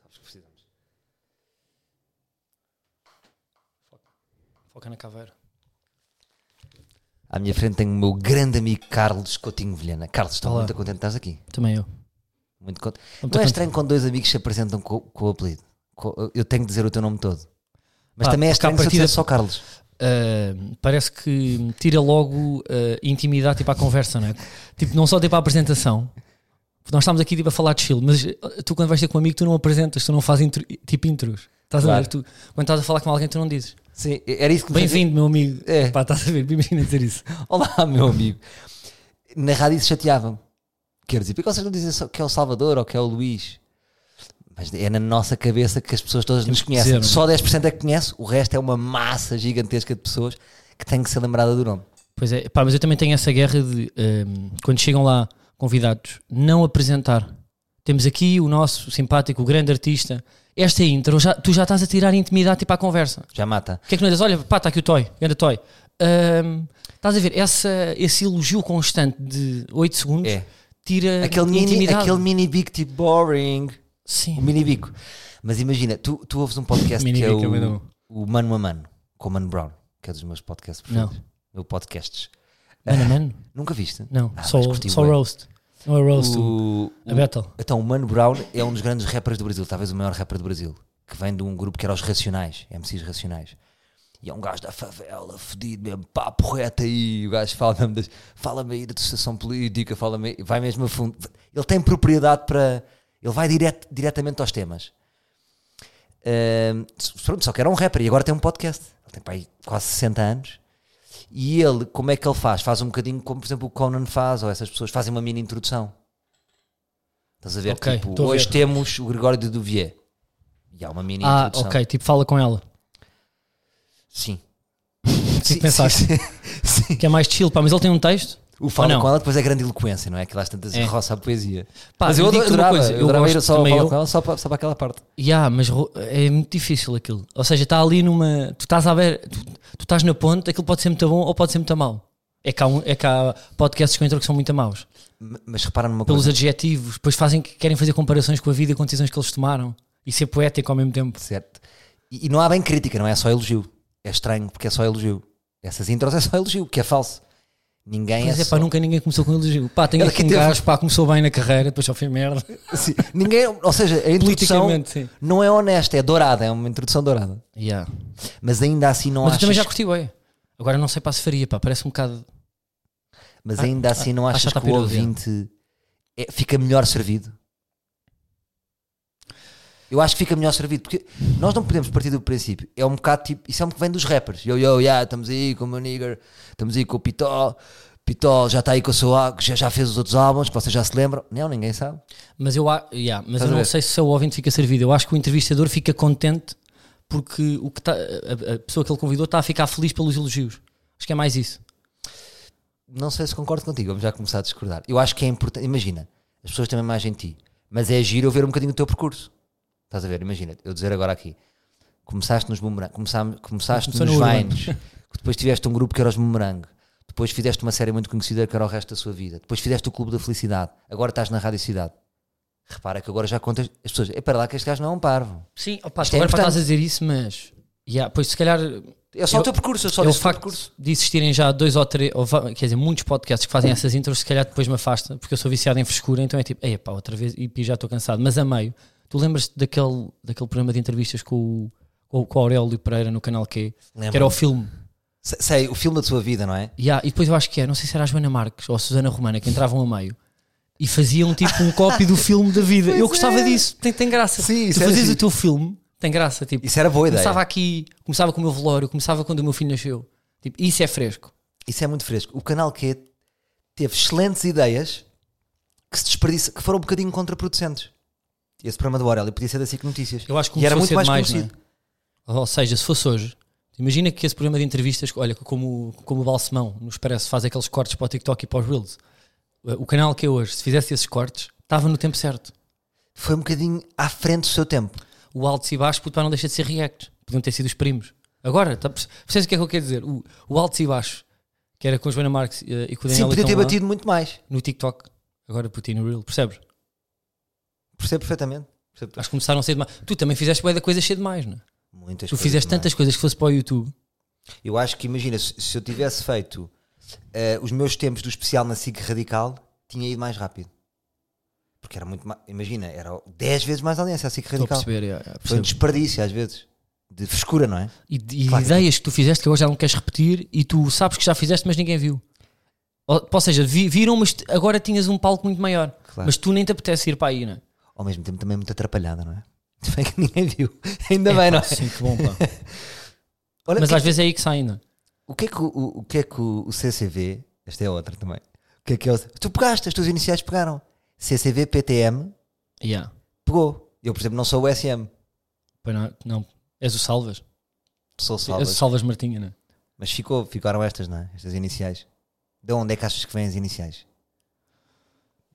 sabes que precisamos. Foca na caveira. À minha frente tenho o meu grande amigo Carlos Coutinho Vilhena. Carlos, estou Olá. muito contente de estás aqui. Também eu. Muito contente. Não é estranho quando dois amigos se apresentam com, com o apelido. Com- eu tenho que dizer o teu nome todo. Mas Pá, também é estranho se partida- disser só Carlos. Uh, parece que tira logo uh, intimidade tipo à conversa, não é? Tipo, não só tipo à apresentação. Nós estamos aqui tipo a falar de chill, mas uh, tu quando vais ter com um amigo tu não apresentas, tu não fazes intro- tipo intros. Estás a Claro. ver? Tu, quando estás a falar com alguém tu não dizes. Sim, era isso que Bem-vindo, meu amigo. É. Pá, estás a ver? Imagina dizer isso. Olá, meu amigo. Na rádio isso chateava-me. Quer dizer, porque vocês não dizem que é o Salvador ou que é o Luís? Mas é na nossa cabeça que as pessoas todas nos conhecem. dizer, é? Só 10% é que conhece, o resto é uma massa gigantesca de pessoas que tem que ser lembrada do nome. Pois é, pá, mas eu também tenho essa guerra de um, quando chegam lá convidados, não apresentar. Temos aqui o nosso simpático, o grande artista. Esta intro, já, tu já estás a tirar intimidade tipo à conversa. Já mata. O que é que não dizes? Olha, pá, está aqui o Toy, grande Toy. Ahm, estás a ver, essa, esse elogio constante de 8 segundos É. tira Aquele mini, aquele mini bico tipo boring. Sim. O mini bico. Mas imagina, tu, tu ouves um podcast que é é o, o Mano a Mano, com o Mano Brown, que é dos meus podcasts preferidos. Meu podcasts. Mano, a mano? Nunca viste? Não, Ah, só, só roast. Não é o, O, a battle. Então, o Mano Brown é um dos grandes rappers do Brasil, talvez o maior rapper do Brasil, que vem de um grupo que era os Racionais, MCs Racionais. E é um gajo da favela, fedido mesmo, papo reto aí. O gajo fala mesmo das, fala-me aí da situação política, fala-me, vai mesmo a fundo. Ele tem propriedade para. Ele vai direto, diretamente aos temas. Ahm, pronto, só que era um rapper e agora tem um podcast. Ele tem pá, aí quase 60 anos. E ele, como é que ele faz? Faz um bocadinho como, por exemplo, o Conan faz, ou essas pessoas fazem uma mini introdução. Estás a ver? Ok, tipo, hoje ver. temos o Gregório de Duvier. E há uma mini Ah, introdução. ok, tipo, fala com ela. Sim. que pensaste? sim, sim. Que é mais chill, pá, mas ele tem um texto. O fala com ela depois é grande eloquência, não é? Que lá tantas É. roça a poesia. Pá, Mas eu adorava, coisa, eu eu adorava ir só a também falar eu. com ela só para, só para aquela parte. Ya, mas é muito difícil aquilo. Ou seja, está ali numa. Tu estás a ver, tu, tu estás na ponte, aquilo pode ser muito bom ou pode ser muito mau. É que há, um- é que há podcasts eu entro que são muito maus. Mas repara numa Pelos coisa. adjetivos, depois fazem, querem fazer comparações com a vida e com decisões que eles tomaram. E ser poético ao mesmo tempo. Certo. E, e não há bem crítica, não é só elogio. É estranho porque é só elogio. Essas intros é só elogio, que é falso. Ninguém Mas é, é só... pá, nunca ninguém começou com elogio. Pá, Ela aqui um teve- gajo, pá, começou bem na carreira, depois só fez merda. Sim, ninguém, ou seja, a introdução sim. não é honesta, é dourada, é uma introdução dourada. Ya. Mas ainda assim não Mas eu achas, também já curti bem. Agora não sei para se faria, pá, parece um bocado. mas Ah, ainda assim não ah, achas que o ouvinte é- fica melhor servido? Eu acho que fica melhor servido, porque nós não podemos partir do princípio. É um bocado tipo, isso é um que vem dos rappers. Yo, yo, yeah, estamos aí com o meu nigger, estamos aí com o Pitó, Pitó já está aí com o seu álbum, já, já fez os outros álbuns, que vocês já se lembram. Não, ninguém sabe. Mas eu, yeah, mas Estás eu não sei se o ouvinte fica servido. Eu acho que o entrevistador fica contente porque o que tá, a, a pessoa que ele convidou está a ficar feliz pelos elogios. Acho que é mais isso. Não sei se concordo contigo, vamos já começar a discordar. Eu acho que é importante, imagina, as pessoas têm uma imagem de ti, mas é giro eu ver um bocadinho o teu percurso. Estás a ver? Imagina, eu dizer agora aqui, começaste nos boomerang, começaste, começaste nos no. Vines, que depois tiveste um grupo que era os boomerang, depois fizeste uma série muito conhecida que era o resto da sua vida, depois fizeste o Clube da Felicidade, agora estás na Rádio Cidade. Repara que agora já contas, as pessoas, é para lá que este gajo não é um parvo. Sim, opa, Isto é agora importante. estás a dizer isso, mas yeah, pois se calhar É só Eu- o teu percurso, eu só é o facto percurso. de existirem já dois ou três, ou, quer dizer, muitos podcasts que fazem essas intros, se calhar depois me afasta, porque eu sou viciado em frescura, então é tipo, ei pá, outra vez, e já estou cansado. Mas a meio, tu lembras-te daquele, daquele programa de entrevistas com o, com, o Aurélio Pereira no canal Q, que Lembro-me. era o filme. Sei, o filme da tua vida, não é? Yeah, e depois eu acho que é, não sei se era a Joana Marques ou a Susana Romana que entravam a meio e faziam tipo um cópio do filme da vida. eu gostava disso, tem, tem graça. Sim, tu fazias giro. o teu filme, tem graça. Tipo, Isso era boa ideia. começava aqui, começava com o meu velório, começava quando o meu filho nasceu. Tipo, isso é fresco. Isso é muito fresco. O canal Q teve excelentes ideias que se que foram um bocadinho contraproducentes. Esse programa do Aurélio podia ser da SIC Notícias. Eu acho que e era muito mais demais, conhecido. não é? Ou seja, se fosse hoje, imagina que esse programa de entrevistas, olha, como, como o Balsemão no Expresso faz aqueles cortes para o TikTok e para os Reels, o canal que é hoje, se fizesse esses cortes, estava no tempo certo. Foi um bocadinho à frente do seu tempo. O altos e baixos, puto, não deixa de ser react. Podiam ter sido os primos. Agora, tá, percebes o que é que eu quero dizer? O, o altos e baixos, que era com a Joana Marques eh, e com o Sim, Daniel podia ter Leitão lá, batido muito mais. no TikTok, agora putinho no Reel, percebes? Percebo perfeitamente. Percebe? Acho que começaram a ser demais. Tu também fizeste bué da coisa cheia demais, não é? Muitas Tu fizeste demais. tantas coisas que fosse para o YouTube. Eu acho que, imagina, se, se eu tivesse feito eh, os meus tempos do especial na SIC Radical, tinha ido mais rápido. Porque era muito mais. Imagina, era 10 vezes mais audiência a SIC Estou a Radical. perceber, yeah, yeah, Foi um percebo. desperdício, às vezes. De frescura, não é? E, e Claro. ideias que tu fizeste que agora já não queres repetir e tu sabes que já fizeste, mas ninguém viu. Ou, ou seja, vi- viram, mas agora tinhas um palco muito maior. Claro. Mas tu nem te apetece ir para aí, não é? Ao mesmo tempo também muito atrapalhada, não é? Também que ninguém viu. Ainda bem, não é? Sim, que bom, pá. Olha, Mas o que, às vezes é aí que sai ainda. o que é que o, o- o que é que o, o CCV, esta é outra também, o que é que é o, tu pegaste, as tuas iniciais pegaram. CCV PTM Yeah. pegou. Eu, por exemplo, não sou o SM, Pois não, não. És o Salvas. sou És Salvas. o Salvas Martinha, não é? Mas ficou, ficaram estas, não é? Estas iniciais. De onde é que achas que vêm as iniciais?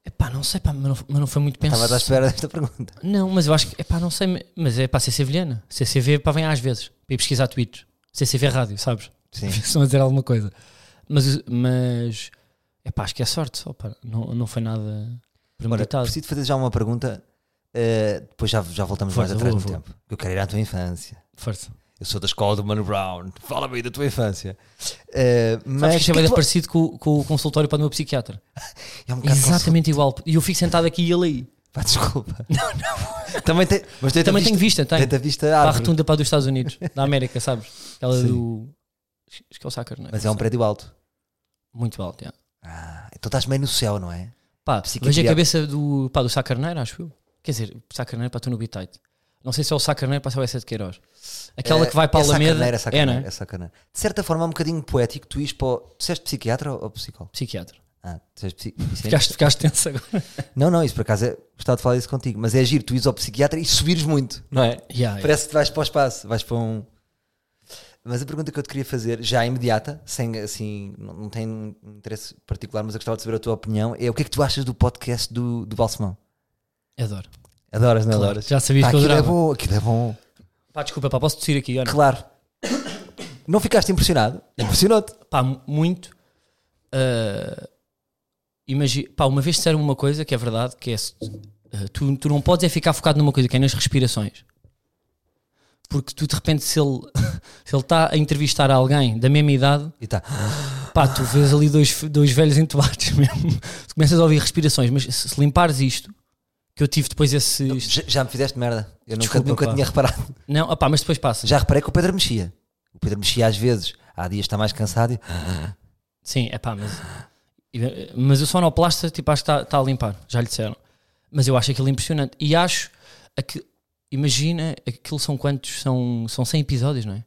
Epá, não sei, pá, mas não, mas não foi muito Estava à pensado. espera desta pergunta. Não, mas eu acho que, epá, não sei, mas é para ser sevilhana. CCV, pá, vem às vezes, para ir pesquisar tweets. CCV Rádio, sabes? Sim. Estão a dizer alguma coisa. Mas, mas epá, acho que é sorte. Não, não foi nada Ora, premeditado. preciso fazer já uma pergunta. eh, depois já, já voltamos Força, mais atrás vou, no vou. tempo. Eu quero ir à tua infância. Força. Eu sou da escola do Mano Brown. Fala-me aí da tua infância. Eh, Mas Sabes que é que bem tu- parecido com, com o consultório para o meu psiquiatra. é um Exatamente igual. E eu fico sentado aqui e ele aí. Pá, desculpa. Não, não. Também, tem, mas tem Também tenho vista, tenho. Tem vista Para a árvore. rotunda para a dos Estados Unidos, da América, sabes? Aquela Sim. do. Acho que é o Sacar, não é? Mas é um prédio alto. Muito alto, já. Ah, então estás meio no céu, não é? Pá, veja a cabeça do, pá, do Sá Carneiro, acho eu. Quer dizer, Sá Carneiro para tu no Bitite. Não sei se é o Sá Carneiro para ser o essa de Queiroz. Aquela Eh, que vai para é a Alameda. é é, sacaneira, não é? é sacaneira. De certa forma é um bocadinho poético tu ires para o... Tu disseste psiquiatra ou ou psicólogo? Psiquiatra. Ah, tu disseste psi... isso é- Ficaste, ficaste tenso agora. Não, não, isso por acaso é... Gostava de falar isso contigo. Mas é giro, tu ires ao psiquiatra e subires muito, não é? Yeah, yeah. Parece que vais para o espaço, vais para um... Mas a pergunta que eu te queria fazer, já imediata, sem assim, não, não tem interesse particular, mas eu gostava de saber a tua opinião, é o que é que tu achas do podcast do, do Balsemão? Adoro. Adoras, não Claro, adoras? já sabias Pá, que eu aquilo é adorava. bom, aquilo é bom. Pá, desculpa, pá, posso tossir aqui? Olha. Claro. Não ficaste impressionado? Impressionou-te. Pá, mu- muito. ah, imagi- pá, uma vez disseram uma coisa que é verdade, que é se- ah, tu, tu não podes é ficar focado numa coisa que é nas respirações. Porque tu de repente, se ele se ele está a entrevistar alguém da mesma idade, E tá. pá, tu vês ali dois, dois velhos entubados mesmo. Tu começas a ouvir respirações, mas se, se limpares isto, que eu tive depois esse. Já, já me fizeste merda. Eu nunca, Desculpa, nunca pá. tinha reparado. Não, opá, mas depois passa. Já reparei que o Pedro mexia. O Pedro mexia às vezes. Há dias está mais cansado e. Sim, é pá, mas. Mas o sonoplasta, tipo, acho que está tá a limpar, já lhe disseram. Mas eu acho aquilo impressionante. E acho. a que- imagina, aquilo são quantos? São, são 100 episódios, não é?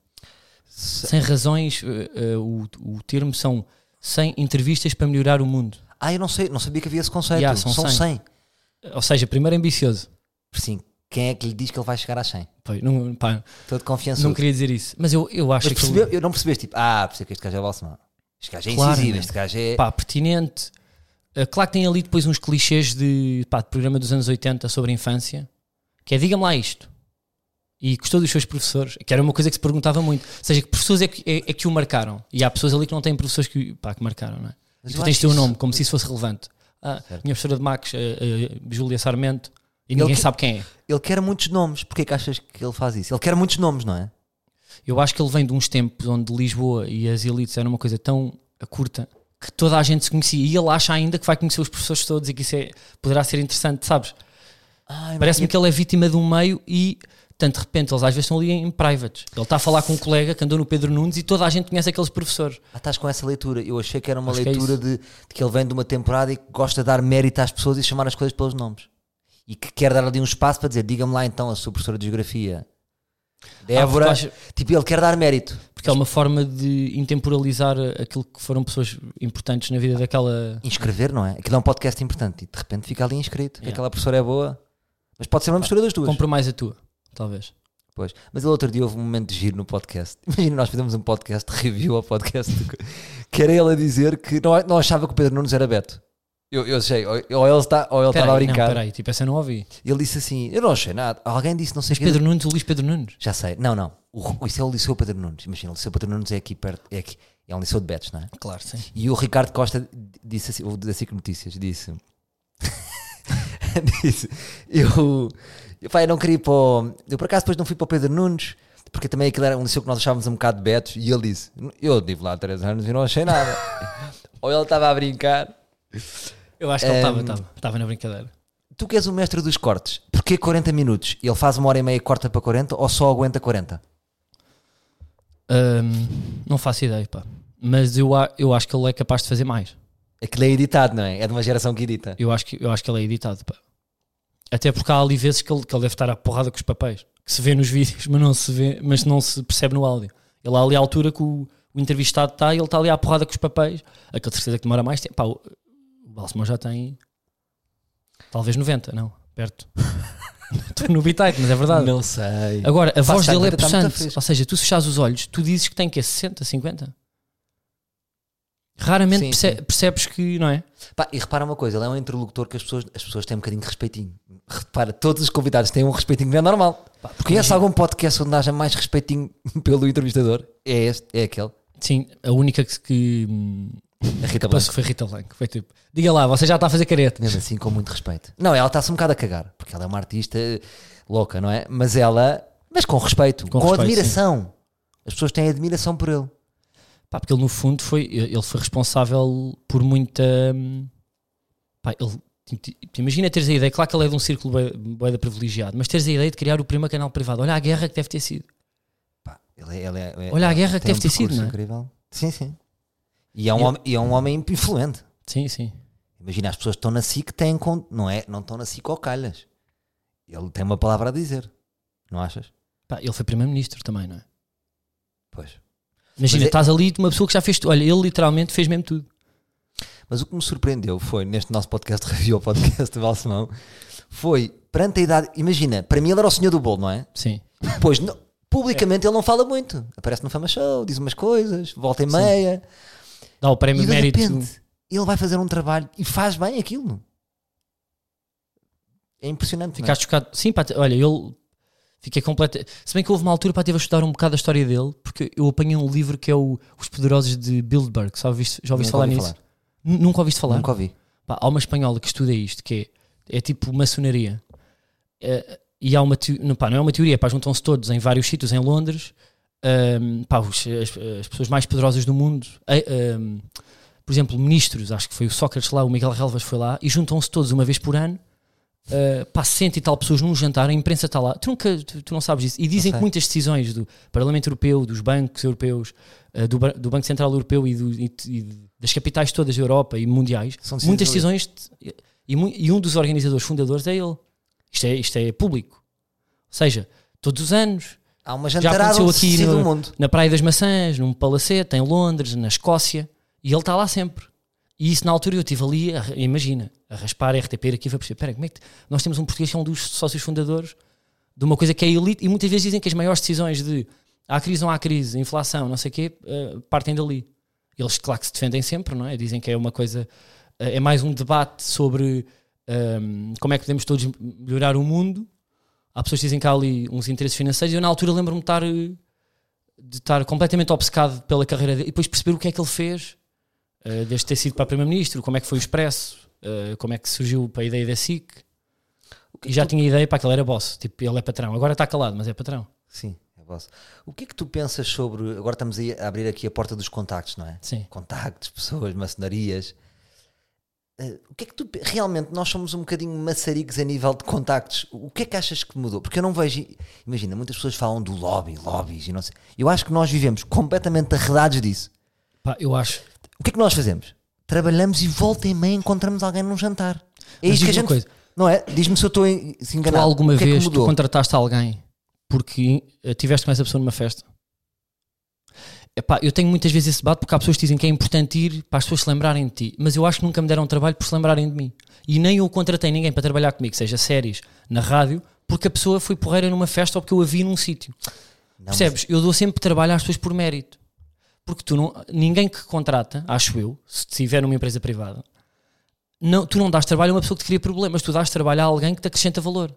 Sem razões, eh, eh, o, o termo são 100 entrevistas para melhorar o mundo. Ah, eu não sei, não sabia que havia esse conceito. Yeah, são são 100. 100. Ou seja, primeiro ambicioso. Sim, quem é que lhe diz que ele vai chegar às 100? Pois, não, pá, Todo confiança. não queria dizer isso. Mas eu, eu acho Mas que. percebeu, eu não percebeste tipo, ah, percebo que este gajo é Balsemão. Este gajo é Claro, incisivo, né? este gajo é. pá, pertinente. Uh, claro que tem ali depois uns clichês de, pá, de programa dos anos 80 sobre a infância, que é diga-me lá isto. E gostou dos seus professores, que era uma coisa que se perguntava muito. Ou seja, que professores é que, é, é que o marcaram? E há pessoas ali que não têm professores que, pá, que marcaram, não é? Mas E tu tens acho teu isso- nome, como se isso fosse relevante. Ah, minha professora de Max, uh, uh, Júlia Sarmento, e ninguém que- sabe quem é. Ele quer muitos nomes. Porquê que achas que ele faz isso? Ele quer muitos nomes, não é? Eu acho que ele vem de uns tempos onde Lisboa e as elites eram uma coisa tão curta que toda a gente se conhecia. E ele acha ainda que vai conhecer os professores todos e que isso é, poderá ser interessante, sabes? Parece-me que ele é vítima de um meio e, tanto de repente, eles às vezes estão ali em privates. Ele está a falar com um colega que andou no Pedro Nunes e toda a gente conhece aqueles professores. Ah, estás com essa leitura. Eu achei que era uma Acho que é leitura de, de que ele vem de uma temporada e que gosta de dar mérito às pessoas e chamar as coisas pelos nomes. E que quer dar ali um espaço para dizer: diga-me lá então a sua professora de geografia. Débora. Ah, porque acha- tipo, ele quer dar mérito. Porque é uma forma de intemporalizar aquilo que foram pessoas importantes na vida daquela. Inscrever, não é? Aquilo é um podcast importante e de repente fica ali inscrito. Yeah. aquela professora é boa. Mas pode ser uma mistura das duas. Compra mais a tua, talvez. Pois. Mas ele outro dia houve um momento de giro no podcast. Imagina, nós fizemos um podcast review ao podcast que era ele a dizer que não, não achava que o Pedro Nunes era Beto. Eu, eu achei, ou, ou ele está ou ele estava a Peraí, não, brincar. peraí, tipo, essa eu não ouvi. ele disse assim: Eu não achei nada. Alguém disse não sei Mas quê. Pedro Nunes, o Luís Pedro Nunes. Já sei. Não, não. O, isso é o Liceu Pedro Nunes. Imagina, o Liceu Pedro Nunes é aqui perto. É, aqui, é um liceu de Betos, não é? Claro, sim. E o Ricardo Costa disse assim, da SIC Notícias, disse disse, eu, eu, pá, eu não queria ir para o, Eu por acaso depois não fui para o Pedro Nunes, porque também aquilo era um liceu que nós achávamos um bocado de betos, e ele disse: Eu estive lá há 3 anos e não achei nada. Ou ele estava a brincar. Eu acho que ele estava, estava, estava na brincadeira. Tu que és o mestre dos cortes, porquê 40 minutos? Ele faz uma hora e meia e corta para 40 ou só aguenta 40? Ahm, não faço ideia, pá. Mas eu, eu acho que ele é capaz de fazer mais. Aquilo é editado, não é? É de uma geração que edita. Eu acho que, eu acho que ele é editado, pá. Até porque há ali vezes que ele, que ele deve estar à porrada com os papéis. Que se vê nos vídeos, mas não se vê, mas não se percebe no áudio. Ele há ali à altura que o, o entrevistado está e ele está ali à porrada com os papéis. Aquele certeza que demora mais tempo. Pá, o, o Balsemão já tem talvez 90, não, perto. Estou no bitite, mas é verdade. Não sei. Agora, a voz dele é possante. fresco. Ou seja, tu se fechares os olhos, tu dizes que tem que 60, 50? Raramente Sim, perce- sim. percebes que, não é? Pá, e repara uma coisa, ele é um interlocutor que as pessoas, as pessoas têm um bocadinho de respeitinho. Repara, todos os convidados têm um respeitinho que não é normal. Conhece algum podcast onde haja mais respeitinho pelo entrevistador? É este, é aquele. Sim, a única que, que, A Rita Blanco. foi Rita Blanco. Foi tipo, diga lá, você já está a fazer careta. Mesmo assim, com muito respeito. Não, ela está-se um bocado a cagar, porque ela é uma artista louca, não é? Mas ela, mas com respeito, com, Com respeito, admiração. As pessoas têm admiração por ele. Pá, porque ele no fundo foi, ele foi responsável por muita. hum, Pá, ele, imagina teres a ideia, claro que ele é de um círculo bué- bué da privilegiado, mas teres a ideia de criar o primeiro canal privado. Olha a guerra que deve ter sido. Pá, ele é- ele é- é- Olha a guerra que deve ter sido, não é? incrível. Sim, sim. E é um, homem, é um homem influente. Sim, sim. Imagina, as pessoas que estão na SIC têm não é? Não estão na SIC ao calhas. Ele tem uma palavra a dizer. Não achas? Pá, ele foi primeiro-ministro também, não é? Pois. Imagina, é- estás ali uma pessoa que já fez tudo. Olha, ele literalmente fez mesmo tudo. Mas o que me surpreendeu foi, neste nosso podcast, review ao podcast do Balsemão, foi, perante a idade, imagina, para mim ele era o senhor do bolo, não é? Sim. Pois, não- publicamente ele não fala muito. Aparece no Fama Show, diz umas coisas, volta e Sim. meia. Dá o prémio E de de mérito. repente, ele vai fazer um trabalho e faz bem aquilo. É impressionante. é? Ficaste chocado. Sim, pá, olha, ele fiquei completo. Se bem que houve uma altura para teve a estudar um bocado a história dele, porque eu apanhei um livro que é o Os Poderosos de Bilderberg. Já ouviste, já ouviste Nunca falar ouvi nisso? N- Nunca ouviste falar? Nunca ouvi. Pá, há uma espanhola que estuda isto, que é, é tipo maçonaria. É, e há uma não, pá, não é uma teoria, pá, juntam-se todos em vários sítios em Londres. Ahm, pá, os- as, as pessoas mais poderosas do mundo, eh, ahm, por exemplo, ministros, acho que foi o Sócrates lá, o Miguel Relvas foi lá, e juntam-se todos uma vez por ano. Uh, pá, cento e tal pessoas num jantar, a imprensa está lá, tu, nunca, tu, tu não sabes disso. E dizem que muitas decisões do Parlamento Europeu, dos bancos europeus, uh, do, do Banco Central Europeu e, do- e- e das capitais todas da Europa e mundiais, São decisões muitas decisões de- e, e um dos organizadores fundadores é ele. Isto é, isto é público. Ou seja, todos os anos, Há uma Já jantarada aconteceu onde se aqui no- mundo. na Praia das Maçãs, num palacete, em Londres, na Escócia, e ele está lá sempre. E isso na altura eu estive ali, imagina, a raspar a RTP aqui e a perceber, espera, como é que nós temos um português que é um dos sócios fundadores de uma coisa que é elite e muitas vezes dizem que as maiores decisões de há crise não há crise, inflação, não sei o quê, eh, partem dali. Eles, claro que se defendem sempre, não é? Dizem que é uma coisa, eh, é mais um debate sobre ehm, como é que podemos todos melhorar o mundo. Há pessoas que dizem que há ali uns interesses financeiros. Eu, na altura, lembro-me de estar, eh, de estar completamente obcecado pela carreira dele e depois perceber o que é que ele fez, eh, desde ter sido para Primeiro-Ministro, como é que foi o Expresso, eh, como é que surgiu para a ideia da SIC. E já tinha ideia para que ele era boss, tipo, ele é patrão. Agora está calado, mas é patrão. Sim, é vosso. O que é que tu pensas sobre. Agora estamos aí a abrir aqui a porta dos contactos, não é? Sim. Contactos, pessoas, maçonarias. Eh, o que é que tu. Realmente, nós somos um bocadinho maçaricos a nível de contactos. O que é que achas que mudou? Porque eu não vejo. Imagina, muitas pessoas falam do lobby, lobbies e não sei. Eu acho que nós vivemos completamente arredados disso. Pá, eu acho. O que é que nós fazemos? Trabalhamos e volta e meia encontramos alguém num jantar. É Mas isto que a gente. coisa. Não é? Diz-me se eu estou se Tu enganado. alguma é que vez tu mudou? contrataste alguém porque eh, tiveste com essa pessoa numa festa? Epá, eu tenho muitas vezes esse debate porque há pessoas que dizem que é importante ir para as pessoas se lembrarem de ti, mas eu acho que nunca me deram trabalho por se lembrarem de mim. E nem eu contratei ninguém para trabalhar comigo, seja séries, na rádio, porque a pessoa foi porreira numa festa ou porque eu a vi num sítio. Não, mas- Percebes? Eu dou sempre trabalho às pessoas por mérito. Porque tu não, ninguém que contrata, acho eu, se tiver numa empresa privada, não, tu não dás trabalho a uma pessoa que te cria problemas, tu dás trabalho a alguém que te acrescenta valor.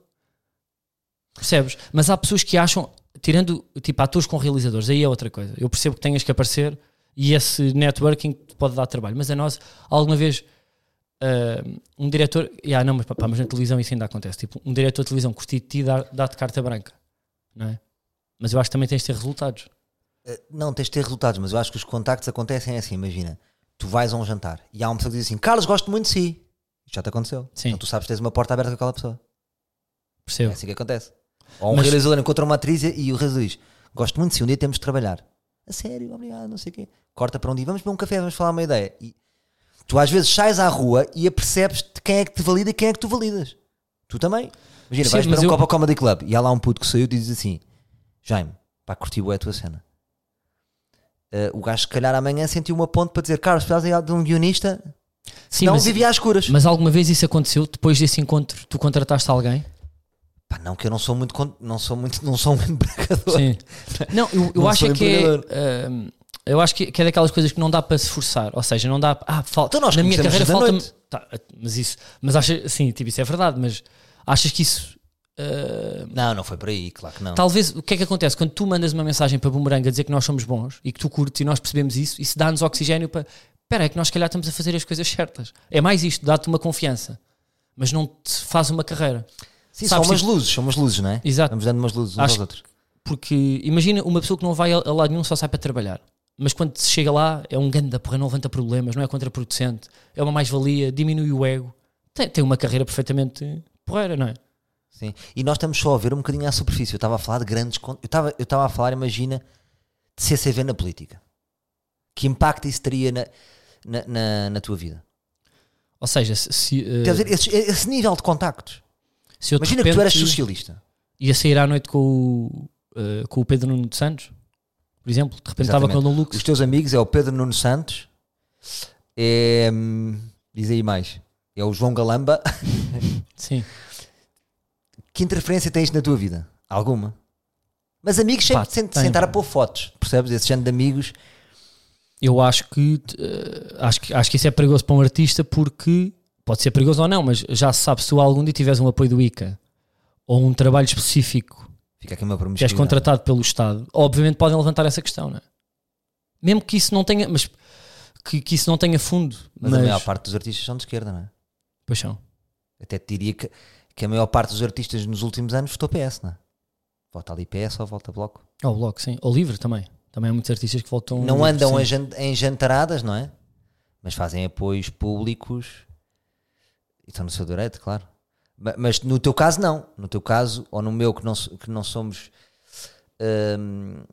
Percebes? Mas há pessoas que acham, tirando tipo atores com realizadores, aí é outra coisa. Eu percebo que tenhas que aparecer e esse networking pode dar trabalho. Mas a nós, alguma vez uh, um diretor, yeah, não, mas, pá, mas na televisão isso ainda acontece. Tipo, um diretor de televisão curtir de ti dá- dá-te carta branca, não é? Mas eu acho que também tens de ter resultados. Eh, Não, tens de ter resultados, mas eu acho que os contactos acontecem assim. Imagina, tu vais a um jantar e há uma pessoa que diz assim: Carlos, gosto muito de si. Isto já te aconteceu. Sim. Então tu sabes que tens uma porta aberta com aquela pessoa. É Percebo. assim que acontece. Ou um Mas- realizador encontra uma atriz e o realizador diz: Gosto muito de si, um dia temos de trabalhar. A sério, obrigado, não sei o quê. Corta para um dia, vamos beber um café, vamos falar uma ideia. E tu às vezes sais à rua e apercebes de quem é que te valida e quem é que tu validas. Tu também. Imagina, Sim, vais para um eu- copo ao Comedy Club e há lá um puto que saiu e diz assim: Jaime, pá, curti bué a tua cena. Eh, o gajo, se calhar, amanhã sentiu uma ponte para dizer: Carlos, precisas de um guionista? Sim, não mas, vivia às escuras. mas alguma vez isso aconteceu? Depois desse encontro, tu contrataste alguém? Pá, não, que eu não sou muito, não sou muito, não sou um empregador. Sim. Não, eu, eu Não acho que é. hum, eu acho que, que é daquelas coisas que não dá para se forçar. Ou seja, não dá. Ah, falta. Então na minha carreira falta. Tá, mas isso. Mas acha. Sim, tipo, isso é verdade. Mas achas que isso. Uh, Não, não foi por aí, claro que não. Talvez o que é que acontece quando tu mandas uma mensagem para Boomerang a dizer que nós somos bons e que tu curtes e nós percebemos isso, isso dá-nos oxigênio para espera, é que nós se calhar estamos a fazer as coisas certas. É mais isto, dá-te uma confiança, mas não te faz uma carreira. Sim, Sabes, são umas luzes, são umas luzes, não é? Exato. Vamos dando umas luzes uns Acho- aos outros. Porque imagina uma pessoa que não vai a, a lado nenhum só sai para trabalhar. Mas quando se chega lá é um ganda porra, não levanta problemas, não é contraproducente, é uma mais-valia, diminui o ego. Tem, tem uma carreira perfeitamente porreira, não é? Sim. E nós estamos só a ver um bocadinho à superfície. Eu estava a falar de grandes. Eu estava, eu estava a falar, imagina, de CCV na política. Que impacto isso teria na, na, na, na tua vida? Ou seja, se, se, Quer dizer, esse, esse nível de contactos. Imagina que tu eras repente socialista. ia sair à noite com o, eh, com o Pedro Nuno de Santos, por exemplo, de repente estava com ele no Lux. Os teus amigos é o Pedro Nuno Santos, é. hum, Diz aí mais. É o João Galamba. Sim. Que interferência tens na tua vida? Alguma? Mas amigos sem, Pá, sem, tenho. sem estar a pôr fotos, percebes? Esse género de amigos. Eu acho que, eh, acho que acho que isso é perigoso para um artista porque pode ser perigoso ou não, mas já se sabe se tu algum dia tiveres um apoio do ICA ou um trabalho específico Fica aqui uma que és contratado pelo Estado, obviamente podem levantar essa questão, não é? Mesmo que isso não tenha, mas que, que isso não tenha fundo, Mas, mas, a maior parte dos artistas são de esquerda, não é? Pois são. Até te diria que, que a maior parte dos artistas nos últimos anos votou PS, não é? Vota ali PS ou vota Bloco. Ou Bloco, sim. Ou Livre também. Também há muitos artistas que voltam. não andam em, jan- em jantaradas, não é? Mas fazem apoios públicos e estão no seu direito, claro. Ma- Mas no teu caso, não. No teu caso, ou no meu, que não, que não somos. hum,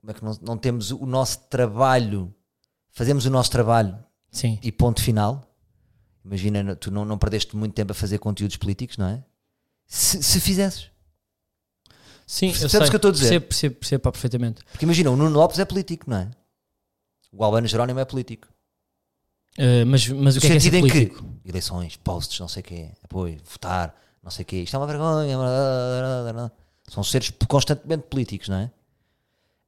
como é que não, não temos o nosso trabalho, fazemos o nosso trabalho Sim. e ponto final. Imagina, tu não, não perdeste muito tempo a fazer conteúdos políticos, não é? Se, se fizesses. Sim, eu Percebes sei. o que eu estou a dizer? Percebo, percebo, percebo pá, perfeitamente. Porque imagina, o Nuno Lopes é político, não é? O Albano Jerónimo é político. Eh, mas, mas o que é que é ser sentido em político? que eleições, posts, não sei o quê, apoio, votar, não sei o quê, isto é uma vergonha. São seres constantemente políticos, não é?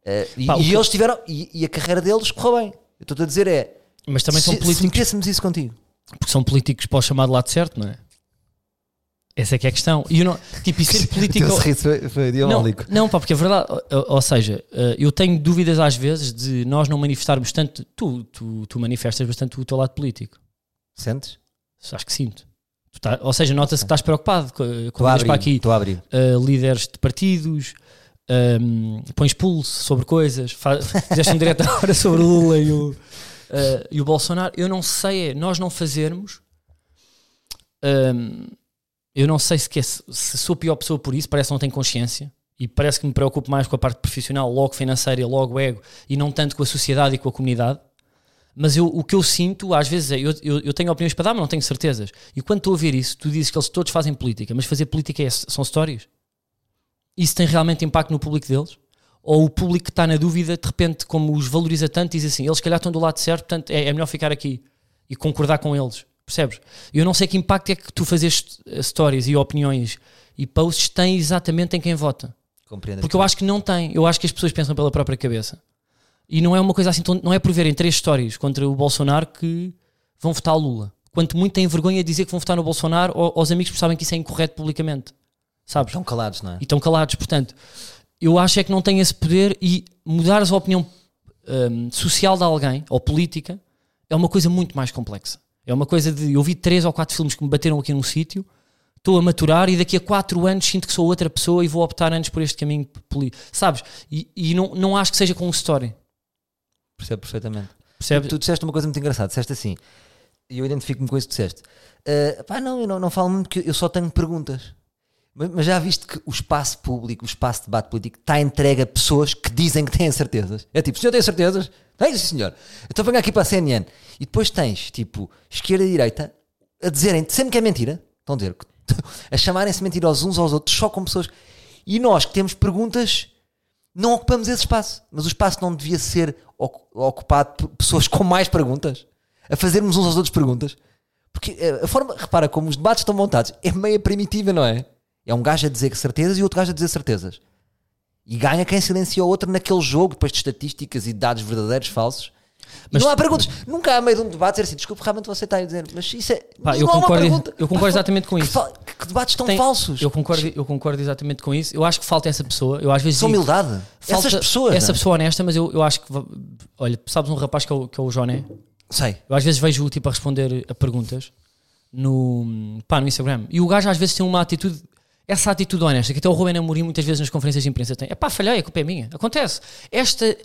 Eh, e Pá, e que- eles tiveram, e, e a carreira deles correu bem. Eu estou a dizer é, Mas também são se, se políticos metêssemos isso contigo. Porque são políticos para o chamado lado certo, não é? Essa é que é a questão. E não, tipo, e ser político. foi, foi não, não, pá, porque é verdade. Ou, ou seja, eh, eu tenho dúvidas às vezes de nós não manifestarmos tanto. Tu, tu, tu manifestas bastante o teu lado político. Sentes? Acho que sinto. Tá- ou seja, nota-se que estás preocupado com Estou a quando para abrir, aqui abrir. uh, líderes de partidos, um, pões pulso sobre coisas, fizeste um direto agora sobre o Lula e o, uh, e o Bolsonaro. Eu não sei, é nós não fazermos. um, eu não sei se, é- se sou a pior pessoa por isso, parece que não tenho consciência e parece que me preocupo mais com a parte profissional, logo financeira, logo ego e não tanto com a sociedade e com a comunidade. Mas eu, o que eu sinto às vezes é, eu, eu, eu tenho opiniões para dar, mas não tenho certezas. E quando estou a ver isso, tu dizes que eles todos fazem política, mas fazer política é- são histórias? Isso tem realmente impacto no público deles? Ou o público que está na dúvida, de repente, como os valoriza tanto, diz assim: eles se calhar estão do lado certo, portanto é, é melhor ficar aqui e concordar com eles. Percebes? Eu não sei que impacto é que tu fazes stories e opiniões e posts têm exatamente em quem vota. Compreendo. Porque eu acho que não tem. Eu acho que as pessoas pensam pela própria cabeça. E não é uma coisa assim, não é por verem três histórias contra o Bolsonaro que vão votar o Lula. Quanto muito têm vergonha de dizer que vão votar no Bolsonaro ou aos amigos porque sabem que isso é incorreto publicamente. Sabes? Estão calados, não é? E estão calados. Portanto, eu acho é que não tem esse poder e mudar a opinião hum, social de alguém ou política é uma coisa muito mais complexa. É uma coisa de. Eu vi três ou quatro filmes que me bateram aqui num sítio, estou a maturar e daqui a quatro anos sinto que sou outra pessoa e vou optar antes por este caminho político. Sabes? E, e não, não acho que seja com um story. Percebo perfeitamente. Percebes? Tu disseste uma coisa muito engraçada. Disseste assim, e eu identifico-me com isso que disseste. "Ah, pá, não, eu não, não falo muito porque eu só tenho perguntas. Mas, mas já viste que o espaço público, o espaço de debate político, está entregue a pessoas que dizem que têm certezas? É tipo, o senhor tem certezas? Tem, sim, senhor. Então venho aqui para a CNN. E depois tens, tipo, esquerda e direita a dizerem sempre que é mentira. Estão a dizer, a chamarem-se mentirosos uns aos outros, só com pessoas. E nós que temos perguntas, não ocupamos esse espaço. Mas o espaço não devia ser ocu- ocupado por pessoas com mais perguntas, a fazermos uns aos outros perguntas. Porque eh, a forma, repara, como os debates estão montados, é meio primitiva, não é? É um gajo a dizer que certezas e outro gajo a dizer certezas. E ganha quem silencia o outro naquele jogo, depois de estatísticas e dados verdadeiros, falsos. Mas- não há perguntas. Nunca há meio de um debate dizer assim, desculpe, realmente você está a dizer, mas isso é. Pá, eu não há uma concordo- pergunta. eu concordo exatamente com que isso. fa- Que, debates tão Tem- falsos. Eu concordo, eu concordo exatamente com isso. Eu acho que falta essa pessoa. Eu às vezes digo, humildade. falta Essas pessoas. essa não é? pessoa honesta, mas eu, eu acho que olha, sabes um rapaz que é o, que é o Joné? Sei. Eu às vezes vejo o tipo a responder a perguntas no, pá, no Instagram e o gajo às vezes tem uma atitude, essa atitude honesta, que até o Rubén Amorim muitas vezes nas conferências de imprensa tem. É pá, falhei, a culpa é minha. Acontece. Esta,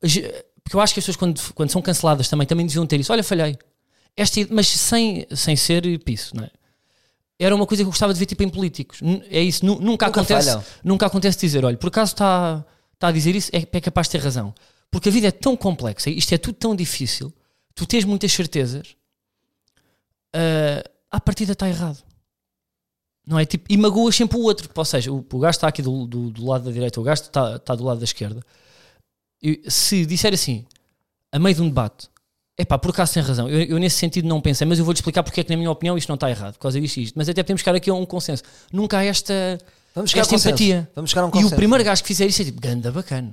porque eu acho que as pessoas quando, quando são canceladas também, também deviam ter isso. Olha, falhei. Esta, mas sem, sem ser piso, não é? Era uma coisa que eu gostava de ver tipo em políticos. É isso, nu- nunca, Nunca acontece. falham. Nunca acontece dizer, olha, por acaso está está a dizer isso, é, é capaz de ter razão. Porque a vida é tão complexa, isto é tudo tão difícil, tu tens muitas certezas, ah, à partida está errado. Não é? Tipo, e magoas sempre o outro. Ou seja, o, o gajo está aqui do, do, do lado da direita, o gajo está, está do lado da esquerda. E se disser assim, a meio de um debate, é pá, por acaso tem razão, eu, eu nesse sentido não pensei, mas eu vou-te explicar porque é que, na minha opinião, isto não está errado, por causa disto e isto. Mas até podemos chegar aqui a um consenso. Nunca há esta, Vamos esta consenso. empatia. Vamos chegar a um E consenso. o primeiro gajo que fizer isso é tipo, ganda bacana.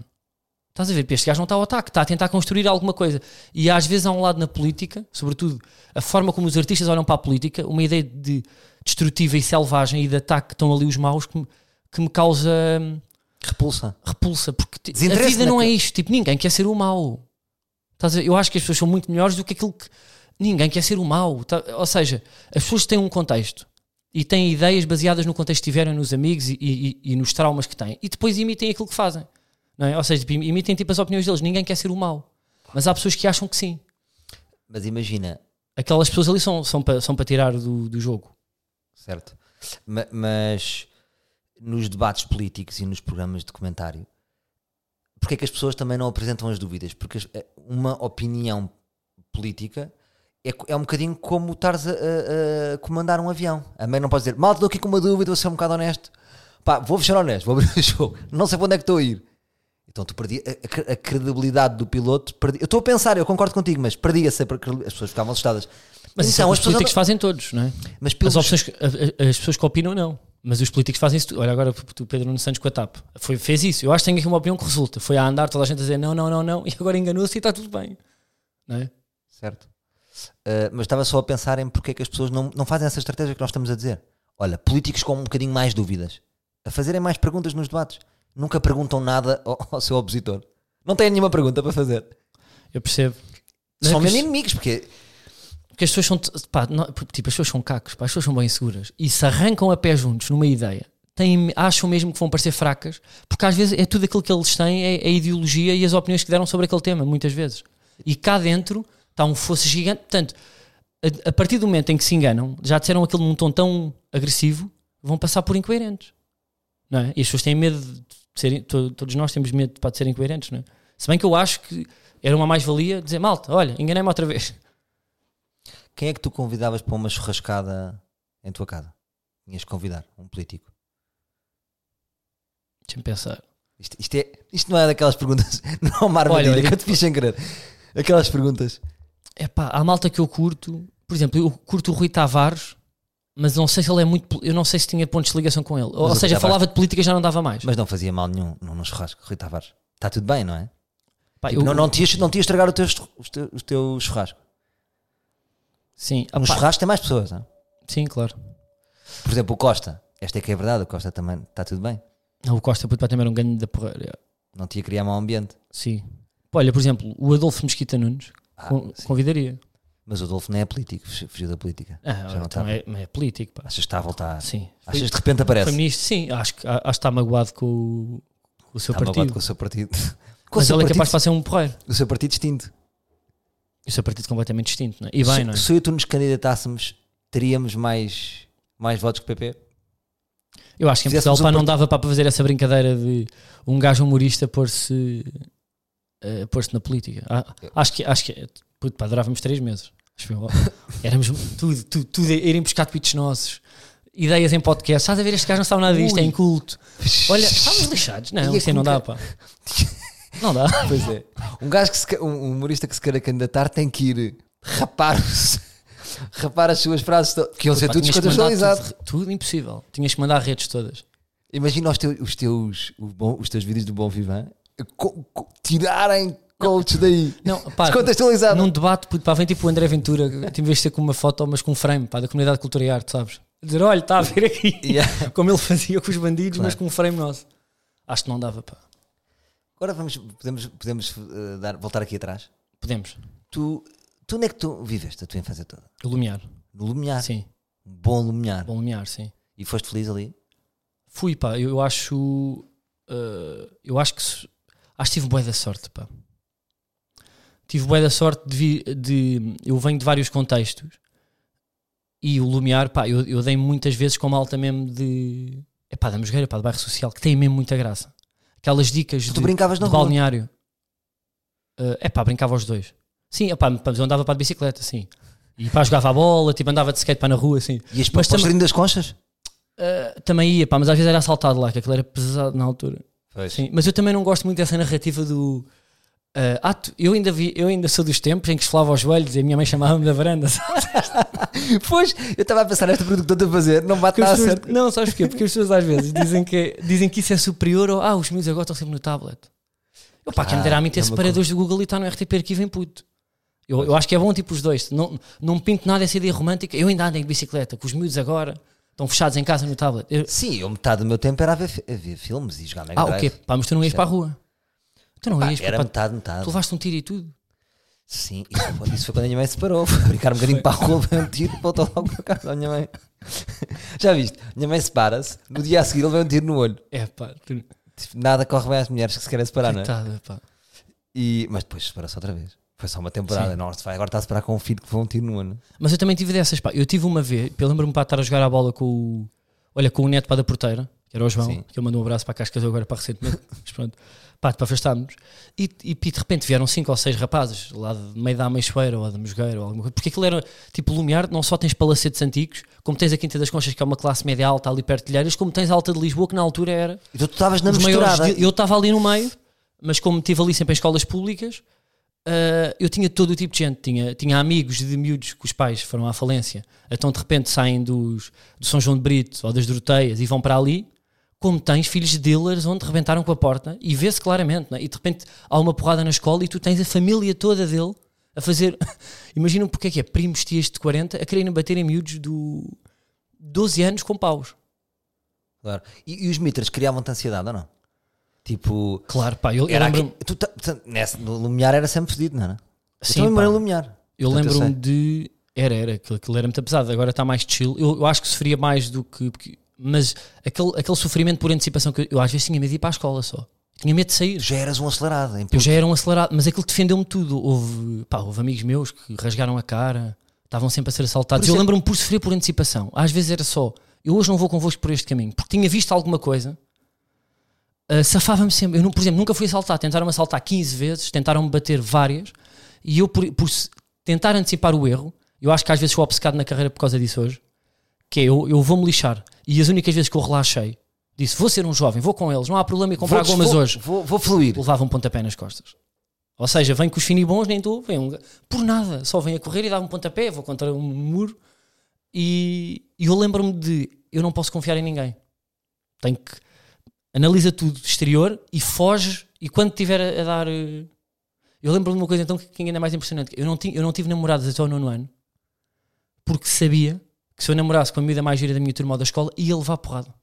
Estás a ver? Este gajo não está ao ataque, está a tentar construir alguma coisa. E às vezes há um lado na política, sobretudo a forma como os artistas olham para a política, uma ideia de destrutiva e selvagem e de ataque que estão ali os maus que me, que me causa hum, Repulsa. repulsa. Porque a vida não é naquele- isto. Tipo, ninguém quer ser o mau. Eu acho que as pessoas são muito melhores do que aquilo que. Ninguém quer ser o mau. Tá- Ou seja, as pessoas têm um contexto e têm ideias baseadas no contexto que tiveram, nos amigos e, e- e nos traumas que têm. E depois imitem aquilo que fazem. É? Ou seja, tipo, imitem tipo as opiniões deles. Ninguém quer ser o mau. Mas há pessoas que acham que sim. Mas imagina, Aquelas pessoas ali são, são para são para tirar do, do jogo. Certo? Ma- Mas nos debates políticos e nos programas de comentário, porque é que as pessoas também não apresentam as dúvidas? Porque eh, uma opinião política é, é um bocadinho como estares a, a- a comandar um avião. A mãe não pode dizer, mal estou aqui com uma dúvida, vou ser um bocado honesto. Pá, vou fechar honesto, vou abrir o jogo. Não sei para onde é que estou a ir. Então tu perdi a, a cre- a credibilidade do piloto. Perdi, eu estou a pensar, eu concordo contigo, mas perdia-se a credibilidade. As pessoas ficavam assustadas. Mas isso é Então, o as que os políticos fazem todos, não é? mas As, pelos, opções, que- a- a- as pessoas que opinam, não. Mas os políticos fazem isso. Olha, agora o Pedro Nuno Santos com a TAP foi, fez isso. Eu acho que tem aqui uma opinião que resulta. Foi a andar toda a gente a dizer não, não, não, não, e agora enganou-se e está tudo bem. Não é? Certo. Uh, mas estava só a pensar em porque é que as pessoas não, não fazem essa estratégia que nós estamos a dizer. Olha, políticos com um bocadinho mais dúvidas, a fazerem mais perguntas nos debates. Nunca perguntam nada ao, ao seu opositor. Não têm nenhuma pergunta para fazer. Eu percebo. São as- inimigos, porque Porque as pessoas são, pá, não- tipo, as pessoas são cacos, pá, as pessoas são bem seguras e se arrancam a pé juntos numa ideia, têm, acham mesmo que vão parecer fracas, porque às vezes é tudo aquilo que eles têm, é a ideologia e as opiniões que deram sobre aquele tema, muitas vezes. E cá dentro está um fosso gigante. Portanto, a, a partir do momento em que se enganam, já disseram aquilo num tom tão agressivo, vão passar por incoerentes. Não é? E as pessoas têm medo de serem, to- todos nós temos medo pá, de serem coerentes, não é? Se bem que eu acho que era uma mais-valia dizer, malta, olha, enganei-me outra vez. Quem é que tu convidavas para uma churrascada em tua casa? Tinhas que convidar um político. Deixa-me pensar. Isto, isto é, isto não é daquelas perguntas, não é uma armadilha olha, que eu te fiz sem querer. Aquelas perguntas. É pá, há malta que eu curto. Por exemplo, eu curto o Rui Tavares, mas não sei se ele é muito. Eu não sei se tinha pontos de ligação com ele. Ou o Rui seja, Tavares- falava de política já não dava mais. Mas não fazia mal nenhum no, churrasco, Rui Tavares. Está tudo bem, não é? Pá, Tipo, eu- não, não, ias, não ias estragar o teu, o teu, o teu churrasco. Sim, pá, churrasco tem mais pessoas, não é? sim, claro. Por exemplo, o Costa. Esta é que é verdade, o Costa também está tudo bem. Não, O Costa puto, pá, também era um ganho da porra. é, Não te ia criar mau ambiente. Sim. Olha, por exemplo, o Adolfo Mesquita Nunes Ah, con- sim. convidaria. Mas o Adolfo não é político, fugi- fugiu da política. Ah, Já não então estava. é, mas é político, pá. Achas que está a voltar? Sim. Achas que de repente aparece? Foi ministro, sim, acho que, acho que está magoado com o, com o seu Está magoado partido. com o seu partido. Com Mas seu ele é capaz de ser um porreiro. o seu partido extinto. E o seu partido completamente distinto, não é? E bem, se, não é? se eu e tu nos candidatássemos, teríamos mais, mais votos que o PP? Eu acho que em Portugal um não dava para fazer essa brincadeira de um gajo humorista pôr-se eh, pôr-se na política. Ah, acho que, acho que puto, pá, durávamos três meses. Éramos tudo, tudo, tudo, irem buscar tweets nossos, ideias em podcast. Estás a ver, este gajo não sabe nada disto, é Ui. inculto. Olha, estamos lixados. Não, E assim não dá, pá. Não dá. Pois é. Um gajo que se, um humorista que se queira candidatar tem que ir rapar, os- rapar as suas frases, to- que iam ser tudo descontextualizados. Tudo, tudo impossível. Tinhas que mandar redes todas. Imagina os teus, os teus, bom- os teus vídeos do Bom Vivan co- co- tirarem coaches daí. Não, pá, Descontextualizado. num debate, pá, vem tipo o André Ventura, em vez de ser com uma foto, mas com um frame, pá, da comunidade de cultura e arte, sabes? Dizer, olha, está a ver aqui, Yeah. como ele fazia com os bandidos, Claro. mas com um frame nosso. Acho que não dava, pá. Agora vamos, podemos, podemos eh, dar, voltar aqui atrás. Podemos. Tu, tu onde é que tu viveste a tua infância toda? Iluminar. No Lumiar. Sim, bom Lumiar. bom Lumiar, sim. E foste feliz ali? Fui, pá, eu, acho. eh, eu acho que. Acho que tive bué da sorte, pá. Tive bué da sorte de, de. Eu venho de vários contextos e o Lumiar, pá, eu, eu dei muitas vezes com malta mesmo de. É pá, da Mosgueira, pá, do bairro social, que tem mesmo muita graça. Aquelas dicas Tu de, brincavas de rua? balneário. é pá, brincava aos dois. Sim, epá, mas eu andava para de bicicleta, sim. E pá, jogava a bola, tipo, andava de skate para na rua, assim. Ias para Mas também- das Conchas? Uh, também ia, pá, mas às vezes era assaltado lá, que aquilo era pesado na altura. Sim, mas eu também não gosto muito dessa narrativa do. Uh, ah, tu- eu, ainda vi, eu ainda sou dos tempos em que esfolava os joelhos e a minha mãe chamava-me da varanda. Pois, eu estava a pensar nesta pergunta que estou a fazer, não bate nada certo. não, sabes porquê? Porque as pessoas às vezes dizem que, dizem que isso é superior ou ah, os miúdos agora estão sempre no tablet. Eu pá, quem me Ah, dera a mim ter é separadores do Google e está no RTP Arquivo em puto. Eu, eu acho que é bom tipo os dois. Não, não me pinto nada essa ideia romântica. Eu ainda ando em bicicleta, com os miúdos agora estão fechados em casa no tablet. Eu- Sim, eu metade do meu tempo era a ver, a ver filmes e jogar Mega ah, o Drive. quê? Pá, mas tu não ias para a rua. Tu não Pá, ias, era pá, metade, tu metade. levaste um tiro e tudo. Sim, isso foi, isso foi quando a minha mãe se parou. Foi brincar um bocadinho para a rua, veio um tiro e voltou logo para casa da minha mãe. Já viste? Minha mãe separa-se, no dia a seguir ele veio um tiro no olho. É pá, tu... Tipo, Nada corre bem às mulheres que se querem separar, não é? Coitada, pá. E, mas depois separa-se outra vez. Foi só uma temporada. Não, se vai, agora está a separar com um filho que foi um tiro no olho. Mas eu também tive dessas, pá. Eu tive uma vez, eu lembro-me para estar a jogar a bola com o. Olha, com o neto para da porteira, que era o João, Sim. que eu mandou um abraço para que casou agora para recentemente. mas pronto. Pá, para afastarmos. E, e, e de repente vieram cinco ou seis rapazes, lá de meio da Ameixoeira ou da Mosgueira ou alguma coisa. Porque aquilo era tipo Lumiar, não só tens palacetes antigos, como tens a Quinta das Conchas, que é uma classe média alta ali perto de Ilheiras, como tens a Alta de Lisboa, que na altura era Então tu estavas na misturada. de- eu estava ali no meio, mas como estive ali sempre em escolas públicas, ah, eu tinha todo o tipo de gente. Tinha, tinha amigos de miúdos que os pais foram à falência, então de repente saem dos, do São João de Brito ou das Doroteias e vão para ali. Como tens filhos de dealers onde rebentaram com a porta e vê-se claramente, não é? e de repente há uma porrada na escola e tu tens a família toda dele a fazer. Imagina porque é que é primos, tias de 40 a quererem bater em miúdos do 12 anos com paus. Claro. E, e os mitras criavam-te ansiedade ou não? Tipo, Claro, pá, eu, eu era aqui, tu, ta- ta- nessa, no Lumiar era sempre fedido, não era? Eu Sim, também pá. morei Lumiar. Eu lembro-me de. Era, era, aquilo, aquilo era muito pesado, agora está mais chill. Eu, eu acho que sofria mais do que. porque- mas aquele, aquele sofrimento por antecipação que eu, eu às vezes tinha medo de ir para a escola só. Tinha medo de sair. Já eras um acelerado. Em Eu já era um acelerado, mas aquilo defendeu-me tudo. Houve, pá, houve amigos meus que rasgaram a cara, estavam sempre a ser assaltados. Por Eu é- lembro-me por sofrer por antecipação. Às vezes era só, eu hoje não vou convosco por este caminho, porque tinha visto alguma coisa. ah, Safava-me sempre. Eu, não- por exemplo, nunca fui assaltado. Tentaram-me assaltar 15 vezes, tentaram-me bater várias, e eu, por, por tentar antecipar o erro, eu acho que às vezes sou obcecado na carreira por causa disso hoje, que é eu, eu vou-me lixar. E as únicas vezes que eu relaxei, disse: vou ser um jovem, vou com eles, não há problema em comprar Vou- gomas vou, hoje Vou, vou fluir. levava um pontapé nas costas. Ou seja, vem com os finibons, nem tu, vem um, por nada, só vem a correr e dá um pontapé, vou contra um muro. E, e eu lembro-me de eu não posso confiar em ninguém. Tenho que analisa tudo exterior e foge. E quando tiver a, a dar. eh, Eu lembro-me de uma coisa então que, ainda é mais impressionante. Eu não, ti- eu não tive namoradas até o nono ano porque sabia que se eu namorasse com a miúda mais gira da minha turma ou da escola ia levar porrada.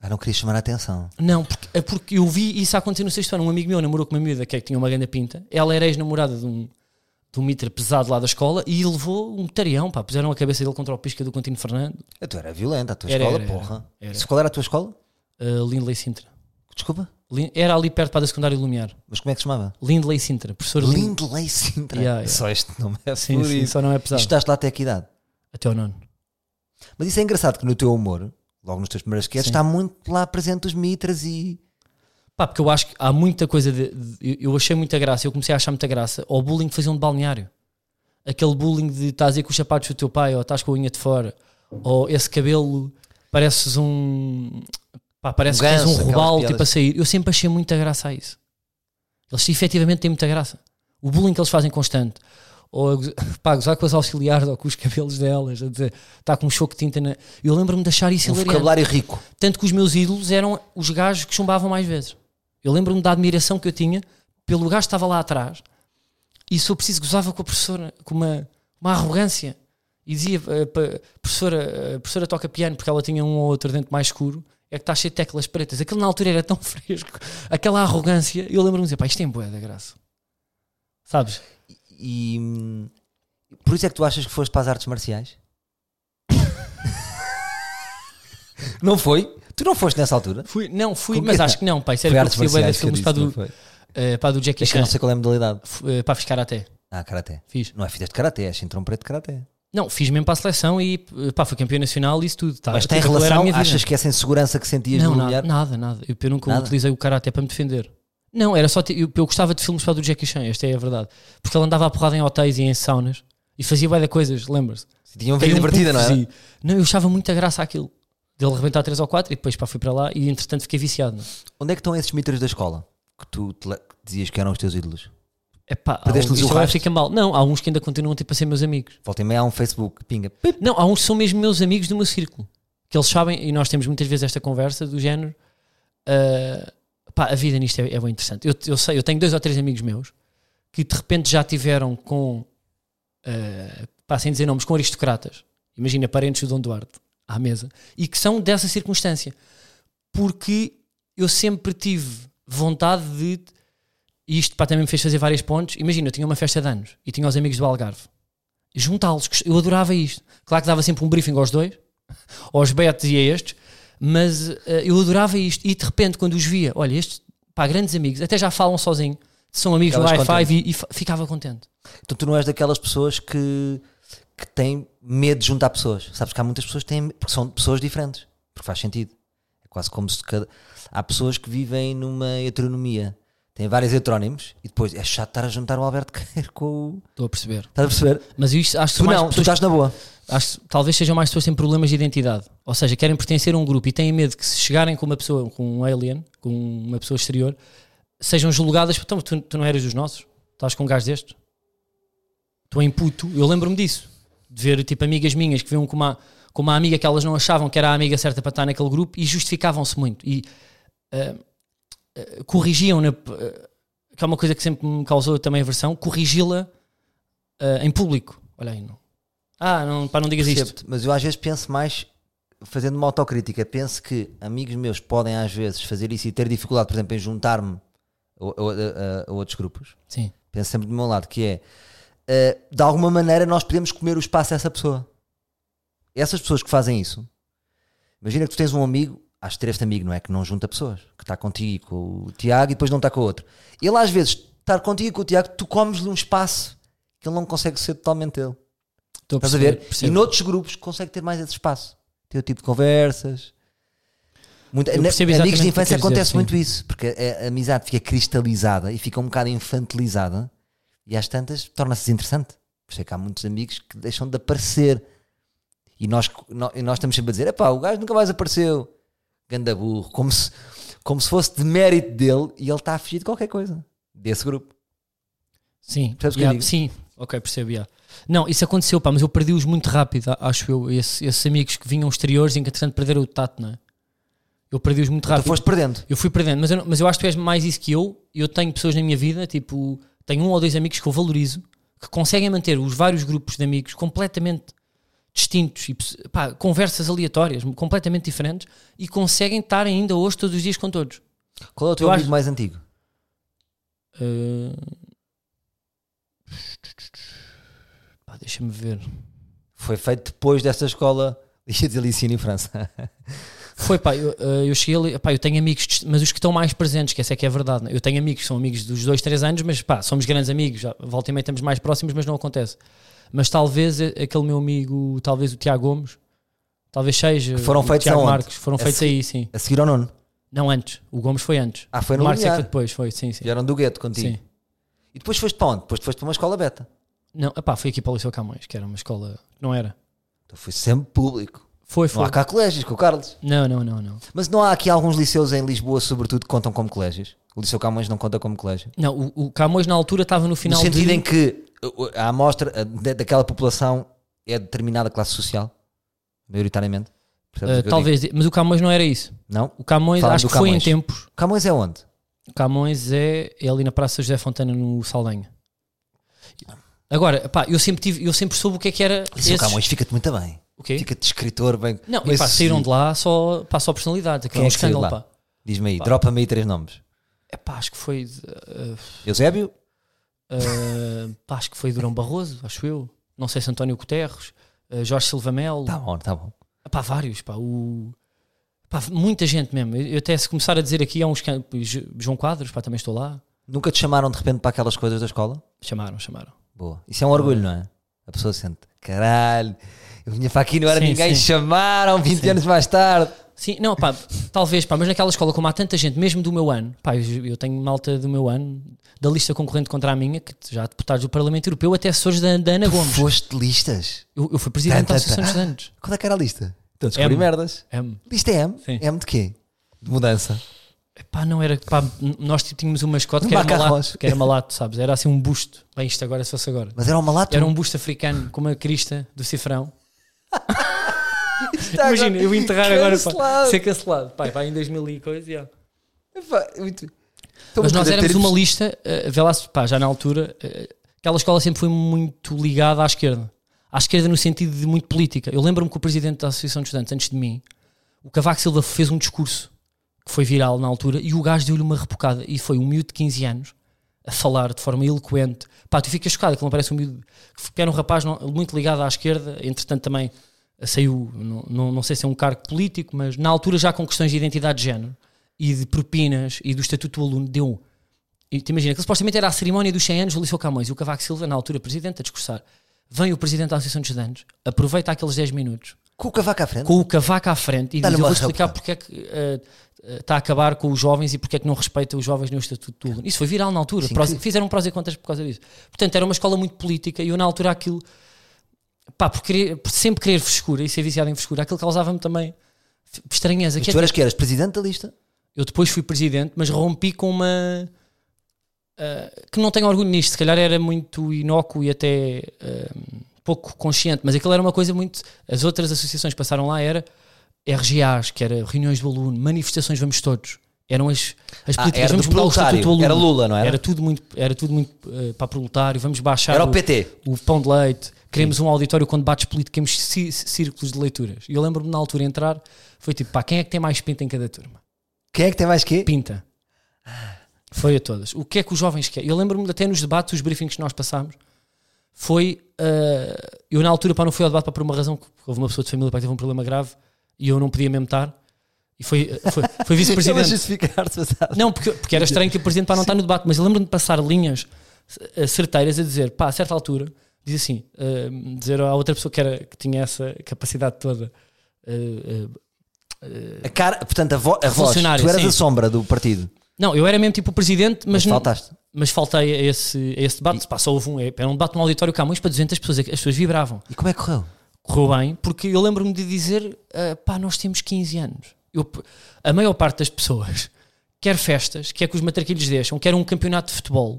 Ah, não querias chamar a atenção. Não, porque, é porque eu vi isso acontecer no sexto ano. Um amigo meu namorou com uma miúda que, é que tinha uma grande pinta. Ela era ex-namorada de um, de um mitra pesado lá da escola e levou um tarião, pá. Puseram a cabeça dele contra o pisca do Contino Fernando. A tua era violenta, a tua Era, escola, era, porra. era. Qual era a tua escola? Uh, Lindley Sintra. Desculpa, Era ali perto para da secundária Lumiar. mas como é que se chamava? Lindley Sintra. Professor Lind- Lindley Sintra. Yeah, yeah. Só este nome é Sim, sim, só não é E pesado. estás lá até que idade? Até ao nono. Mas isso é engraçado que no teu humor, logo nos teus primeiros sketches, está muito lá presente os mitras e. Pá, porque eu acho que há muita coisa de, de- eu- achei muita graça, eu comecei a achar muita graça ao bullying que faziam de balneário. Aquele bullying de estás aí com os sapatos do teu pai, ou estás com a unha de fora, ou esse cabelo pareces um. Pá, parece Um que tens um robalo tipo a sair. Eu sempre achei muita graça a isso. Eles efetivamente têm muita graça. O bullying que eles fazem constante. Ou pá, gozar com as auxiliares ou com os cabelos delas, a dizer, está com um choque de tinta na. Eu lembro-me de achar isso Um hilariante. vocabulário rico. Tanto que os meus ídolos eram os gajos que chumbavam mais vezes. Eu lembro-me da admiração que eu tinha pelo gajo que estava lá atrás e se eu preciso gozava com a professora com uma, uma arrogância e dizia eh, professora, a professora toca piano porque ela tinha um ou outro dente mais escuro é que está cheio de teclas pretas aquilo na altura era tão fresco aquela arrogância eu lembro-me de dizer pá isto tem boa da graça sabes? E por isso é que tu achas que foste para as artes marciais? não foi? Tu não foste nessa altura? Fui, não, fui, Com mas que- acho que não pá, isso Foi artes marciais filmes disse, para do, eh, para do Jackie É Chan não sei qual é a modalidade. F- eh, para fiz karaté Ah, karaté. fiz Não é fizeste karaté, é cinturão preto de karaté. Não, fiz mesmo para a seleção e pá, fui campeão nacional e isso tudo. Tá, Mas tem Tipo, relação? Achas que essa insegurança que sentias Não, no nada, mulher? nada, nada. Eu, eu nunca Nada? utilizei o karaté para me defender. Não, era só. Eu, eu gostava de filmes para do Jackie Chan, esta é a verdade. Porque ele andava a porrada em hotéis e em saunas e fazia bué de coisas, lembras-te? Tinha uma vida um divertida, não é? Não, eu achava muita graça aquilo. Dele arrebentar 3 ou 4 e depois pá, fui para lá e entretanto fiquei viciado. não é? Onde é que estão esses mitras da escola? Que tu te que dizias que eram os teus ídolos? Epá, Perdeste-lhes uns- o rastro? fica mal. Não, há uns que ainda continuam tipo, a ser meus amigos. Volta e meia há um Facebook, pinga. Pip. Não, há uns que são mesmo meus amigos do meu círculo. Que eles sabem, e nós temos muitas vezes esta conversa do género. ah, pá, a vida nisto é, é bem interessante. Eu, eu sei, eu tenho dois ou três amigos meus que de repente já tiveram com, ah, pá, sem dizer nomes, com aristocratas. Imagina, parentes do Dom Duarte à mesa. E que são dessa circunstância. Porque eu sempre tive vontade de. E isto pá, também me fez fazer vários pontos. Imagina, eu tinha uma festa de anos e tinha os amigos do Algarve juntá-los. Eu adorava isto. Claro que dava sempre um briefing aos dois, aos Betos e a estes, mas eh, eu adorava isto. E de repente, quando os via, olha, estes, pá, grandes amigos, até já falam sozinho, são amigos no Wi-Fi e, e ficava contente. Então tu não és daquelas pessoas que, que têm medo de juntar pessoas. Sabes que há muitas pessoas que têm, porque são pessoas diferentes. Porque faz sentido. É quase como se cada. Há pessoas que vivem numa heteronomia. Têm vários heterónimos e depois é chato estar a juntar o Alberto Queiro com o. Estou a perceber. Estás a perceber? Mas isto acho que Tu mais não, tu pessoas, estás na boa. Acho talvez sejam mais pessoas que têm problemas de identidade. Ou seja, querem pertencer a um grupo e têm medo que se chegarem com uma pessoa, com um alien, com uma pessoa exterior, sejam julgadas. Então, tu, tu não eras dos nossos? Estás com um gajo deste? Tu em puto, eu lembro-me disso. De ver tipo amigas minhas que viam com uma, com uma amiga que elas não achavam que era a amiga certa para estar naquele grupo e justificavam-se muito. E ah, ah, corrigiam, na, ah, que é uma coisa que sempre me causou também aversão, corrigi-la em público. Olha aí, não. Ah, não, pá, não digas isto. Mas eu às vezes penso mais, fazendo uma autocrítica, penso que amigos meus podem às vezes fazer isso e ter dificuldade, por exemplo, em juntar-me a, a- a- a outros grupos. Sim. Penso sempre do meu lado, que é eh, de alguma maneira nós podemos comer o espaço a essa pessoa. Essas pessoas que fazem isso, imagina que tu tens um amigo, acho que ter este amigo, não é? Que não junta pessoas, que está contigo e com o Tiago e depois não está com o outro. Ele às vezes estar contigo e com o Tiago, tu comes-lhe um espaço que ele não consegue ser totalmente ele. Estou Estás a perceber, ver? percebo. E noutros grupos consegue ter mais esse espaço. Ter o tipo de conversas. Muita, Eu na- amigos de o que infância queres dizer, acontece sim. muito isso, porque a, a amizade fica cristalizada e fica um bocado infantilizada e às tantas torna-se desinteressante. Por isso é que há muitos amigos que deixam de aparecer. E nós, nó- e nós estamos sempre a dizer: epá, o gajo nunca mais apareceu. Ganda burro, como se, como se fosse de mérito dele e ele está a fugir de qualquer coisa desse grupo. Sim, yeah, sim, ok, percebo. yeah. Não, isso aconteceu, pá, mas eu perdi-os muito rápido, acho eu. Esse- esses amigos que vinham exteriores e que entretanto perderam o tato, não é? Eu perdi-os muito Tu rápido. foste perdendo. Eu fui perdendo, mas eu, mas eu acho que tu és mais isso que eu. Eu tenho pessoas na minha vida, tipo, tenho um ou dois amigos que eu valorizo, que conseguem manter os vários grupos de amigos completamente distintos e pá, conversas aleatórias, completamente diferentes, e conseguem estar ainda hoje todos os dias com todos. Qual é o teu Eu amigo acho- mais antigo? Uh, Deixa-me ver. Foi feito depois dessa escola. Dizer Licínio em França. Foi, pá, eu, eh, eu cheguei ali, pá, eu tenho amigos, mas os que estão mais presentes, que essa é que é a verdade. né? Eu tenho amigos, são amigos dos dois, três anos, mas pá, somos grandes amigos, já, volta e meia estamos mais próximos, mas não acontece. Mas talvez aquele meu amigo, talvez o Tiago Gomes, talvez seja. Que foram o feitos Tiago? Marques, foram A feitos seguir- aí, sim. A seguir ao nono. Não antes, o Gomes foi antes. Ah, foi O no Marques é que foi depois, foi, sim, sim. Vieram do gueto contigo. sim. E depois foste para onde? Depois foste para uma escola beta. Não, epá, foi aqui para o Liceu Camões, que era uma escola. Não era. Então foi sempre público. Foi, Não foi. há cá colégios com o Carlos. Não, não, não, não. Mas não há aqui alguns liceus em Lisboa, sobretudo, que contam como colégios? O Liceu Camões não conta como colégio. Não, o, o Camões na altura estava no final no sentido de... em que a amostra da- daquela população é determinada classe social, maioritariamente. Uh, talvez, mas o Camões não era isso. Não? O Camões, Fala acho que foi em Camões. tempos. Camões é onde? O Camões é, é ali na Praça José Fontana, no Saldanha. Agora, pá, eu sempre, tive, eu sempre soube o que é que era. Liceu esses- Camões fica-te muito bem. O quê? Fica-te escritor bem. Não, bem e pá, saíram de lá só, pá, só personalidades. Aquilo é um é escândalo, pá. Diz-me aí, dropa-me aí três nomes. É pá, acho que foi. uh, Eusébio? uh, pá, acho que foi Durão Barroso, acho eu. Não sei se António Guterres, uh, Jorge Silva Melo. Tá bom, tá bom. Pá, vários, pá, o... pá, muita gente mesmo. Eu até se começar a dizer aqui há uns João Quadros, pá, também estou lá. Nunca te chamaram de repente para aquelas coisas da escola? Chamaram, chamaram. Boa. Isso é um orgulho, não é? A pessoa sente, caralho, eu vinha para aqui, não era Sim, ninguém, sim. chamaram 20 Sim. anos mais tarde. Sim, não, pá, talvez, pá, mas naquela escola, como há tanta gente, mesmo do meu ano, pá, eu, eu tenho malta do meu ano, da lista concorrente contra a minha, que já deputados do Parlamento Europeu, até assessores da, da Ana Gomes. Foste listas. Eu, eu fui presidente da Associação tan. Estudantes. Qual é que era a lista? Estou a descobrir M. merdas. É, Lista é M? Sim. M de quê? De mudança. Pá, não era, pá, nós tínhamos uma mascote que Um era macarrão. malato, que era malato, sabes? Era assim um busto. Bem, isto agora, se fosse agora. Mas era uma lata? Era um busto africano com uma crista do cifrão. Imagina, agora eu enterrar agora, pá, ser cancelado. Pá, vai em 2000 e coisa. Epá, muito- Mas nós éramos uma lista, uh, vê lá, pá, já na altura, uh, aquela escola sempre foi muito ligada à esquerda. À esquerda no sentido de muito política. Eu lembro-me que o presidente da Associação de Estudantes, antes de mim, o Cavaco Silva fez um discurso que foi viral na altura e o gajo deu-lhe uma repocada. E foi um miúdo de 15 anos a falar de forma eloquente. Pá, tu ficas chocado, que não parece um miúdo, que era um rapaz não- muito ligado à esquerda, entretanto também uh, saiu, não, não, não sei se é um cargo político, mas na altura já com questões de identidade de género e de propinas e do estatuto do aluno, deu e te imagina que supostamente era a cerimónia dos 100 anos do Liceu Camões e o Cavaco Silva, na altura presidente, a discursar. Vem o presidente da Associação de Estudantes, aproveita aqueles 10 minutos Com o cavaco à frente? com o Cavaco à frente e diz: Eu vou explicar porque é que eh, está a acabar com os jovens e porque é que não respeita os jovens no estatuto do aluno. Isso foi viral na altura, Sim, prós- fizeram prós e contras por causa disso. Portanto, era uma escola muito política e eu, na altura, aquilo, pá, por, querer- por sempre querer frescura e ser viciado em frescura, aquilo causava-me também estranheza. Mas Que é tu eras que eras presidente da lista? eu depois fui presidente, mas rompi com uma. ah, que não tenho orgulho nisto, se calhar era muito inócuo e até ah, pouco consciente, mas aquilo era uma coisa muito. As outras associações passaram lá era RGAs, que era reuniões do aluno, manifestações, vamos todos. Eram as, as Ah, políticas, era vamos mudar o estatuto do aluno. Era Lula, não era? Era tudo muito, era tudo muito ah, para proletário, vamos baixar Era o PT. o pão de leite, queremos um auditório com debates políticos, queremos cí- círculos de leituras. E eu lembro-me na altura entrar, foi tipo, pá, quem é que tem mais pinta em cada turma? Quem é que tem mais quê? Pinta. Foi a todas. O que é que os jovens querem? Eu lembro-me até nos debates, os briefings que nós passámos, foi. ah, eu na altura para não fui ao debate para por uma razão houve uma pessoa de família para que teve um problema grave e eu não podia mesmo estar. E foi, foi, foi vice-presidente. Não, porque, porque era estranho que o presidente para não estar no debate, mas lembro-me de passar linhas eh, certeiras a dizer, pá, a certa altura, diz assim, eh, dizer à outra pessoa que, era, que tinha essa capacidade toda. eh, eh, A cara, portanto, a, vo a voz. Tu eras sim. a sombra do partido. não, eu era mesmo tipo o presidente, mas, Mas não- faltaste. mas faltei a esse, a esse debate. Pá, só houve um, era um debate no auditório Camões para 200 pessoas, as pessoas vibravam. E como é que correu? Correu bem, porque eu lembro-me de dizer, ah, pá, nós temos 15 anos. Eu, a maior parte das pessoas quer festas, quer que os matraquilhos deixam, quer um campeonato de futebol.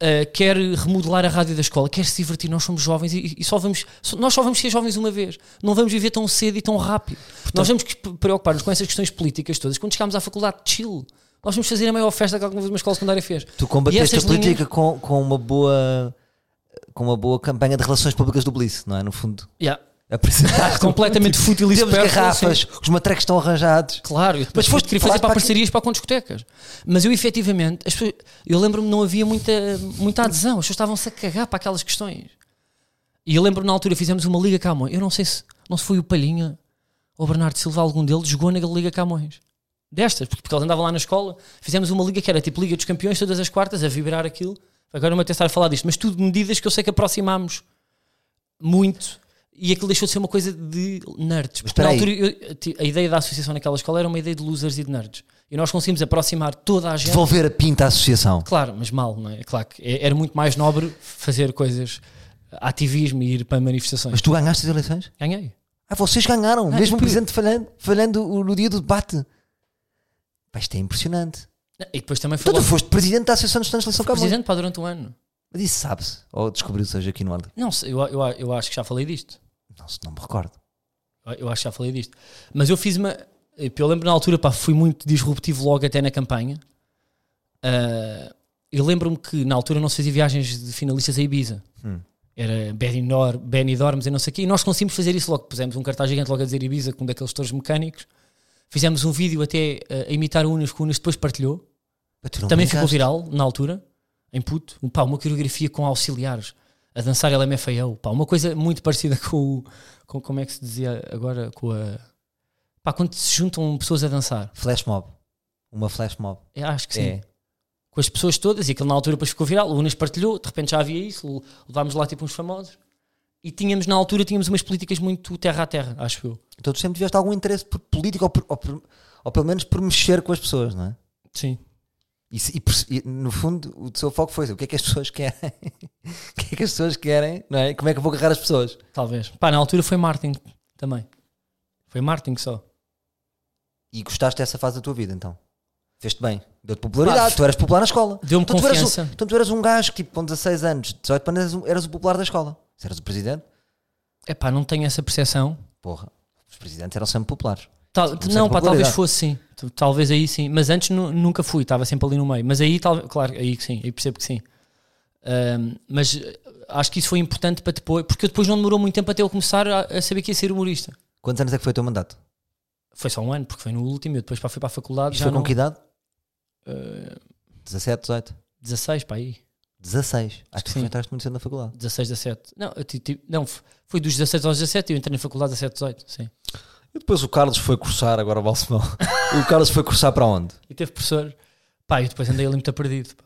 Uh, quer remodelar a rádio da escola, quer se divertir. Nós somos jovens e, e só vamos, nós só vamos ser jovens uma vez. Não vamos viver tão cedo e tão rápido. nós temos que preocupar-nos com essas questões políticas todas. Quando chegarmos à faculdade, chill. Nós vamos fazer a maior festa que alguma vez uma escola secundária fez. Tu combateste a política com, com uma boa com uma boa campanha de relações públicas do Bliss, não é? No fundo. Yeah. Apresentaste completamente fútil e Temos garrafas, os matrecos estão arranjados. Claro, mas foste- queria fazer para para parcerias para com discotecas. Mas eu efetivamente, as pessoas- eu lembro-me não havia muita, muita adesão, as pessoas estavam-se a cagar para aquelas questões. E eu lembro-me na altura fizemos uma Liga Camões. Eu não sei se não se foi o Palhinha ou o Bernardo Silva, algum deles jogou na Liga Camões. Destas, porque, porque eles andavam lá na escola, fizemos uma liga que era tipo Liga dos Campeões, todas as quartas, a vibrar aquilo. Agora não me a falar disto, mas tudo medidas que eu sei que aproximámos muito e aquilo deixou de ser uma coisa de nerds. Porque na altura eu- a ideia da associação naquela escola era uma ideia de losers e de nerds. E nós conseguimos aproximar toda a gente. Devolver a pinta à associação. Claro, mas mal, não é? Claro que é- era muito mais nobre fazer coisas, ativismo e ir para manifestações. Mas tu ganhaste as eleições? Ganhei. Ah, vocês ganharam, mesmo o presidente falhando, falhando no dia do debate. Pá, isto é impressionante. E depois também foi Então tu foste presidente da Associação de Estudantes de Camões. presidente para durante um ano. Mas isso sabe-se? Ou descobriu-se hoje aqui no ar? Não sei, eu, eu, eu acho que já falei disto. Não, se não me recordo. Eu- Eu acho que já falei disto. Mas eu fiz uma. Eu lembro na altura, pá, fui muito disruptivo logo até na campanha. Ah, eu lembro-me que na altura não se fazia viagens de finalistas a Ibiza. Hum. Era Benidorm, Benidorms e não sei o quê. E nós conseguimos fazer isso logo. Pusemos um cartaz gigante logo a dizer Ibiza com um daqueles torres mecânicos. Fizemos um vídeo até ah, a imitar o Unas que o Unas depois partilhou. Também ficou brincaste. viral na altura, em puto. Um, pá, uma coreografia com auxiliares a dançar LMFAO. Pá, uma coisa muito parecida com o. Com, como é que se dizia agora? Com a. Pá, quando se juntam pessoas a dançar. Flash mob. Uma flash mob. Eu acho que sim. É. Com as pessoas todas, e aquilo na altura depois ficou viral. O Unas partilhou, de repente já havia isso, levámos lá tipo uns famosos. E tínhamos, na altura, tínhamos umas políticas muito terra a terra, acho eu. Então tu sempre tiveste algum interesse por política ou, por- ou por- ou pelo menos por mexer com as pessoas, não é? Sim. E, se- e no fundo o teu foco foi o que é que as pessoas querem? o que é que as pessoas querem? Não é? Como é que eu vou agarrar as pessoas? Talvez. Pá, na altura foi marketing também. Foi marketing só. E gostaste dessa fase da tua vida então? Fez-te bem, deu-te popularidade, Pá, tu eras popular na escola. Deu-me Então tu, eras confiança. um, então tu eras um gajo que tipo, com 16 anos, 18 anos, eras, um- eras o popular da escola. Se eras o presidente, É pá, não tenho essa percepção. porra, os presidentes eram sempre populares. Tal- Certa não, pá, talvez fosse sim. Talvez aí sim. Mas antes nu- nunca fui, estava sempre ali no meio. Mas aí, tal, claro, aí que sim, aí percebo que sim. Ahm, mas eh, acho que isso foi importante para depois, porque depois não demorou muito tempo até eu começar a, a saber que ia ser humorista. Quantos anos é que foi o teu mandato? Foi só um ano, porque foi no último, eu depois pá, fui para a faculdade. Isto foi com não, que idade? eh, 17, 18? 16 para aí. 16. Acho que Sim. tu entraste muito cedo na faculdade. 16, 17. Não, eu não, foi dos 16 aos 17 eu entrei na faculdade 17, 18. Sim. E depois o Carlos foi cursar, agora o Balsemão. o Carlos foi cursar para onde? E teve professor. Pá, e depois andei ali muito perdido. pá.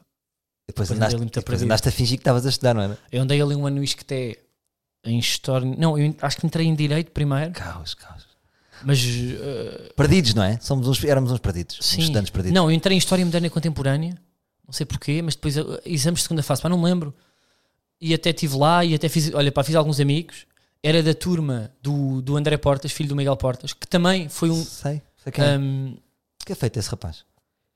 Depois, Depois andaste, andei muito depois perdido. andaste a fingir que estavas a estudar, não era? Eu andei ali um ano no Isqueté em História. Não, eu acho que entrei em Direito primeiro, Caos, caos. mas. eh, Perdidos, não é? Somos uns, éramos uns perdidos. Uns sim. estudantes perdidos. Não, eu entrei em História Moderna e Contemporânea, não sei porquê, mas depois eh, exames de segunda fase, pá, não me lembro. E até estive lá e até fiz, olha, pá, fiz alguns amigos. Era da turma do, do André Portas, filho do Miguel Portas, que também foi um. Sei. sei quem é. um, O que é feito esse rapaz?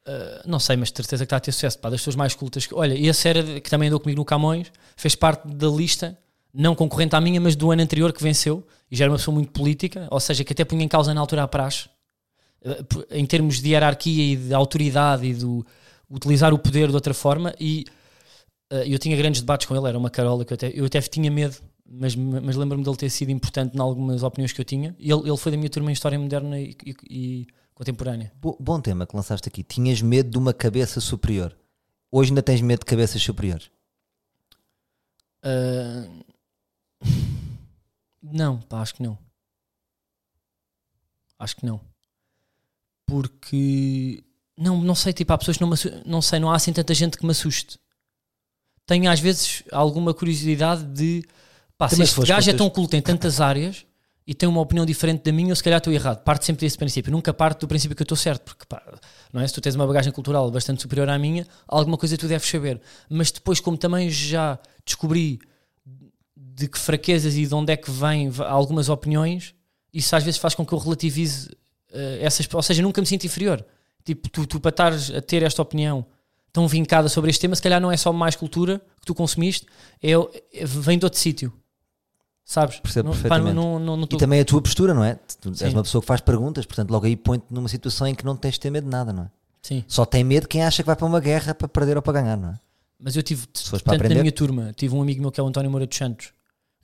Uh, não sei, mas de certeza que está a ter sucesso. Pá, das pessoas mais cultas. que- Olha, esse era que também andou comigo no Camões, fez parte da lista, não concorrente à minha, mas do ano anterior que venceu, e já era uma pessoa muito política, ou seja, que até punha em causa na altura a praxe, uh, em termos de hierarquia e de autoridade e de utilizar o poder de outra forma. E uh, eu tinha grandes debates com ele, era uma carola que eu até, eu até tinha medo. Mas, mas lembro-me dele ter sido importante em algumas opiniões que eu tinha. Ele, ele foi da minha turma em História Moderna e, e- e Contemporânea. Bo- bom tema que lançaste aqui. Tinhas medo de uma cabeça superior. Hoje ainda tens medo de cabeças superiores. Ah, não, pá, acho que não. Acho que não. Porque não, não sei, tipo, há pessoas que não me não sei, não há assim tanta gente que me assuste. Tenho às vezes alguma curiosidade de pá, se este gajo é tão culto em tantas áreas e tem uma opinião diferente da minha, eu se calhar estou errado. Parte sempre desse princípio, nunca parte do princípio que eu estou certo, porque pá, não é? se tu tens uma bagagem cultural bastante superior à minha, alguma coisa tu deves saber. Mas depois, como também já descobri de que fraquezas e de onde é que vêm algumas opiniões, isso às vezes faz com que eu relativize eh, essas, ou seja, nunca me sinto inferior. Tipo, tu, tu para estares a ter esta opinião tão vincada sobre este tema, se calhar não é só mais cultura que tu consumiste, é, é- vem de outro sítio. Sabes? Percebo não, perfeitamente. não, não, não E também a tua postura, não é? Tu és uma pessoa que faz perguntas, portanto, logo aí põe-te numa situação em que não tens de ter medo de nada, não é? Sim, Só tem medo quem acha que vai para uma guerra para perder ou para ganhar, não é? mas eu tive, Se fores para tanto na minha turma, tive um amigo meu que é o António Moura dos Santos,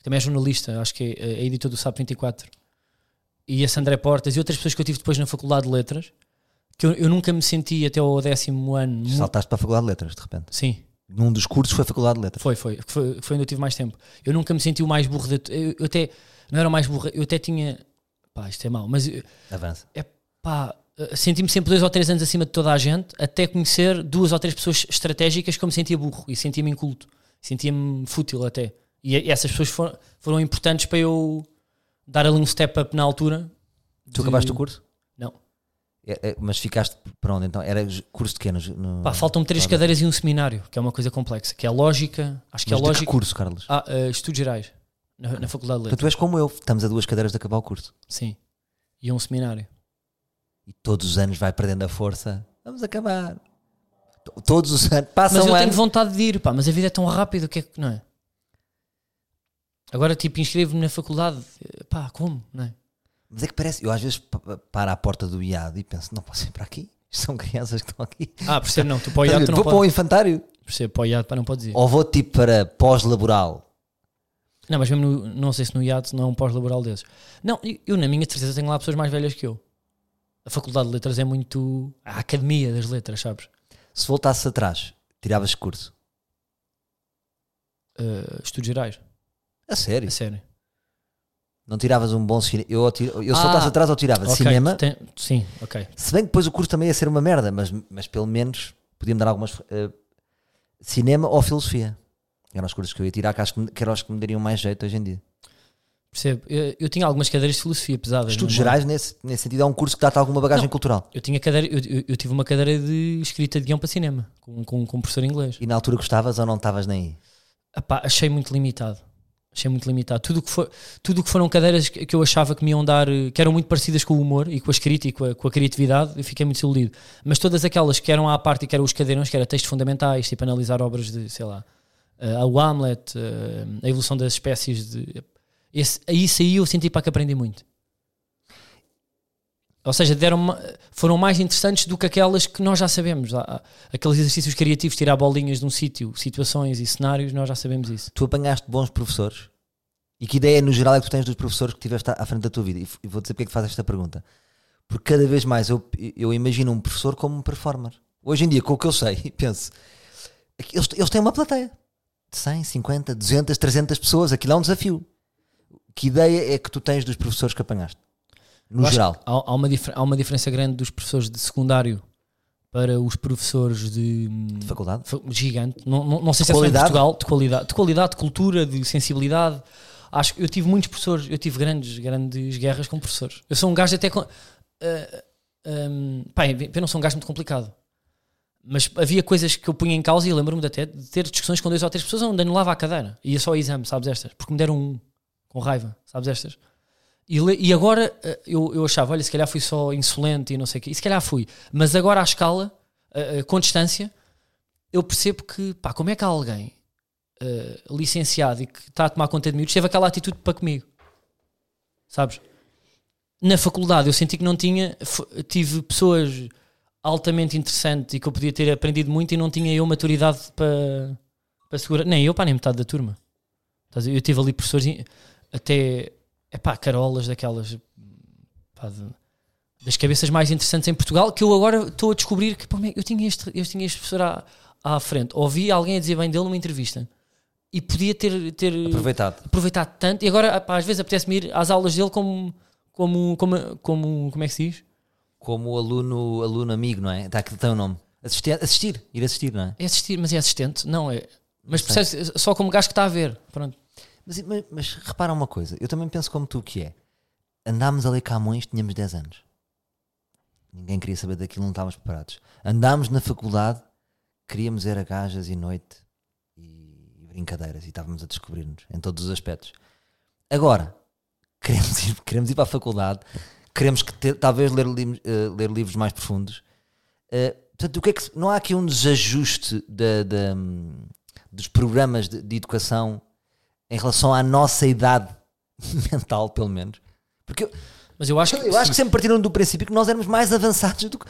também é jornalista, acho que é, é editor do SAP 24. E esse André Portas e outras pessoas que eu tive depois na Faculdade de Letras, que eu, eu nunca me senti até ao décimo ano. Saltaste para a Faculdade de Letras, de repente. Sim, Num dos cursos foi a Faculdade de Letras. foi, foi, foi, foi onde eu tive mais tempo. Eu nunca me senti o mais burro de. Eu, eu até. Não era o mais burro, eu até tinha. Pá, isto é mau, mas Avança. é pá, eh, senti-me sempre dois ou três anos acima de toda a gente, até conhecer duas ou três pessoas estratégicas que eu me sentia burro e sentia-me inculto, sentia-me fútil até. E, e essas pessoas foram, foram importantes para eu dar ali um step up na altura. Tu de- acabaste o curso? É- é, mas ficaste para onde então? Era curso de quê? No, Pá, faltam três Claro. cadeiras e um seminário, que é uma coisa complexa, que é a lógica, acho que Mas é de que lógica. curso, Carlos? Ah, eh, estudos gerais, na, na Faculdade de Então Letras, tu és como eu, estamos a duas cadeiras de acabar o curso. sim. E um seminário. E todos os anos vai perdendo a força. Vamos acabar. To- Todos os anos. Passa Mas eu tenho vontade de ir, pá, mas a vida é tão rápida, o que é que não é? Agora, tipo, inscrevo-me na faculdade, eh, pá, como, não é? Mas é que parece, eu às vezes pa- pa- paro à porta do IAD e penso, não posso ir para aqui. São crianças que estão aqui. Ah, percebo, não, tu para o IAD, tu não Vou para podes. o infantário. Percebo, para o IAD, pá, não podes ir. Ou vou tipo para pós-laboral. Não, mas mesmo no, não sei se no IAD não é um pós-laboral desses. Não, eu, eu, na minha certeza tenho lá pessoas mais velhas que eu. A Faculdade de Letras é muito a academia das letras, sabes? Se voltasses atrás, tiravas curso. Uh, estudos gerais, A sério? a sério. Não tiravas um bom cinema. Eu, eu, Ah, atrás, eu tirava Ok, cinema. tem- sim, ok. Se bem que depois o curso também ia ser uma merda, mas, mas pelo menos podia-me dar algumas. eh, cinema ou filosofia. Eram os cursos que eu ia tirar, que acho que, que eram os que me dariam mais jeito hoje em dia. Percebo. Eu, eu tinha algumas cadeiras de filosofia pesadas. Estudos é? gerais, nesse, nesse sentido, é um curso que dá-te alguma bagagem Não. cultural. Eu, tinha cadeira, eu, eu- eu tive uma cadeira de escrita de guião para cinema, com, com, com um professor inglês. E na altura gostavas ou não estavas nem aí? Epá, achei muito limitado. Achei muito limitado. Tudo que, for, tudo que foram cadeiras que que eu achava que me iam dar, que eram muito parecidas com o humor e com a escrita e com a, com a criatividade, eu fiquei muito desiludido. Mas todas aquelas que eram à parte e que eram os cadeirões, que eram textos fundamentais, tipo analisar obras de, sei lá, eh, o Hamlet, eh, a evolução das espécies, de, esse, isso aí eu senti para que aprendi muito. Ou seja, deram foram mais interessantes do que aquelas que nós já sabemos. Aqueles exercícios criativos, tirar bolinhas de um sítio, situações e cenários, nós já sabemos isso. Tu apanhaste bons professores? E que ideia no geral é que tu tens dos professores que tiveste à frente da tua vida? E vou dizer porque é que fazes esta pergunta. Porque cada vez mais eu, eu imagino um professor como um performer. Hoje em dia, com o que eu sei, penso, eles, eles têm uma plateia de 100, 50, 200, 300 pessoas. Aquilo é um desafio. Que ideia é que tu tens dos professores que apanhaste? No geral. Há, há uma há uma diferença grande dos professores de secundário para os professores de, De faculdade? fa- gigante. Não, não, não sei se é só em qualidade? Portugal, de qualidade, de qualidade, de cultura, de sensibilidade. Acho que eu tive muitos professores, eu tive grandes, grandes guerras com professores. Eu sou um gajo até com. ah, um, pá, eu não sou um gajo muito complicado. Mas havia coisas que eu punha em causa e lembro-me de até de ter discussões com dois ou três pessoas onde anulava a cadeira. Ia só ao exame, sabes estas? Porque me deram um com raiva, sabes estas? E, e agora eh, eu, eu achava, olha, se calhar fui só insolente e não sei o quê. E se calhar fui. Mas agora à escala, eh, com distância, eu percebo que, pá, como é que há alguém eh, licenciado e que está a tomar conta de miúdos teve aquela atitude para comigo? Sabes? Na faculdade eu senti que não tinha, tive pessoas altamente interessantes e que eu podia ter aprendido muito e não tinha eu maturidade para, para segurar. Nem eu, pá, nem metade da turma. Eu tive ali professores até, é pá, carolas daquelas, pá, de- das cabeças mais interessantes em Portugal, que eu agora estou a descobrir que pá, eu tinha este, eu tinha este professor à, à frente. Ouvi alguém a dizer bem dele numa entrevista e podia ter, ter Aproveitado. aproveitado tanto. E agora, pá, às vezes apetece-me ir às aulas dele como, como, como, como, como é que se diz? Como aluno, aluno amigo, não é? Está tem o nome. Assistir, assistir, ir assistir, não é? É assistir, mas é assistente? Não, é. Mas percebes, só como gajo que está a ver. Pronto. Mas, mas, mas repara uma coisa, eu também penso como tu que é. Andámos a ler Camões, tínhamos 10 anos. Ninguém queria saber daquilo, não estávamos preparados. Andámos na faculdade, queríamos era gajas e noite e, brincadeiras e estávamos a descobrir-nos em todos os aspectos. Agora, queremos ir, queremos ir para a faculdade, queremos que talvez ler, eh, ler livros mais profundos. Eh, portanto, o que é que, não há aqui um desajuste da, hum, dos programas de- de educação em relação à nossa idade mental, pelo menos. Porque eu, Mas eu acho que. eu acho que sempre partiram do princípio que nós éramos mais avançados do que.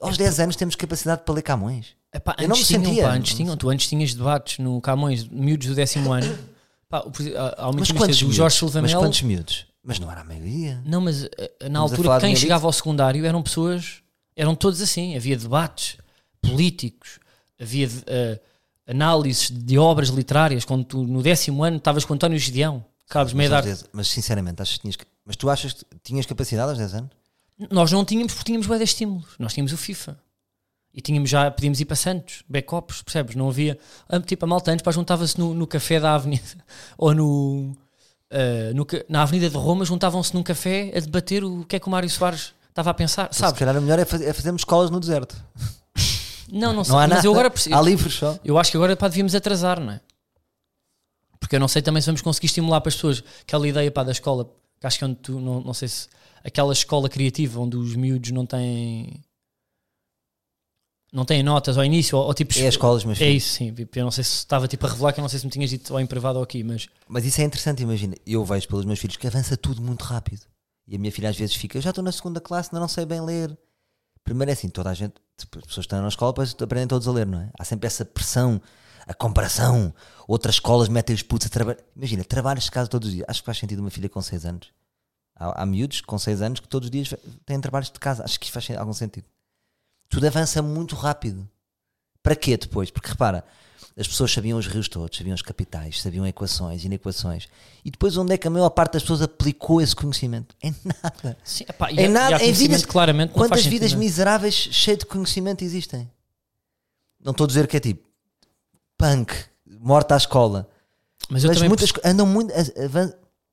Aos 10 anos temos capacidade para ler Camões. Epá, Eu não me tinham, sentia. pá, antes tinham. Tu antes tinhas debates no Camões, miúdos do décimo ano, Pá, há uma Mas quantos do miúdos? Jorge Silva Mas quantos miúdos? Mas não era a maioria. Não, mas eh, na Estamos a altura quem chegava ao secundário eram pessoas, eram todos assim. Havia debates políticos, havia eh, análises de obras literárias. Quando tu, no décimo ano estavas com António Gideão, idade. 10 mas sinceramente, achas que tinhas. Mas tu achas que tinhas capacidade aos 10 anos? Nós não tínhamos porque tínhamos bué de estímulos. Nós tínhamos o FIFA. E tínhamos já, podíamos ir para Santos, backups, percebes? Não havia. ah, Tipo, a malta antes juntava-se no, no café da avenida ou no, ah, no na Avenida de Roma, juntavam-se num café a debater o que é que o Mário Soares estava a pensar, Se sabes? calhar o melhor é, faz- é fazermos escolas no deserto. Não, não sei. Não há mas nada. eu agora percebo. Há livros só. Eu acho que agora pá, devíamos atrasar, não é? Porque eu não sei também se vamos conseguir estimular para as pessoas aquela ideia pá, da escola, que acho que é onde tu, não, não sei se aquela escola criativa onde os miúdos não têm não têm notas ao início, ou, ou tipo É as escolas, mas. é isso, sim. Eu não sei se estava tipo a revelar que eu não sei se me tinhas dito ou em privado ou aqui, mas Mas isso é interessante, imagina. Eu vejo pelos meus filhos que avança tudo muito rápido. E a minha filha às vezes fica, eu já estou na segunda classe, ainda não sei bem ler. Primeiro é assim, toda a gente, tipo, as pessoas estão na escola, depois aprendem todos a ler, não é? Há sempre essa pressão, a comparação. Outras escolas metem os putos a trabalhar. Imagina, trabalhas de casa todos os dias. Acho que faz sentido uma filha com 6 anos. Há, há miúdos com 6 anos que todos os dias têm trabalhos de casa. Acho que isso faz algum sentido. Tudo avança muito rápido. Para quê depois? Porque repara, as pessoas sabiam os rios todos, sabiam os capitais, sabiam equações, inequações. E depois onde é que a maior parte das pessoas aplicou esse conhecimento? Em nada. sim, epá, Em nada- e em vidas- claramente Quantas sentido, vidas é? miseráveis cheias de conhecimento existem? Não estou a dizer que é tipo punk, morta à escola. Mas eu Mas muitas co- andam muito, avan-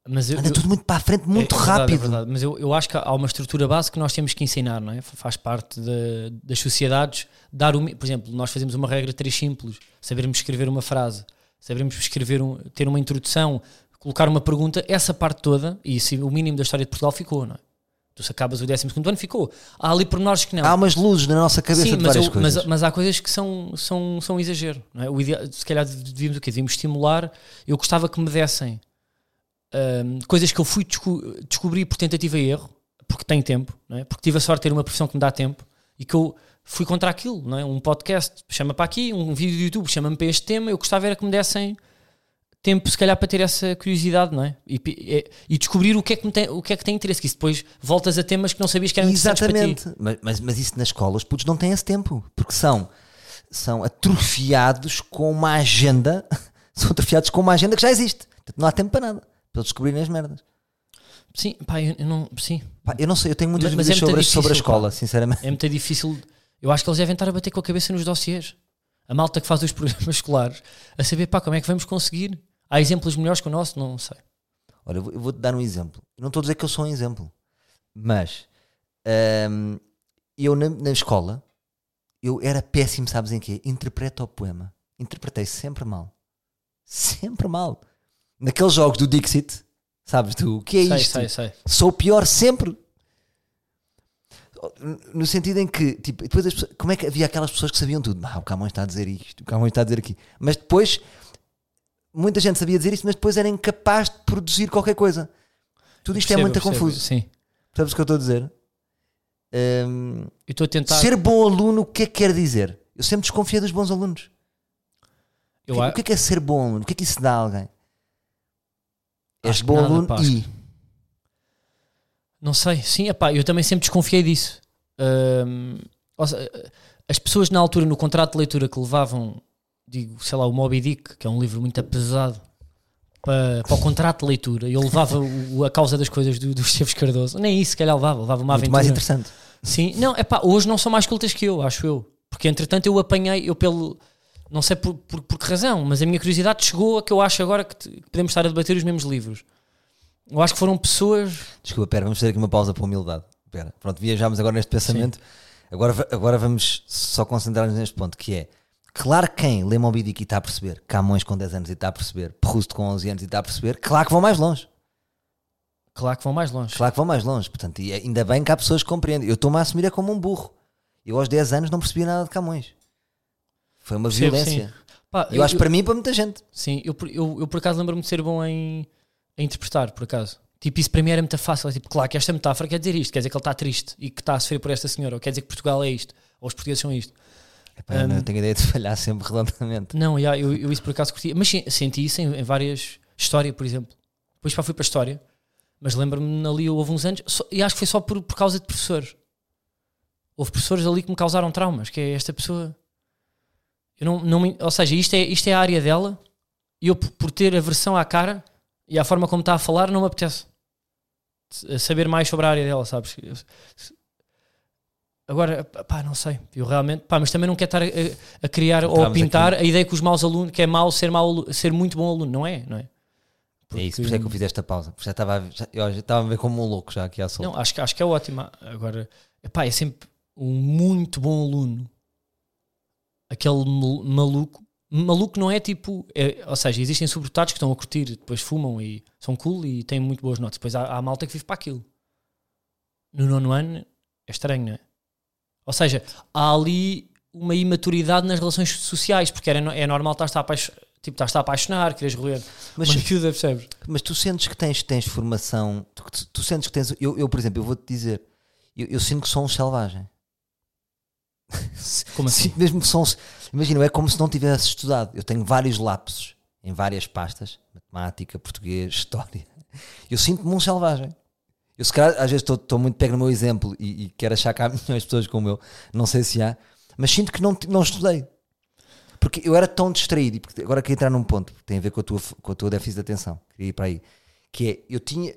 mas eu, anda eu- tudo muito para a frente, muito É- é verdade, rápido. é verdade. Mas eu, eu acho que há uma estrutura base que nós temos que ensinar, não é? Faz parte de- das sociedades dar o, por exemplo, nós fazemos uma regra três simples, sabermos escrever uma frase, sabermos escrever um, ter uma introdução, colocar uma pergunta, essa parte toda, e se o mínimo da história de Portugal ficou, não é? Tu se acabas o 12 ano, ficou. Há ali pormenores que não. Há umas luzes na nossa cabeça Sim, de mas, várias eu- coisas. mas, mas há coisas que são, são, são exagero. Não é? o ideal, se calhar devíamos o quê? Devíamos estimular. Eu gostava que me dessem hum, coisas que eu fui desco descobrir por tentativa e erro, porque tenho tempo, é? porque tive a sorte de ter uma profissão que me dá tempo e que eu fui contra aquilo. É? Um podcast chama para aqui, um vídeo do YouTube chama-me para este tema. Eu gostava era que me dessem tempo, se calhar, para ter essa curiosidade, não é? E, e- e descobrir o que, é que tem, o que é que tem interesse, que isso depois voltas a temas que não sabias que eram interessantes para ti. Exatamente. Mas, mas, mas isso na escola, os putos não têm esse tempo. Porque são, são atrofiados com uma agenda. São atrofiados com uma agenda que já existe. Não há tempo para nada. Para eles descobrirem as merdas. Sim, pá, eu, eu não. Sim, Pá, eu não sei, eu tenho muitas Mas- mas é dúvidas muito sobre, sobre a escola, pá. sinceramente. é muito difícil. Eu acho que eles devem estar a bater com a cabeça nos dossiês. A malta que faz os programas escolares, a saber, pá, como é que vamos conseguir? Há exemplos melhores que o nosso? Não sei. Olha, eu vou- eu vou-te dar um exemplo. Eu não estou a dizer que eu sou um exemplo. Mas hum, eu na, na escola eu era péssimo, sabes em quê? Interpreta o poema. Interpretei sempre mal. Sempre mal. Naqueles jogos do Dixit, sabes tu, o que é sei, isto? sei, sei. Sou o pior sempre. No sentido em que, tipo, depois as pessoas, como é que havia aquelas pessoas que sabiam tudo? Ah, o Camões está a dizer isto, o Camões está a dizer aqui. Mas depois, muita gente sabia dizer isso, mas depois era incapaz de produzir qualquer coisa. Tudo isto é Percebo, muito percebo, confuso. Sim. Sabes o que eu estou a dizer? Hum, Eu estou a tentar. ser bom aluno, o que é que quer dizer? Eu sempre desconfiei dos bons alunos. eu, o, a- que, o que é que é ser bom aluno? O que é que isso dá a alguém? És bom nada, aluno pá. e. Não sei, sim, epá, eu também sempre desconfiei disso. Hum, seja, as pessoas na altura, no contrato de leitura que levavam, digo, sei lá, o Moby Dick, que é um livro muito pesado, para, para o contrato de leitura, eu levava o- a causa das coisas do, do Esteves Cardoso, nem isso, se calhar levava, levava uma Muito aventura. mais interessante. Sim, não, é pá, hoje não são mais cultas que eu, acho eu. Porque entretanto eu apanhei, eu pelo. Não sei por, por, por que razão, mas a minha curiosidade chegou a que eu acho agora que, te- que podemos estar a debater os mesmos livros. Eu acho que foram pessoas. Desculpa, pera, vamos fazer aqui uma pausa para a humildade. Pera, pronto, viajámos agora neste pensamento. Agora, agora vamos só concentrar-nos neste ponto, que é, claro que quem lê Moby Dick e está a perceber, Camões com 10 anos e está a perceber, Proust com 11 anos e está a perceber, claro que vão mais longe. Claro que vão mais longe. Claro que vão mais longe. Portanto, e ainda bem que há pessoas que compreendem. Eu estou-me a assumir é como um burro. Eu aos 10 anos não percebia nada de Camões. Foi uma Percebo, violência. Pá, E eu acho que para mim e para muita gente. Sim, eu, por- eu, eu por acaso lembro-me de ser bom em, em interpretar, por acaso. Tipo, isso para mim era muito fácil. É tipo, claro que esta metáfora quer dizer isto, quer dizer que ele está triste e que está a sofrer por esta senhora, ou quer dizer que Portugal é isto, ou os portugueses são isto. Epá, eu não Um, tenho ideia de falhar sempre redondamente. Não, já, eu, eu isso por acaso curti, mas senti isso em, em várias. História, por exemplo. Depois já fui para a História, mas lembro-me ali, houve uns anos, só- e acho que foi só por, por causa de professores. Houve professores ali que me causaram traumas, que é esta pessoa. Eu não, não ou seja, isto é, isto é a área dela, e eu, por ter aversão à cara e à forma como está a falar, não me apetece s- saber mais sobre a área dela, sabes? Agora, pá, não sei. Eu realmente, pá, mas também não quero estar a, a criar ou a pintar a ideia que os maus alunos, que é mau ser, mau, ser muito bom aluno, não é? Não é? É isso, por isso é que eu fiz esta pausa. Já estava a, já, eu já estava a ver como um louco já aqui à solta. Não, acho, que- acho que é ótimo. Agora, epá, é sempre um muito bom aluno. Aquele mal- maluco. Maluco não é tipo. é- ou seja, existem sobredotados que estão a curtir, depois fumam e são cool e têm muito boas notas. Depois há, há malta que vive para aquilo. No nono ano é estranho, não é? Ou seja, há ali uma imaturidade nas relações sociais, porque era, é normal estar-te a, tipo, estás-te a apaixonar, queres roer. Mas, Mas miúda, percebes? mas tu sentes que tens, tens formação, tu, tu- tu sentes que tens. Eu, eu, por exemplo, eu vou-te dizer, eu, eu sinto que sou um selvagem. Como assim? Mesmo um. Imagina, é como se não tivesse estudado. Eu tenho vários lapsos em várias pastas: matemática, português, história. Eu sinto-me um selvagem. Eu, se calhar, às vezes estou- muito pego no meu exemplo e, e quero achar que há milhões de pessoas como eu, não sei se há, mas sinto que não, não estudei. Porque eu era tão distraído, e porque agora queria entrar num ponto que tem a ver com a tua, com a tua déficit de atenção, queria ir para aí, que é, eu tinha,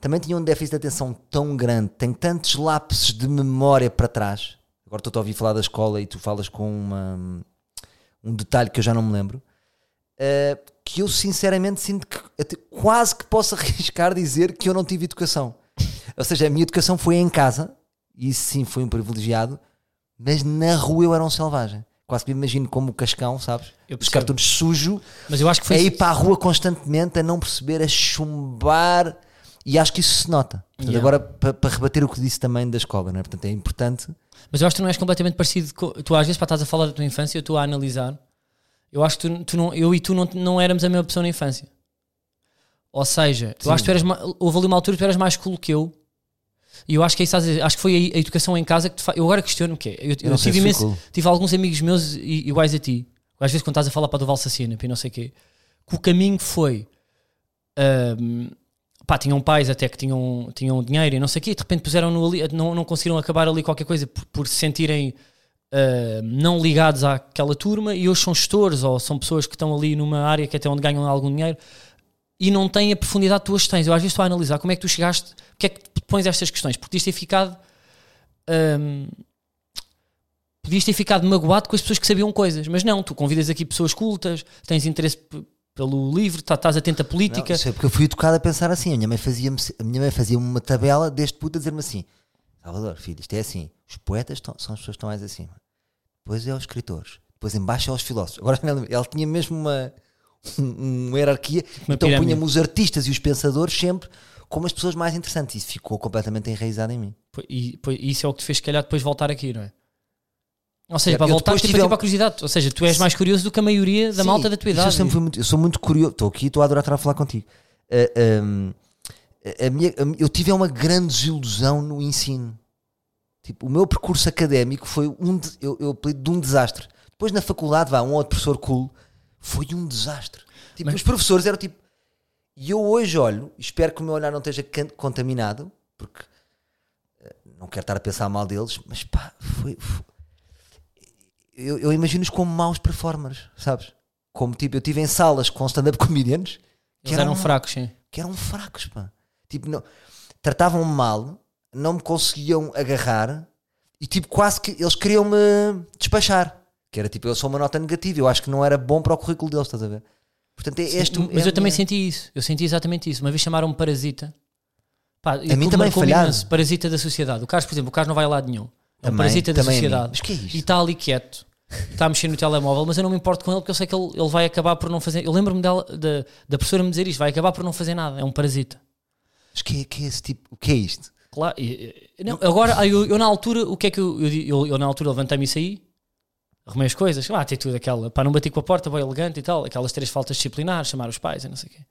também tinha um déficit de atenção tão grande, tenho tantos lapsos de memória para trás, agora estou a ouvir falar da escola e tu falas com uma, um detalhe que eu já não me lembro, eh, que eu sinceramente sinto que quase que posso arriscar dizer que eu não tive educação. Ou seja, a minha educação foi em casa, e isso sim foi um privilegiado, mas na rua eu era um selvagem. Quase que me imagino como o Cascão, sabes? Eu Os cartões sujo, Mas eu acho que foi. a ir para a rua constantemente, a não perceber, a chumbar, e acho que isso se nota. Portanto, Yeah. agora, para, para rebater o que disse também da escola, não é? Portanto, é importante. Mas eu acho que tu não és completamente parecido. Com, tu às vezes para estás a falar da tua infância, eu estou a analisar. Eu acho que tu, tu não, eu e tu não, não éramos a mesma pessoa na infância. Ou seja, eu Sim. acho que tu eras, houve ali uma altura que tu eras mais cool que eu. E eu acho que é isso, acho que foi a, a educação em casa que fa... Eu agora questiono o quê? Eu, eu não sei tive, imenso- cool. tive alguns amigos meus iguais a ti. Às vezes quando estás a falar para do Valsacina e não sei o quê, que o caminho foi. ahm, pá, tinham pais até que tinham, tinham dinheiro e não sei o quê, e de repente puseram-no ali, não, não conseguiram acabar ali qualquer coisa por, por se sentirem ah, não ligados àquela turma e hoje são gestores ou são pessoas que estão ali numa área que até onde ganham algum dinheiro e não têm a profundidade que tu hoje tens. Eu às vezes estou a analisar como é que tu chegaste, porque é que te pões estas questões, porque podias ter ficado. ahm, podias ter ficado magoado com as pessoas que sabiam coisas, mas não, tu convidas aqui pessoas cultas, tens interesse pelo livro, tá- estás atento à política. Não, isso é porque eu fui educado a pensar assim. A minha mãe fazia-me a minha mãe fazia uma tabela deste puto a dizer-me assim: Salvador, filho, isto é assim. Os poetas são as pessoas que estão mais acima. Depois é os escritores. Depois embaixo é os filósofos. Agora ela tinha mesmo uma, um- uma hierarquia. Uma então punha-me os artistas e os pensadores sempre como as pessoas mais interessantes. Isso ficou completamente enraizado em mim. E, pô, isso é o que te fez, se calhar, depois voltar aqui, não é? Ou seja, Eu para voltar, depois tipo, tive a um- para a curiosidade. Ou seja, tu és mais curioso do que a maioria da Sim, malta da tua idade. Eu, sempre fui muito, eu sou muito curioso. Estou aqui, estou a adorar estar a falar contigo. Ah, um, a- minha- a eu tive uma grande desilusão no ensino. Tipo, o meu percurso académico foi um, de- eu, eu apelido de um desastre. Depois na faculdade, vá, um outro professor cool, foi um desastre. Tipo, Mas- os professores eram tipo. E eu hoje olho, espero que o meu olhar não esteja contaminado, porque eh, não quero estar a pensar mal deles, mas pá, foi. foi- eu, eu imagino-os como maus performers, sabes? Como tipo, eu estive em salas com stand-up comedians que Eles eram fracos, sim. que eram fracos, pá. Tipo, não, tratavam-me mal, não me conseguiam agarrar e tipo, quase que eles queriam-me despachar. Que era tipo, eu sou uma nota negativa, eu acho que não era bom para o currículo deles, estás a ver? Portanto, é este, Sim, é mas a eu também minha- senti isso. Eu senti exatamente isso. Uma vez chamaram-me parasita. Pá, A mim também falharam. Parasita da sociedade. O Carlos, por exemplo, o Carlos não vai a lado nenhum. É um parasita da a sociedade. Mas que é isto? E está ali quieto. Está a mexer no telemóvel, mas eu não me importo com ele porque eu sei que ele, ele vai acabar por não fazer. Eu lembro-me dela, da, da professora me dizer isto: vai acabar por não fazer nada. É um parasita. Mas que, que é esse tipo? O que é isto? Claro, não, agora eu, eu na altura, o que é que eu, eu, eu, eu na altura levantei-me e saí, arrumei as coisas, ah, tem tudo aquela, pá, não bati com a porta, bem elegante e tal, aquelas três faltas disciplinares, chamar os pais e não sei o quê.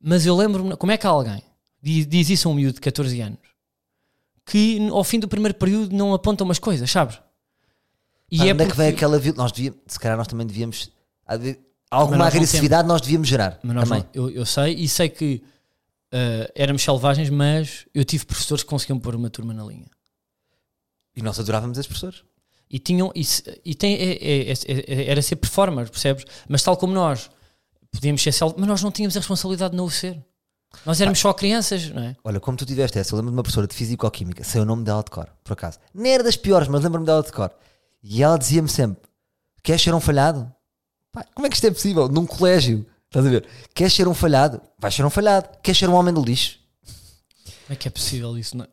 Mas eu lembro-me, como é que alguém diz, diz isso a um miúdo de 14 anos que ao fim do primeiro período não aponta umas coisas, sabes? E Pá, é onde é que porque- vem aquela Nós devíamos, se calhar nós também devíamos. alguma agressividade nós devíamos gerar. Mas nós também. não- eu, eu sei e sei que eh, éramos selvagens, mas eu tive professores que conseguiam pôr uma turma na linha. E nós adorávamos esses professores. E tinham e, e tem, é- é- é- é- era ser performer, percebes? Mas tal como nós podíamos ser selvagens, mas nós não tínhamos a responsabilidade de não o ser. Nós éramos só crianças, não é? Olha, como tu tiveste essa, eu lembro de uma professora de Físico-Química, sei o nome dela de cor, por acaso. Nem era das piores, mas lembro-me dela de cor. E ela dizia-me sempre: Queres ser um falhado? Pá, como é que isto é possível? Num colégio, estás a ver? Queres ser um falhado? Vais ser um falhado. Queres ser um homem do lixo? Como é que é possível isso? Não? é?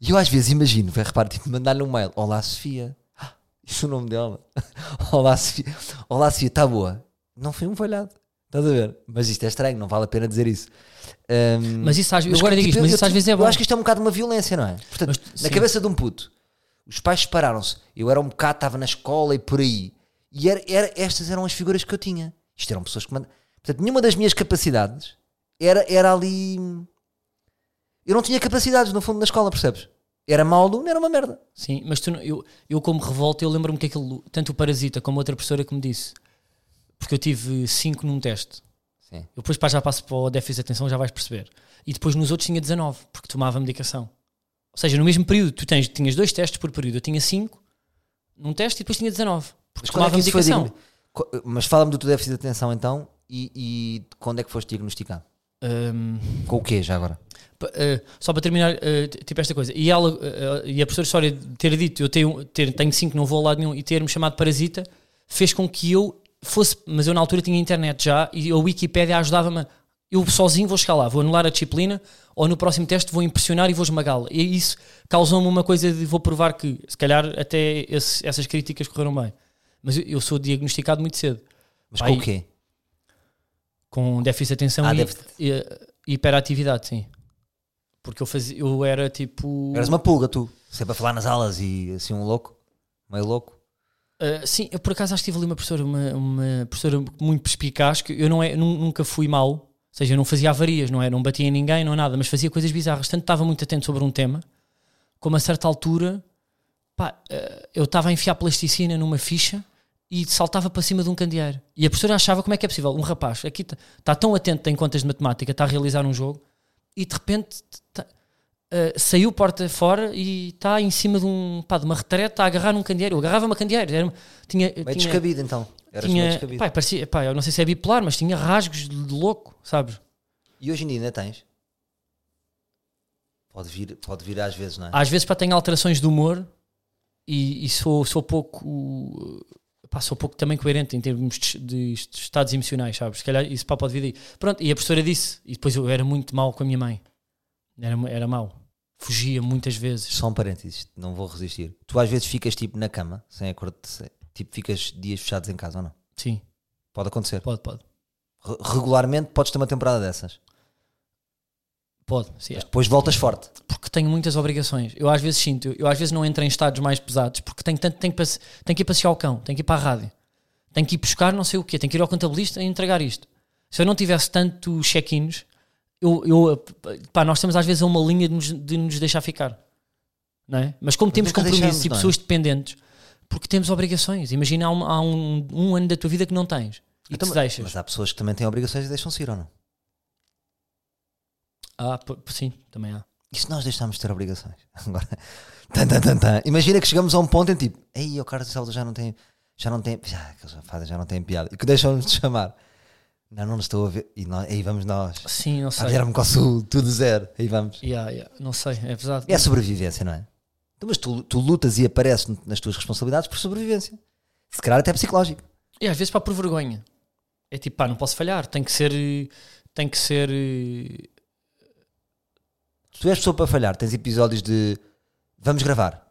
E eu às vezes imagino, vai repara, tipo, mandar-lhe um mail: Olá Sofia. Ah, isso é o nome dela. Olá Sofia. Olá Sofia, está boa. Não foi um falhado. Estás a ver? Mas isto é estranho, não vale a pena dizer isso. Ahm, Mas isso às vezes, Mas, agora digo tipo, isto, mas eu- isso às vezes é Eu bom. acho que isto é um bocado uma violência, não é? Portanto, Mas, na sim. cabeça de um puto, os pais separaram-se. Eu era um bocado, estava na escola e por aí. E era, era- estas eram as figuras que eu tinha. Isto eram pessoas que mandavam. Portanto, nenhuma das minhas capacidades era, era ali. Eu não tinha capacidades, no fundo, na escola, percebes? Era mau aluno, era uma merda. Sim, mas tu, eu, eu como revolta, eu lembro-me que aquilo, tanto o Parasita como outra professora que me disse, porque eu tive 5 num teste. Sim. Eu depois pá, já passo para o déficit de atenção, já vais perceber. E depois nos outros tinha 19, porque tomava medicação. Ou seja, no mesmo período, tu tens, tinhas dois testes por período. Eu tinha 5 num teste e depois tinha 19, porque Mas, é tomava foi medicação. Mas fala-me do teu déficit de atenção então e, e quando é que foste diagnosticado? Hum, Com o quê já agora? Eh, só para terminar, t- tipo esta coisa, e, ela, eh, e a professora história de ter dito eu tenho, ter, tenho cinco, não vou a lado nenhum, e ter-me chamado parasita, fez com que eu fosse, mas eu na altura tinha internet já, e a Wikipédia ajudava-me. Eu sozinho vou chegar lá, vou anular a disciplina, ou no próximo teste vou impressionar e vou esmagá-la. E isso causou-me uma coisa de vou provar que, se calhar, até esse- essas críticas correram bem. Mas eu, eu sou diagnosticado muito cedo, Mas Pai, com o quê? com déficit de atenção Ah, e, déficit. e, eh, hiperatividade, sim. Porque eu, fazia, eu era tipo. Eras uma pulga, tu. Sempre a falar nas aulas e assim um louco, meio louco. Uh, sim, eu por acaso acho que tive ali uma professora, uma, uma professora muito perspicaz, que eu não é, nu- nunca fui mau, ou seja, eu não fazia avarias, não é? Não batia em ninguém, não é nada, mas fazia coisas bizarras. Tanto estava muito atento sobre um tema, como a certa altura, pá, uh, eu estava a enfiar plasticina numa ficha e saltava para cima de um candeeiro. E a professora achava como é que é possível, um rapaz aqui está tão atento, tem contas de matemática, está a realizar um jogo, e de repente tá- Uh, saiu porta fora e está em cima de, um, pá, de uma retreta a agarrar num candeeiro. Eu agarrava uma candeeiro. Era, tinha, Meio tinha, descabido então. Eras meio tinha, descabido. pá, parecia, pá, eu não sei se é bipolar, mas tinha rasgos de de louco, sabes? E hoje em dia ainda tens? Pode vir, pode vir às vezes, não é? Às vezes pá, tenho alterações de humor e, e sou, sou pouco. Pá, sou pouco também coerente em termos de, de estados emocionais, sabes? Se calhar isso pá, pode vir daí. Pronto, e a professora disse, e depois eu era muito mau com a minha mãe. Era, era mau. Fugia muitas vezes. Só um parênteses, não vou resistir. Tu às vezes ficas tipo na cama, sem acordo, tipo ficas dias fechados em casa ou não? Sim, Pode acontecer. pode, pode. Re- Regularmente podes ter uma temporada dessas. Pode, sim. Mas depois voltas forte. porque tenho muitas obrigações. Eu às vezes sinto, eu às vezes não entro em estados mais pesados porque tenho, tanto, tenho, tenho que ir passear o cão, tenho que ir para a rádio, tenho que ir buscar não sei o quê, tenho que ir ao contabilista e entregar isto. Se eu não tivesse tanto check-ins, eu, eu, pá, nós estamos às vezes uma linha de nos, de nos deixar ficar. Não é? Mas como temos compromissos deixamos, e é? pessoas dependentes, porque temos obrigações. Imagina há, um, há um, um ano da tua vida que não tens e Então, te deixas. Mas há pessoas que também têm obrigações e deixam-se ir ou não? Ah, sim, também há. E se nós deixarmos de ter obrigações? Agora, tan, tan, tan. Imagina que chegamos a um ponto em tipo, ei, o Carlos Saldo já não tem, já não tem, já, já não tem piada. E que deixam-nos de chamar. Não, não estou a ver. E nós, aí vamos nós. Sim, não A sei. Com o sul, tudo zero. Aí vamos. Yeah, yeah, não sei, é pesado. É a sobrevivência, não é? Então, mas tu, tu lutas e apareces nas tuas responsabilidades por sobrevivência. Se calhar até psicológico. E às vezes pá, por vergonha. É tipo, pá, não posso falhar, tem que ser. Tem que ser. eh, Se tu és pessoa para falhar, tens episódios de vamos gravar.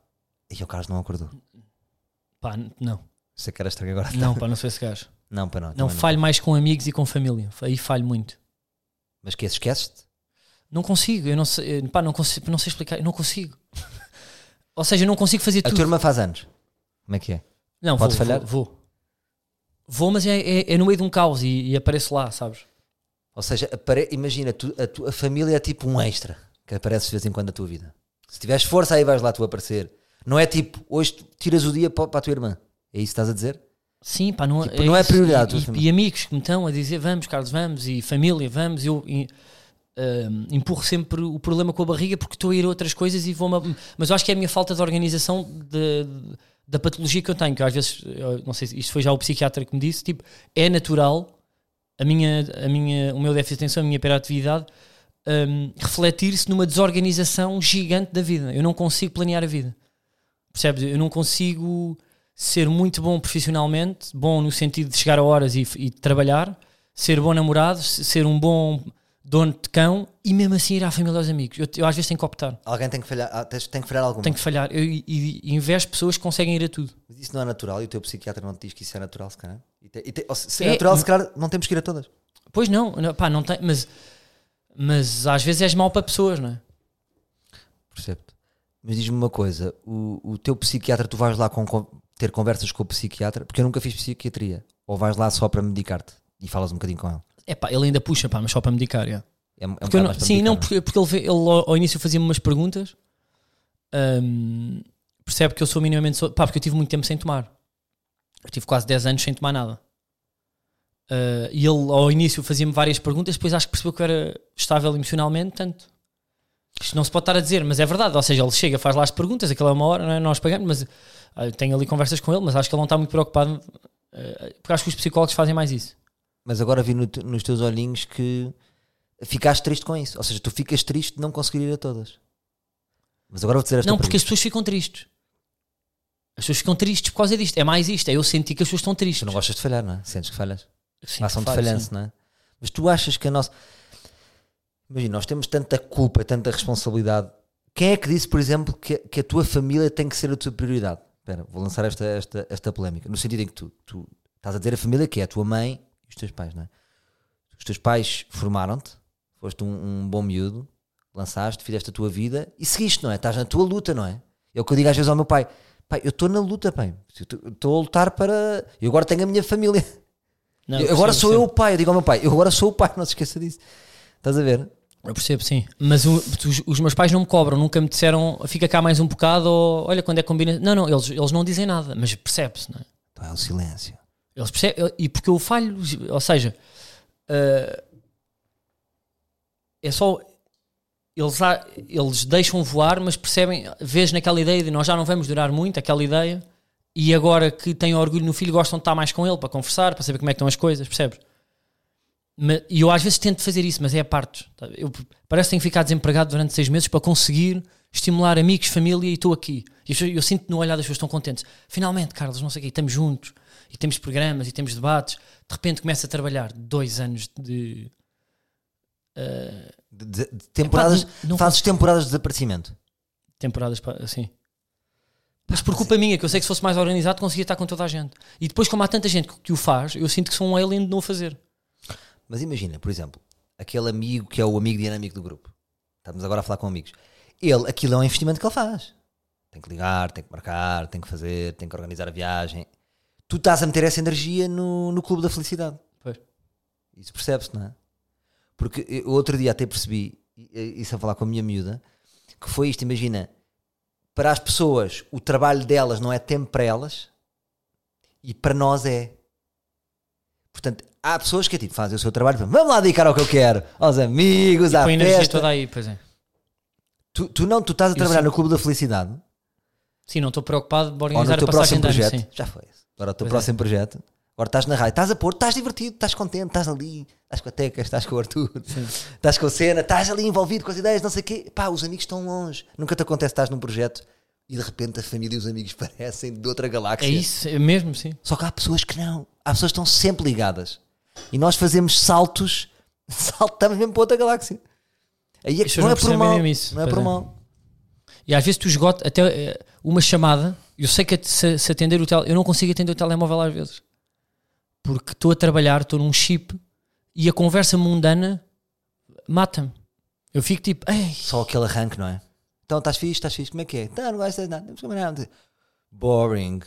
E o Carlos não acordou. Pá, não. Sei que era estranho agora. Não, pá, não sou esse gajo. Não, para não. Não falho mais com amigos e com família. Aí falho muito. Mas que esqueces-te? Não consigo, eu não sei, eh, pá, não consigo, não sei explicar, eu não consigo. Ou seja, eu não consigo fazer A tudo. tua irmã faz anos. Como é que é? Não, Pode vou, falhar? Vou, vou. Vou, mas é, é, é no meio de um caos e, e apareço lá, sabes? Ou seja, apare- imagina, tu- a tua família é tipo um extra que aparece de vez em quando na tua vida. Se tiveres força, aí vais lá tu aparecer. Não é tipo, hoje tiras o dia para, para a tua irmã. É isso que estás a dizer? Sim, pá, não, Tipo, não é prioridade, E, tua e- amigos que me estão a dizer vamos, Carlos, vamos, e família, vamos. Eu e, hum, empurro sempre o problema com a barriga porque estou a ir a outras coisas e vou-me. Mas eu acho que é a minha falta de organização de- de- da patologia que eu tenho. Que às vezes, não sei se isto foi já o psiquiatra que me disse, tipo, é natural a minha, a minha, o meu déficit de atenção, a minha hiperatividade. hum, refletir-se numa desorganização gigante da vida. Eu não consigo planear a vida. Percebes? Eu não consigo ser muito bom profissionalmente, bom no sentido de chegar a horas e, e trabalhar, ser bom namorado, se- ser um bom dono de cão e mesmo assim ir à família aos amigos. Eu, eu às vezes tenho que optar, Alguém tem que falhar, ah, tem que falhar alguma. tenho que falhar. Eu, e, e invejo pessoas que conseguem ir a tudo. Mas isso não é natural e o teu psiquiatra não te diz que isso é natural, se calhar. E te- e te- se É, é natural, mas- se calhar não temos que ir a todas. Pois não, não, pá, não tem, mas, mas às vezes és mau para pessoas, não é? Percebo. Mas diz-me uma coisa: o, o teu psiquiatra, tu vais lá com- ter conversas com o psiquiatra, porque eu nunca fiz psiquiatria. Ou vais lá só para medicar-te e falas um bocadinho com ele. É pá, ele ainda puxa, pá, mas só para medicar, é. É, é um Porque não- sim, medicar, não, porque, porque ele, ele ao, ao início fazia-me umas perguntas, hum, percebe que eu sou minimamente. so- Pá, porque eu tive muito tempo sem tomar. Eu tive quase 10 anos sem tomar nada. Uh, e ele ao início fazia-me várias perguntas, depois acho que percebeu que eu era estável emocionalmente, tanto. Isto não se pode estar a dizer, mas é verdade. Ou seja, ele chega, faz lá as perguntas, aquela é uma hora, não é? nós pagamos, mas eu tenho ali conversas com ele, mas acho que ele não está muito preocupado, uh, porque acho que os psicólogos fazem mais isso. Mas agora vi no nos teus olhinhos que ficaste triste com isso. Ou seja, tu ficas triste de não conseguir ir a todas. Mas agora vou dizer esta Não, porque as pessoas ficam tristes. As pessoas ficam tristes por causa disto. É mais isto. É eu sentir que as pessoas estão tristes. Tu não gostas de falhar, não é? Sentes que falhas. Sim, Ação de falhança, não é? Mas tu achas que a nossa. Imagina, nós temos tanta culpa, tanta responsabilidade. Quem é que disse, por exemplo, que, que a tua família tem que ser a tua prioridade? Espera, vou lançar esta, esta, esta polémica. No sentido em que tu, tu estás a dizer a família que é a tua mãe e os teus pais, não é? Os teus pais formaram-te, foste um, um bom miúdo, lançaste, fizeste a tua vida e seguiste, não é? Estás na tua luta, não é? É o que eu digo às vezes ao meu pai: pai, eu estou na luta, pai. Estou a lutar para. Eu agora tenho a minha família. Não, Eu- agora percebo, sou eu o pai, eu digo ao meu pai, eu agora sou o pai, não se esqueça disso. Estás a ver? Eu percebo, sim. Mas o- os, os meus pais não me cobram, nunca me disseram fica cá mais um bocado ou olha quando é que combina. Não, não, eles, eles não dizem nada, mas percebe-se, não é? Então é o silêncio. Eles percebem, e porque eu falho, ou seja, eh, é só eles, há- eles deixam voar, mas percebem, vês naquela ideia de nós já não vamos durar muito, aquela ideia, e agora que têm orgulho no filho, gostam de estar mais com ele para conversar, para saber como é que estão as coisas, percebes? E eu às vezes tento fazer isso, mas é a parte. tá? Eu, parece que tenho que ficar desempregado durante seis meses para conseguir estimular amigos, família e estou aqui. E pessoas- eu sinto no olhar das pessoas estão contentes. Finalmente, Carlos, não sei o quê, estamos juntos e temos programas e temos debates. De repente começa a trabalhar dois anos de. eh, De, de- de temporadas, Epá, não- não fazes temporadas de desaparecimento. temporadas assim. Mas por culpa minha, que eu sei que se fosse mais organizado conseguia estar com toda a gente. E depois, como há tanta gente que, que o faz, eu sinto que sou um alien de não o fazer. Mas imagina, por exemplo, aquele amigo que é o amigo dinâmico do grupo. Estamos agora a falar com amigos. Ele, aquilo é um investimento que ele faz. Tem que ligar, tem que marcar, tem que fazer, tem que organizar a viagem. Tu estás a meter essa energia no, no clube da felicidade. Pois. Isso percebe-se, não é? Porque eu outro dia até percebi, isso a falar com a minha miúda, que foi isto, imagina, para as pessoas o trabalho delas não é tempo para elas e para nós é. Portanto, há pessoas que é tipo, fazem o seu trabalho, vamos lá dedicar ao que eu quero, aos amigos, à a energia festa. toda aí, pois é. Tu, tu não, tu estás a trabalhar sim. no Clube da Felicidade Sim, não estou preocupado de ou no organizar a teu passagem próximo ano, projeto. sim. Já foi. Agora o teu Pois é. próximo projeto. Agora estás na rádio, estás a pôr, estás divertido, estás contente, estás ali, estás com a Tecas, estás com o Arthur, estás com a cena, estás ali envolvido com as ideias, não sei o quê. Pá, os amigos estão longe. Nunca te acontece, estás num projeto e de repente a família e os amigos parecem de outra galáxia. É isso, é mesmo, sim. Só que há pessoas que não. Há pessoas que estão sempre ligadas. E nós fazemos saltos, saltamos mesmo para outra galáxia. Aí é que não, não é por mal. mesmo isso, Não é por é. mal. E às vezes tu esgotas até eh, uma chamada. Eu sei que se, se atender o telemóvel, eu não consigo atender o telemóvel às vezes porque estou a trabalhar, estou num chip e a conversa mundana mata-me. Eu fico tipo, ei, Só aquele arranque, não é? Então estás fixe, estás fixe, como é que é? Tá, não gostas de nada, não nada. Boring.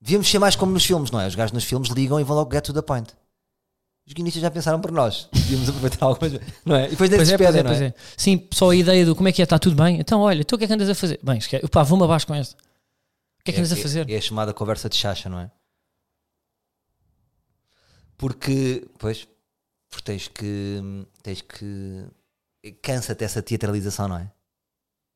Devíamos ser mais como nos filmes, não é? Os gajos nos filmes ligam e vão logo get to the point. Os guionistas já pensaram por nós. Devíamos aproveitar alguma coisa, não é? E depois pois se é, pois despedem, é, não é? é. Sim, só a ideia do como é que é, está tudo bem. Então, olha, tu o que é que andas a fazer? Bem, esquece. Pá, vou-me abaixo com esta. O que é que andas a fazer? É, a chamada conversa de chacha, não é? Porque, pois, porque tens que. Tens que. Cansa-te essa teatralização, não é?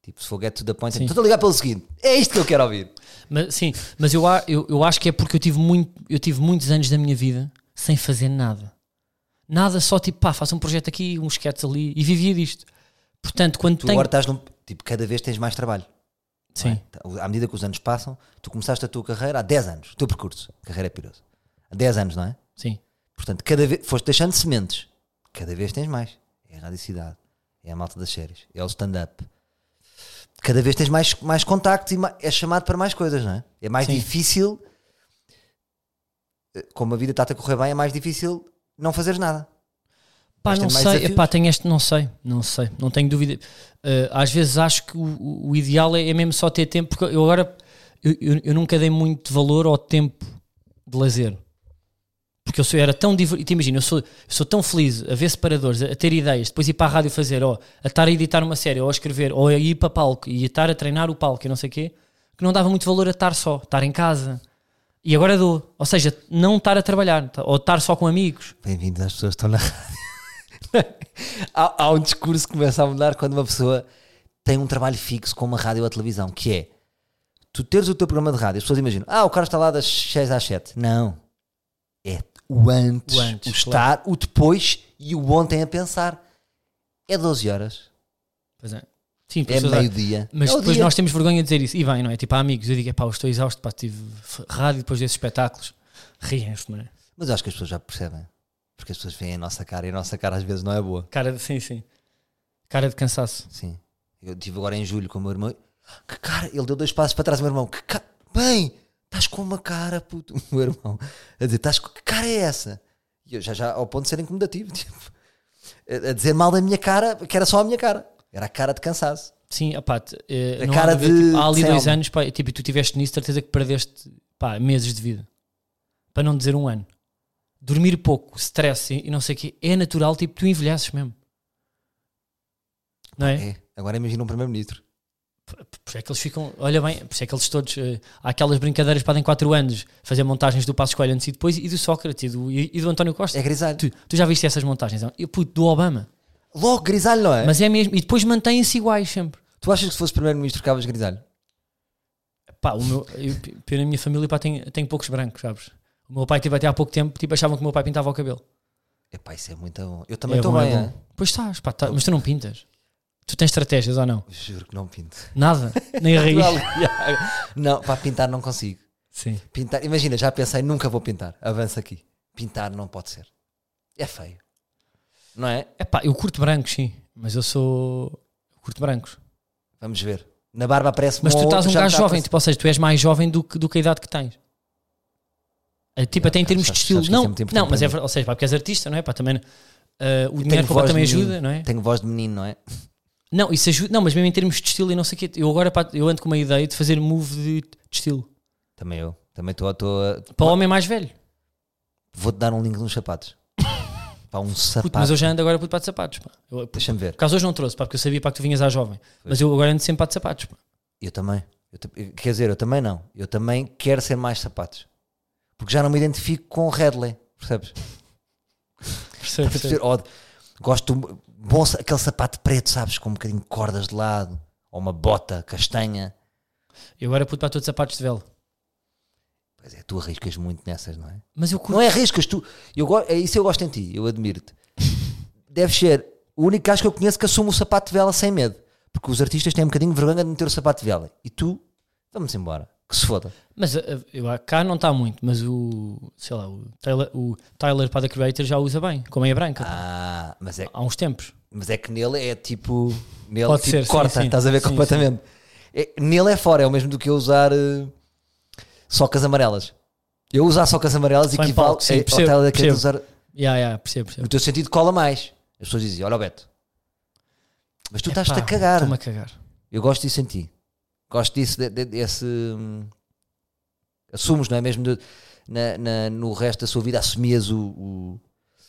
Tipo, se for get to the point, estou a ligar pelo seguinte: é isto que eu quero ouvir. Mas, sim, mas eu, eu, eu acho que é porque eu tive, muito, eu tive muitos anos da minha vida sem fazer nada. Nada, só tipo, pá, faço um projeto aqui, uns sketches ali e vivia disto. Portanto, quando Tu tenho. agora estás num. Tipo, cada vez tens mais trabalho. não Sim, é? À medida que os anos passam, tu começaste a tua carreira há 10 anos, o teu percurso. Carreira é pirosa. Há 10 anos, não é? sim. Portanto, cada vez foste deixando sementes. Cada vez tens mais. É a radicidade. É a malta das séries. É o stand-up. Cada vez tens mais, mais contactos e é chamado para mais coisas, não é? É mais Sim. difícil. eh, Como a vida está a correr bem, é mais difícil não fazeres nada. Pá, não sei, epá, tenho este, não sei, não sei, não tenho dúvida. Uh, às vezes acho que o, o- ideal é, é mesmo só ter tempo, porque eu agora eu, eu- eu nunca dei muito valor ao tempo de lazer. Porque eu sou, era tão divertido, imagina, eu sou, eu sou tão feliz a ver separadores, a, a ter ideias, depois ir para a rádio fazer, ó, a estar a editar uma série, ou a escrever, ou a ir para palco e a estar a treinar o palco e não sei o quê, que não dava muito valor a estar só, estar em casa. E agora dou. Ou seja, não estar a trabalhar, tá- ou estar só com amigos. Bem-vindos às pessoas que estão na rádio. há, há um discurso que começa a mudar quando uma pessoa tem um trabalho fixo com uma rádio ou a televisão, que é tu teres o teu programa de rádio, as pessoas imaginam, ah, o cara está lá das 6 às 7. Não. É o antes, O o, antes, estar, o depois e o ontem a pensar. É 12 horas, Pois é. Sim, é meio-dia. Mas é depois dia. nós temos vergonha de dizer isso. E bem, não é? Tipo, há amigos. Eu digo, pá, eu estou exausto, pá, tive rádio depois desses espetáculos. Riem-se, mano. Mas eu acho que as pessoas já percebem. Porque as pessoas veem a nossa cara e a nossa cara às vezes não é boa. Cara de, sim, sim. Cara de cansaço. Sim. Eu estive agora em julho com o meu irmão. Que cara, ele deu dois passos para trás, o meu irmão. Que ca... Bem, estás com uma cara, puto. O meu irmão a dizer: estás com... Que cara é essa? E eu já, já ao ponto de ser incomodativo, tipo, a a dizer mal da minha cara, que era só a minha cara. Era a cara de cansaço. Sim, opá, eh, A cara há de- tipo, há ali dois Selma. anos, pá, tipo, e tu tiveste nisso, certeza que perdeste pá, meses de vida. Para não dizer um ano. Dormir pouco, stress e, e não sei o quê, é natural, tipo, tu envelheces mesmo. Não é? É. Agora imagina um primeiro-ministro. Por isso é que eles ficam, olha bem, por isso é que eles todos, eh, há aquelas brincadeiras que podem 4 anos fazer montagens do Passo Escolha antes e depois, e do Sócrates e do, e, e do António Costa. É grisalho. Tu, tu já viste essas montagens? não? Eu, puto, do Obama. Logo grisalho, não é? Mas é mesmo, e depois mantêm-se iguais sempre. Tu achas que se fosse primeiro-ministro ficavas grisalho? Pá, o meu, eu, eu na minha família pá, tenho, tenho poucos brancos, sabes? O meu pai teve até há pouco tempo, tipo, achavam que o meu pai pintava o cabelo. Epá, isso é muito bom. Eu também É estou é bem, é? Pois estás, pá, tá- mas tu não pintas. Tu tens estratégias ou não? Juro que não pinto. Nada, nem a raiz. não, para pintar não consigo. Sim. Pintar, imagina, já pensei, nunca vou pintar. Avança aqui. Pintar não pode ser. É feio. Não é? É pá, eu curto brancos, sim, mas eu sou. Eu curto brancos. Vamos ver. Na barba aparece Mas tu estás um gajo a jovem, tipo, ou seja, tu és mais jovem do que, do que a idade que tens. É, tipo, até em ok, termos de estilo. é Não, não, mas é verdade, ou seja, pá, porque és artista, não é? Pá, também, uh, o dinheiro também ajuda, não é? Tenho voz de menino, não é? Não, isso ajuda, não, mas mesmo em termos de estilo e não sei o quê, eu agora pá, eu ando com uma ideia de fazer move de, de estilo. Também eu. Também estou a. Para o homem mais velho. Vou-te dar um link nos sapatos. Para um Puto, sapato. mas eu já ando agora puto, para de sapatos. Pá. Por Deixa-me ver. acaso hoje não trouxe, pá, porque eu sabia pá, que tu vinhas à jovem. Mas eu agora ando sempre para de sapatos. Pá. Eu também. Eu ta- quer dizer, eu também não. Eu também quero ser mais sapatos. Porque já não me identifico com o Redley. Percebes? Percebo, Perceber? Ou, gosto bom, aquele sapato preto, sabes? Com um bocadinho de cordas de lado. Ou uma bota castanha. Eu agora puto para todos sapatos de velo. Pois é, tu arriscas muito nessas, não é? Mas eu curto. Não é arriscas, tu. Eu, é isso eu gosto em ti, eu admiro-te. Deves ser o único gajo que eu conheço que assume o sapato de vela sem medo. Porque os artistas têm um bocadinho de vergonha de meter o sapato de vela. E tu, vamos embora. Que se foda. Mas uh, eu, cá não está muito, mas o, sei lá, o Tyler, o Tyler para The Creator já usa bem, com meia branca. Ah, mas é, Há uns tempos. mas é que nele é tipo. Nele Pode tipo, ser, sim, corta, sim. estás a ver Sim, completamente. É- nele é fora, é o mesmo do que eu usar eh, socas amarelas. Eu usar socas amarelas Só em equivale palco, sim, a- ao percebo, Tyler, The Creator percebo. usar. Ya, ya, percebo, percebo. No teu sentido, cola mais. As pessoas diziam: Olha, o Beto, mas tu estás-te a cagar. Estou-me a cagar. Eu gosto disso em ti. Gosto disso, de- de- desse. hum, assumes, não é mesmo? de- na, na- no resto da sua vida, assumias o, o-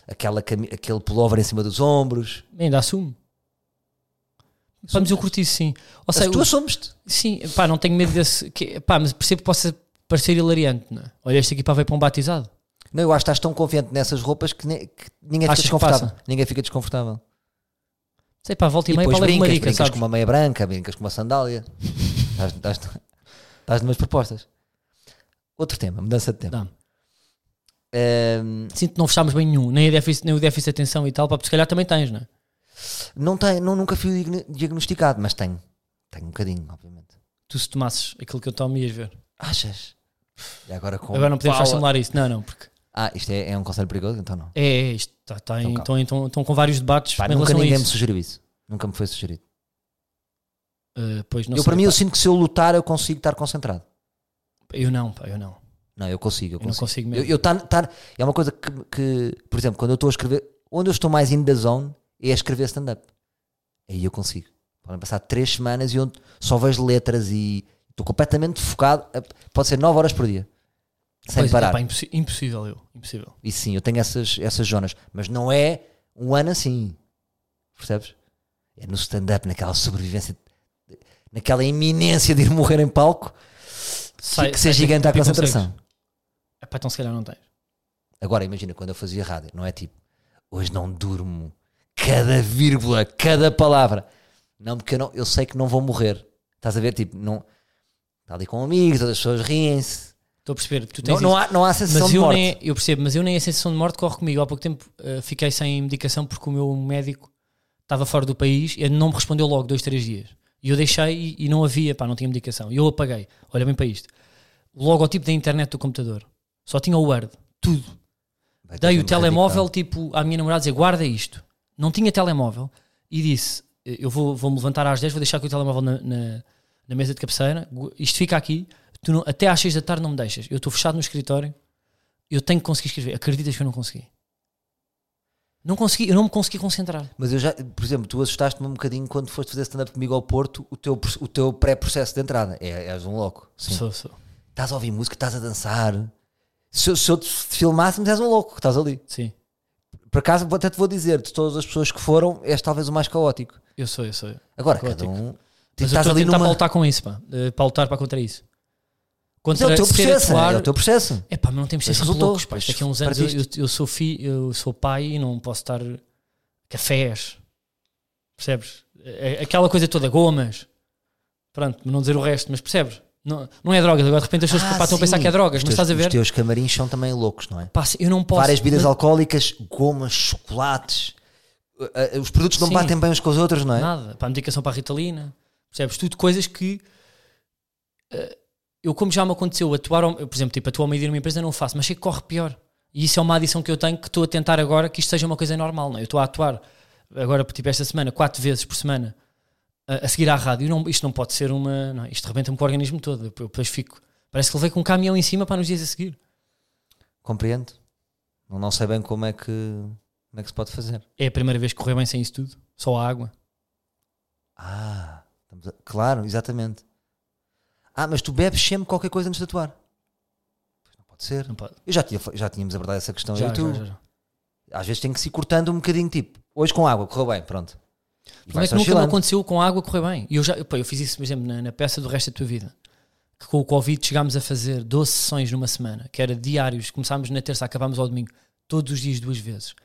aquela, cami- aquele pullover em cima dos ombros. Ainda assumo. Pá, mas eu curti isso sim. Ou Mas seja, tu o- assumes-te. sim, pá, não tenho medo desse. Que, pá, mas percebo que possa parecer hilariante, não é? Olha, este aqui para ver para um batizado. Não, eu acho que estás tão confiante nessas roupas que, ne- que ninguém fica Achas que desconfortável. passa? Ninguém fica desconfortável. Sei pá, volta e, E meia depois para levar uma brincas, dica, brincas sabes? com uma meia branca, brincas com uma sandália. estás, estás, estás numas propostas. Outro tema, mudança de tema. Dá-me. Ehm, Sinto que não fechámos bem nenhum, nem, a déficit, nem o déficit de atenção e tal, pá, porque se calhar também tens, não é? não tem, não, nunca fui digni- diagnosticado, mas tenho. Tenho um bocadinho, obviamente. Tu se tomasses aquilo que eu tomo ias ver. Achas? E agora com Agora não podemos Paula- falar isso, não, não, porque Ah, isto é, é um conselho perigoso? Então não. é, é isto, tá, tá em- Então, estão, com vários debates Pá, nunca ninguém me sugeriu isso. Nunca me foi sugerido. Uh, pois, não eu, para mim, eu pá. sinto que se eu lutar, eu consigo estar concentrado. eu não, pá, eu não. Não, eu consigo. Eu Eu não consigo. consigo Eu, mesmo. eu tar- tar- é uma coisa que, que, por exemplo, quando eu estou a escrever, onde eu estou mais in the zone é a escrever stand-up. Aí eu consigo. Podem passar três semanas e eu só vejo letras e estou completamente focado. a- Pode ser nove horas por dia. Sem Pois, parar. é, pá, impossi- impossível eu, impossível. E sim, eu tenho essas, essas zonas. Mas não é um ano assim. Percebes? É no stand-up, naquela sobrevivência, naquela iminência de ir morrer em palco, Sai- que ser sai- gigante à tipo, concentração. É pá, então se calhar não tens. Agora imagina quando eu fazia rádio, não é tipo, hoje não durmo, cada vírgula, cada palavra. Não, porque eu, não, eu sei que não vou morrer. Estás a ver? Tipo, não. Está ali com amigos, todas as pessoas riem-se. Estou a perceber, tu tens Não, não, há, não há sensação mas de eu morte. nem, eu percebo, mas eu nem a sensação de morte corre comigo. Há pouco tempo uh, fiquei sem medicação porque o meu médico estava fora do país e não me respondeu logo, dois, três dias. E eu deixei e, e não havia, pá, não tinha medicação. E eu apaguei. Olha bem para isto. O logotipo da internet do computador. Só tinha o Word. Tudo. Vai Dei o telemóvel tipo à minha namorada dizer guarda isto. Não tinha telemóvel e disse eu vou, vou me levantar às 10, vou deixar aqui o telemóvel na, na, na mesa de cabeceira. Isto fica aqui. Tu não- até às 6 da tarde não me deixas. Eu estou fechado no escritório. Eu tenho que conseguir escrever. Acreditas que eu não consegui? Não consegui, eu não me consegui concentrar. Mas eu já, por exemplo, tu assustaste-me um bocadinho quando foste fazer stand-up comigo ao Porto, o teu, o teu pré-processo de entrada. É, és um louco. Sim. Sou, sou. Estás a ouvir música, estás a dançar. Se, eu- se eu te filmasse, és um louco que estás ali. Sim, Por acaso, até te vou dizer, de todas as pessoas que foram, és talvez o mais caótico. eu sou, eu sou. Agora, Caótico. cada um. Mas eu estás estou a ali tentar numa. pautar com isso, pá. Eh, Para lutar para contra isso. Mas Contra é o teu processo, atuar- é o teu processo. É pá, mas não de Mas sempre resultou, loucos, pá. Daqui a uns anos eu, eu, eu sou fi, eu sou pai e não posso estar cafés. Percebes? É- é Aquela coisa toda, gomas. Pronto, não dizer o resto, mas percebes? Não, não é drogas. Agora de repente as pessoas Ah, pá, estão a pensar que é drogas, Os mas teus- estás a ver? Os teus camarins são também loucos, não é? Pá, eu não posso. Várias bebidas mas- alcoólicas, gomas, chocolates. Uh, uh, Os produtos não Sim. batem bem uns com os outros, não é? Nada. Para a medicação para a Ritalina. Percebes? Tudo coisas que. eh, eu, como já me aconteceu, atuar, ao- por exemplo, tipo, atuar ao meio-dia numa empresa, não faço, mas sei que corre pior. E isso é uma adição que eu tenho que estou a tentar agora que isto seja uma coisa normal. Não é? Eu estou a atuar agora, tipo, esta semana, quatro vezes por semana, a, a seguir à rádio. Não, isto não pode ser uma. Não, isto rebenta-me com o organismo todo. Eu depois fico. Parece que levei com um caminhão em cima para nos dias a seguir. Compreendo. Não, não sei bem como é, que, como é que se pode fazer. É a primeira vez que correu bem sem isso tudo. Só a água. Ah, a- claro, exatamente. Ah, mas tu bebes sempre qualquer coisa antes de atuar. Pois não pode ser. Não pode. Eu já, tinha, já tínhamos abordado essa questão. eu Já, tu. já, já. Às vezes tem que se ir cortando um bocadinho, tipo, hoje com água, correu bem, pronto. Como é que nunca me aconteceu com a água correr bem? Eu, já, pá, eu fiz isso, por exemplo, na, na peça do resto da tua vida. Que com o Covid chegámos a fazer 12 sessões numa semana, que era diários, começámos na terça, acabámos ao domingo, todos os dias, duas vezes.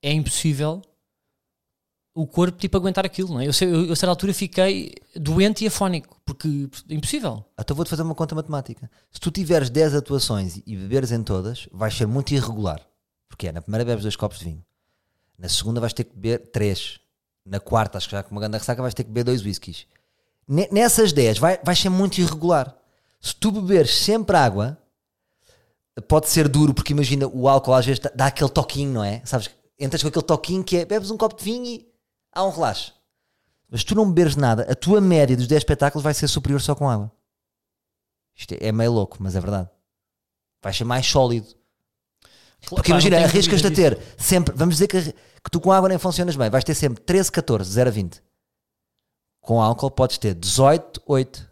É impossível o corpo tipo aguentar aquilo, não é? Eu, eu, eu a certa altura fiquei doente e afónico, porque é impossível. Então vou-te fazer uma conta matemática. Se tu tiveres 10 atuações e beberes em todas, vais ser muito irregular. Porque é, na primeira bebes dois copos de vinho. Na segunda vais ter que beber três. Na quarta, acho que já com uma grande ressaca, vais ter que beber dois whiskies. Ne- Nessas 10 vai, vais ser muito irregular. Se tu beberes sempre água, pode ser duro, porque imagina, o álcool às vezes dá aquele toquinho, não é? Sabes? Entras com aquele toquinho que é, bebes um copo de vinho e há um relaxo. Mas tu não beberes nada, a tua média dos 10 espetáculos vai ser superior só com água. Isto é, é meio louco, mas é verdade. Vai ser mais sólido. Porque Pá, imagina, arriscas-te a ter sempre, vamos dizer que, que tu com água nem funcionas bem, vais ter sempre 13, 14, 0 a 20. Com álcool podes ter 18, 8.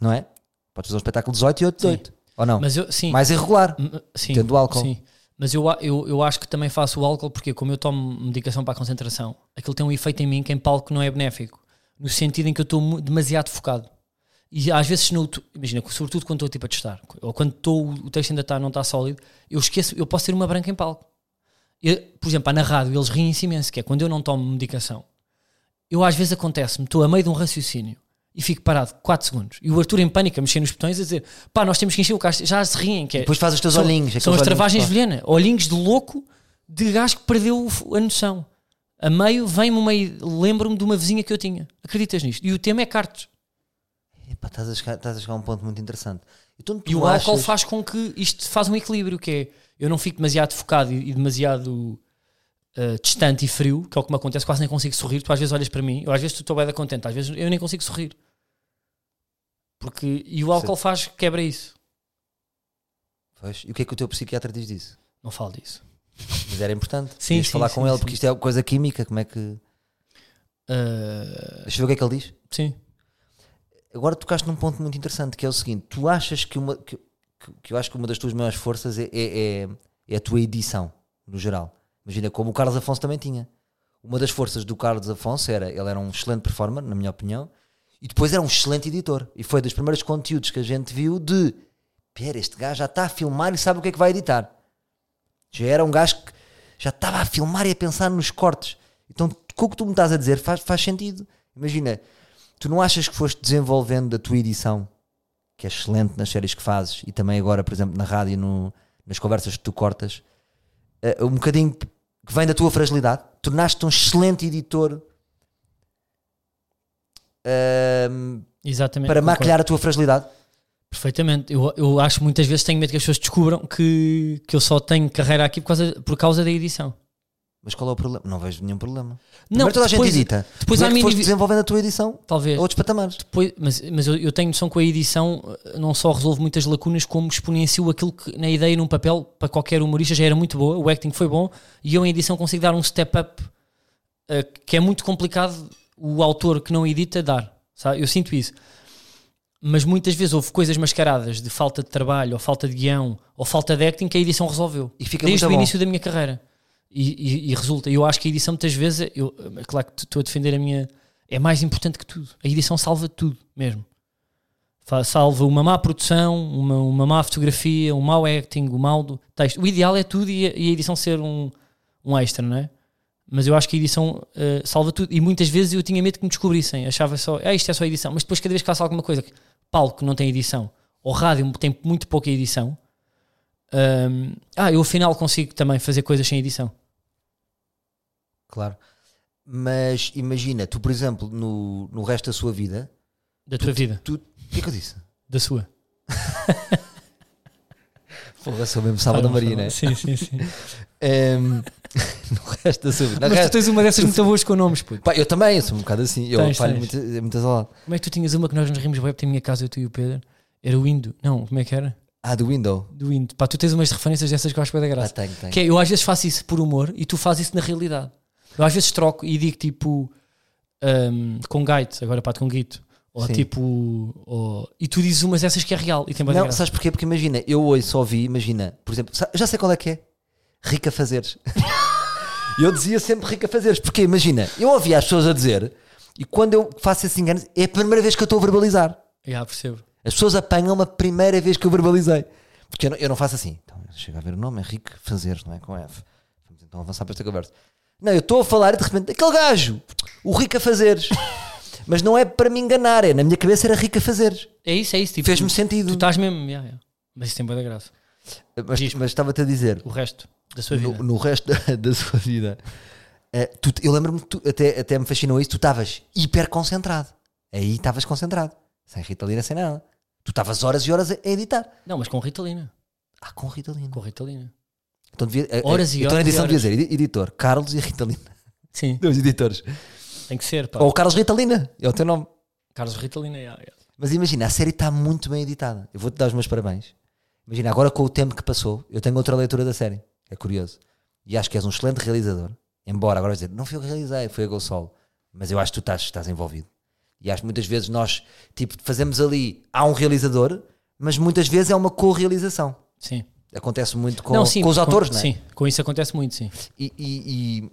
Não é? Podes fazer um espetáculo 18 e 8, Sim. 18. Ou não? Mas eu, sim, mais irregular. Sim, Tendo álcool. Sim. Mas eu, eu, eu acho que também faço o álcool porque, como eu tomo medicação para a concentração, aquilo tem um efeito em mim que em palco não é benéfico. No sentido em que eu estou demasiado focado. E às vezes, no, imagina, sobretudo quando estou tipo a testar, ou quando estou, o texto ainda está, não está sólido, eu esqueço, eu posso ter uma branca em palco. Eu, por exemplo, na rádio eles riem-se imenso, que é quando eu não tomo medicação. Eu às vezes acontece-me, estou a meio de um raciocínio e fico parado 4 segundos. E o Arthur em pânico a mexer nos botões a dizer pá, nós temos que encher o caixa. Já se riem. Que é, Depois faz os teus são, olhinhos. São as olhinhos, travagens Vilhena. Olhinhos de louco de gajo que perdeu a noção. A meio vem-me uma. Lembro-me de uma vizinha que eu tinha. Acreditas nisto? E o tema é cartas. Epá, estás, a chegar, estás a chegar a um ponto muito interessante. Então, tu E o álcool achas- faz com que isto faz um equilíbrio, que é eu não fico demasiado focado e, e demasiado uh, distante e frio, que é o que me acontece, quase nem consigo sorrir. Tu às vezes olhas para mim, eu às vezes estou bem contente, às vezes eu nem consigo sorrir. Porque, e o álcool faz, quebra isso. Pois, E o que é que o teu psiquiatra diz disso? Não falo disso. Mas era importante. Sim, sim, falar sim, com ele, sim. porque isto é coisa química. Como é que. Uh, Deixa eu ver o que é que ele diz. sim. Agora tocaste num ponto muito interessante que é o seguinte: tu achas que uma. Que, que- que eu acho que uma das tuas maiores forças é, é, é- é a tua edição, no geral. Imagina, como o Carlos Afonso também tinha. Uma das forças do Carlos Afonso era, ele era um excelente performer, na minha opinião, e depois era um excelente editor. E foi dos primeiros conteúdos que a gente viu de pera, este gajo já está a filmar e sabe o que é que vai editar. Já era um gajo que já estava a filmar e a pensar nos cortes. Então, com o que tu me estás a dizer faz, faz sentido. Imagina, tu não achas que foste desenvolvendo a tua edição, que é excelente nas séries que fazes e também agora, por exemplo, na rádio, no- nas conversas que tu cortas, eh, um bocadinho que vem da tua fragilidade? Tornaste-te um excelente editor ehm, Exatamente. para concordo. maquilhar a tua fragilidade? Perfeitamente. Eu, eu acho muitas vezes tenho medo que as pessoas descubram que, que eu só tenho carreira aqui por causa, por causa da edição. Mas qual é o problema? Não vejo nenhum problema. Não, Primeiro toda a gente depois- edita. depois há é mini- foste desenvolvendo a tua edição Talvez. a outros patamares. Depois- mas mas eu, eu tenho noção que a edição eh, não só resolve muitas lacunas, como exponenciou aquilo que na ideia num papel para qualquer humorista já era muito boa, o acting foi bom, e eu em edição consigo dar um step up eh, que é muito complicado o autor que não edita dar. Sabe? Eu sinto isso. Mas muitas vezes houve coisas mascaradas de falta de trabalho, ou falta de guião, ou falta de acting que a edição resolveu. E fica Desde o bom. início da minha carreira. E, e- e resulta. Eu acho que a edição muitas vezes, eu, é claro que estou a defender a minha. É mais importante que tudo. A edição salva tudo, mesmo. Salva uma má produção, uma, uma má fotografia, um mau acting, um mau texto. O ideal é tudo e a, edição ser um, um extra, não é? Mas eu acho que a edição eh, salva tudo. E muitas vezes eu tinha medo que me descobrissem. Achava só, ah, isto é só edição. Mas depois, cada vez que faço alguma coisa, palco não tem edição, ou rádio tem muito pouca edição, hum, ah, eu afinal consigo também fazer coisas sem edição. Claro. Mas imagina, tu, por exemplo, no, no resto da sua vida, Da tua vida, tu. O que é que eu disse? da sua. Porra, sou mesmo Salva da Maria, né? Sim, sim, sim. Ehm, no resto da sua vida. Mas tu resto- tens uma dessas muito boas com nomes, puto. Pá, eu também, eu sou um bocado assim. Eu Tens, falho tens. muitas, muitas ao lado. Como é que tu tinhas uma que nós nos rimos web, tem a minha casa, eu, tu e o Pedro? Era o Indo. Não, como é que era? Ah, do window. Do Indo. Pá, tu tens umas referências dessas que eu acho bem da Ah, graça. tenho, tenho. Que é, eu às vezes faço isso por humor e tu fazes isso na realidade. Eu às vezes troco e digo tipo hum, com gait, agora pato com guito. Ou Sim. tipo. ou- e tu dizes umas dessas que é real e tem Não, graça. sabes porquê? Porque imagina, eu hoje só vi, imagina, por exemplo, já sei qual é que é. Rica Fazeres. eu dizia sempre Rica Fazeres, porque imagina, eu ouvia as pessoas a dizer, e quando eu faço esse engano, é a primeira vez que eu estou a verbalizar. Já percebo. As pessoas apanham a primeira vez que eu verbalizei. Porque eu não, eu não faço assim. Então, chega a ver o nome, é Rico Fazeres, não é? Com F. Vamos então avançar para esta conversa. Não, eu estou a falar e de repente, aquele gajo, o Rico a Fazeres. Mas não é para me enganar, é na minha cabeça era Rico a Fazeres. É isso, é isso. Tipo, Fez-me sentido. tu estás mesmo. já, já. Mas isso tem da graça. Mas, Diz-me. mas estava-te a dizer, O resto da sua vida. no, no resto da, da sua vida, eh, tu- eu lembro-me, até, até me fascinou isso, tu estavas hiper concentrado. Aí estavas concentrado. Sem Ritalina, sem nada. Tu estavas horas e horas a a editar. Não, mas com Ritalina. Ah, com Ritalina. Com Ritalina. Então devia, eh, Horas eh, e então na horas e edição devia horas. dizer edi- editor Carlos e Ritalina. Sim, Dois editores. tem que ser, pá. Ou Carlos Ritalina, é o teu nome. Carlos Ritalina, já, já. Mas imagina, a série está muito bem editada. Eu vou-te dar os meus parabéns. Imagina, agora com o tempo que passou, eu tenho outra leitura da série. É curioso. E acho que és um excelente realizador. Embora agora dizer, não fui eu que realizei, foi a Gol Mas eu acho que tu estás, estás envolvido. E acho que muitas vezes nós, tipo, fazemos ali, há um realizador, mas muitas vezes é uma co-realização. Sim. Acontece muito com, não, sim, com os atores, com, não é? Sim, com isso acontece muito, sim. E, e- e,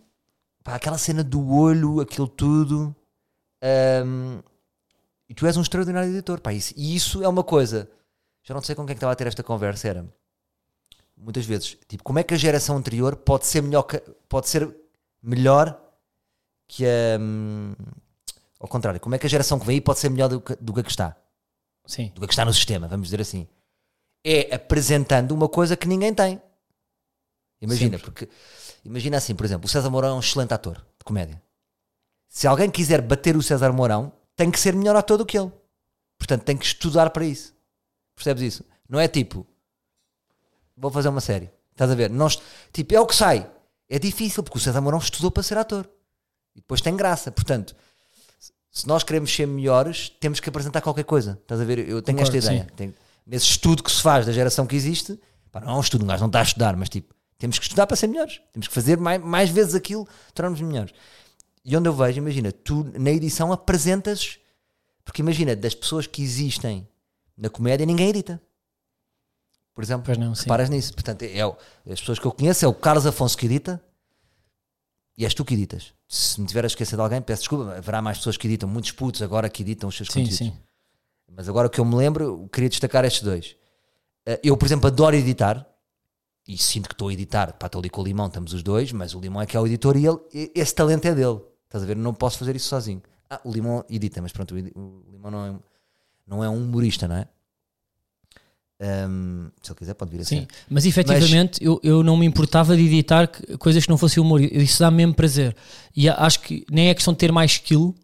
pá, aquela cena do olho, aquilo tudo. hum, E tu és um extraordinário editor, pá. Isso, e isso é uma coisa. Já não sei com quem é que estava a ter esta conversa. Era muitas vezes, tipo, como é que a geração anterior pode ser melhor que, pode ser melhor que a. hum, ao contrário, como é que a geração que vem aí pode ser melhor do que, do que a que está? Sim. Do que a que está no sistema, vamos dizer assim. É apresentando uma coisa que ninguém tem. Imagina, Sempre. porque imagina assim, por exemplo, o César Mourão é um excelente ator de comédia. Se alguém quiser bater o César Mourão, tem que ser melhor ator do que ele. Portanto, tem que estudar para isso. Percebes isso? Não é tipo, vou fazer uma série. Estás a ver? Nós, tipo, é o que sai. É difícil, porque o César Mourão estudou para ser ator. E depois tem graça. Portanto, se nós queremos ser melhores, temos que apresentar qualquer coisa. Estás a ver? Eu tenho Concordo, esta ideia. Tenho- nesse estudo que se faz da geração que existe, pá, não é um estudo, um gajo não está a estudar, mas tipo, temos que estudar para ser melhores. Temos que fazer mais, mais vezes aquilo, tornarmos melhores. E onde eu vejo, imagina, tu na edição apresentas, porque imagina, das pessoas que existem na comédia, ninguém edita. Por exemplo, Pois não, sim. reparas nisso. Portanto, é, o- as pessoas que eu conheço é o Carlos Afonso que edita e és tu que editas. Se me tiver a esquecer de alguém, peço desculpa, haverá mais pessoas que editam, muitos putos agora que editam os seus Sim, conteúdos. sim. Mas agora o que eu me lembro, eu queria destacar estes dois. Eh, Eu, por exemplo, adoro editar e sinto que estou a editar. Pá, estou ali com o Limão, estamos os dois, mas o Limão é que é o editor e ele, esse talento é dele. Estás a ver? Não posso fazer isso sozinho. Ah, o Limão edita, mas pronto, o Limão não é, não é um humorista, não é? Ahm, se ele quiser, pode vir a Sim, mas efetivamente eu, eu não me importava de editar coisas que não fossem humor. Isso dá-me mesmo prazer. E acho que nem é questão de ter mais skill.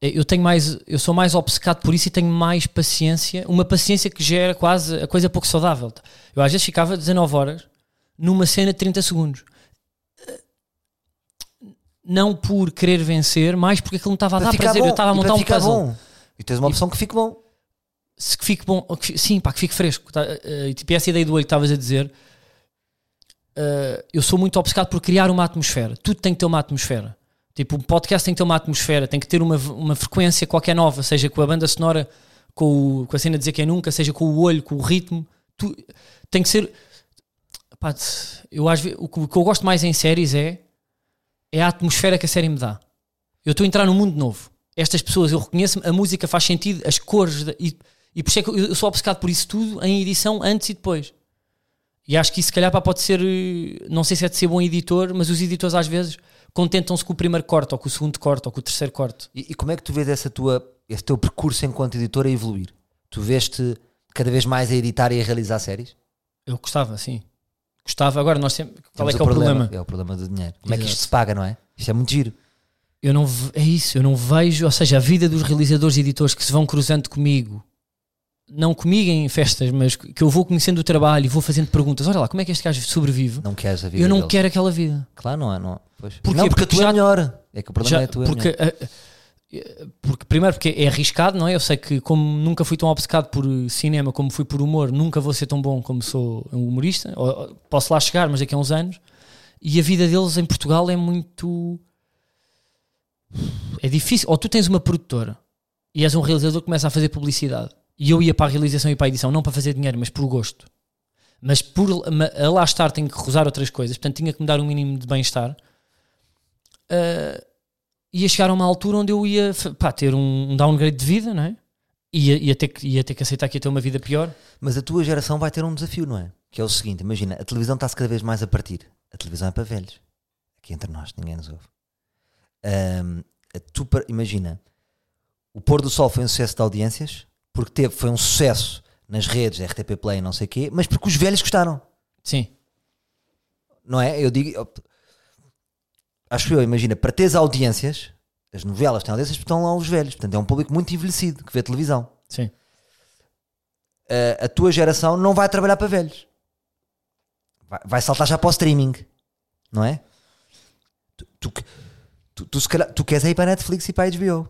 Eh, Eu tenho mais, eu sou mais obcecado por isso e tenho mais paciência. Uma paciência que gera quase a coisa pouco saudável. Eu às vezes ficava 19 horas numa cena de 30 segundos. Eh, Não por querer vencer, mais porque aquilo não estava a dar prazer. bom, Eu estava a e montar para um puzzle. bom. E tens uma opção que fique bom. se que fique bom, que sim, pá, que fique fresco. Tá? Eh, tipo, essa ideia do olho que estavas a dizer, eh, eu sou muito obcecado por criar uma atmosfera. Tudo tem que ter uma atmosfera. Tipo, o podcast tem que ter uma atmosfera, tem que ter uma, uma frequência qualquer nova, seja com a banda sonora, com, o- com a cena de dizer que é nunca, seja com o olho, com o ritmo. Tu, tem que ser. Pá, eu, às vezes, o, que, o que eu gosto mais em séries é, é a atmosfera que a série me dá. Eu estou a entrar num mundo novo. Estas pessoas, eu reconheço a música faz sentido, as cores, e, e por isso é que eu eu sou obcecado por isso tudo em edição antes e depois. E acho que isso, se calhar, pá, pode ser. eh, Não sei se é de ser bom editor, mas os editores às vezes contentam-se com o primeiro corte, ou com o segundo corte, ou com o terceiro corte. E, e como é que tu vês essa tua, esse teu percurso enquanto editor a evoluir? Tu veste cada vez mais a editar e a realizar séries? Eu gostava, sim. Gostava. Agora, nós sempre. Qual Temos é que é o problema? É o problema do dinheiro. Como é que isto Exato. se paga, não é? Isto é muito giro. Eu não é isso, eu não vejo, ou seja, a vida dos realizadores e editores que se vão cruzando comigo, não comigo em festas, mas que eu vou conhecendo o trabalho e vou fazendo perguntas. Olha lá, como é que este gajo sobrevive? Não queres a vida eu não deles. quero aquela vida. Claro, não é. Não, é. Pois. Porquê? não porque, Porque tu é já- melhor. É que o problema Já- é tu é porque, melhor. ah, ah, porque, primeiro, porque é arriscado, não é? Eu sei que, como nunca fui tão obcecado por cinema como fui por humor, nunca vou ser tão bom como sou um humorista. Ou- Posso lá chegar, mas daqui a uns anos. E a vida deles em Portugal é muito. É difícil. Ou tu tens uma produtora e és um realizador que começa a fazer publicidade. E eu ia para a realização e para a edição, não para fazer dinheiro, mas por gosto. Mas por a lá estar tenho que recusar outras coisas, portanto tinha que me dar um mínimo de bem-estar. Ah, ia chegar a uma altura onde eu ia pá, ter um, um downgrade de vida, não é? Ia, ia, ter que, ia ter que aceitar que ia ter uma vida pior. Mas a tua geração vai ter um desafio, não é? Que é o seguinte: imagina, a televisão está-se cada vez mais a partir. A televisão é para velhos. Aqui entre nós, ninguém nos ouve. Ahm, a tu, imagina, o Pôr do Sol foi um sucesso de audiências, porque teve, foi um sucesso nas redes, RTP Play, não sei o quê, mas porque os velhos gostaram. Sim, não é? Eu digo, acho eu, imagina, para teres audiências, as novelas têm audiências porque estão lá os velhos, portanto é um público muito envelhecido que vê televisão. sim. A, a tua geração não vai trabalhar para velhos, vai, vai saltar já para o streaming, não é? Tu, tu, tu, tu, se calhar- tu queres ir para a Netflix e para a HBO,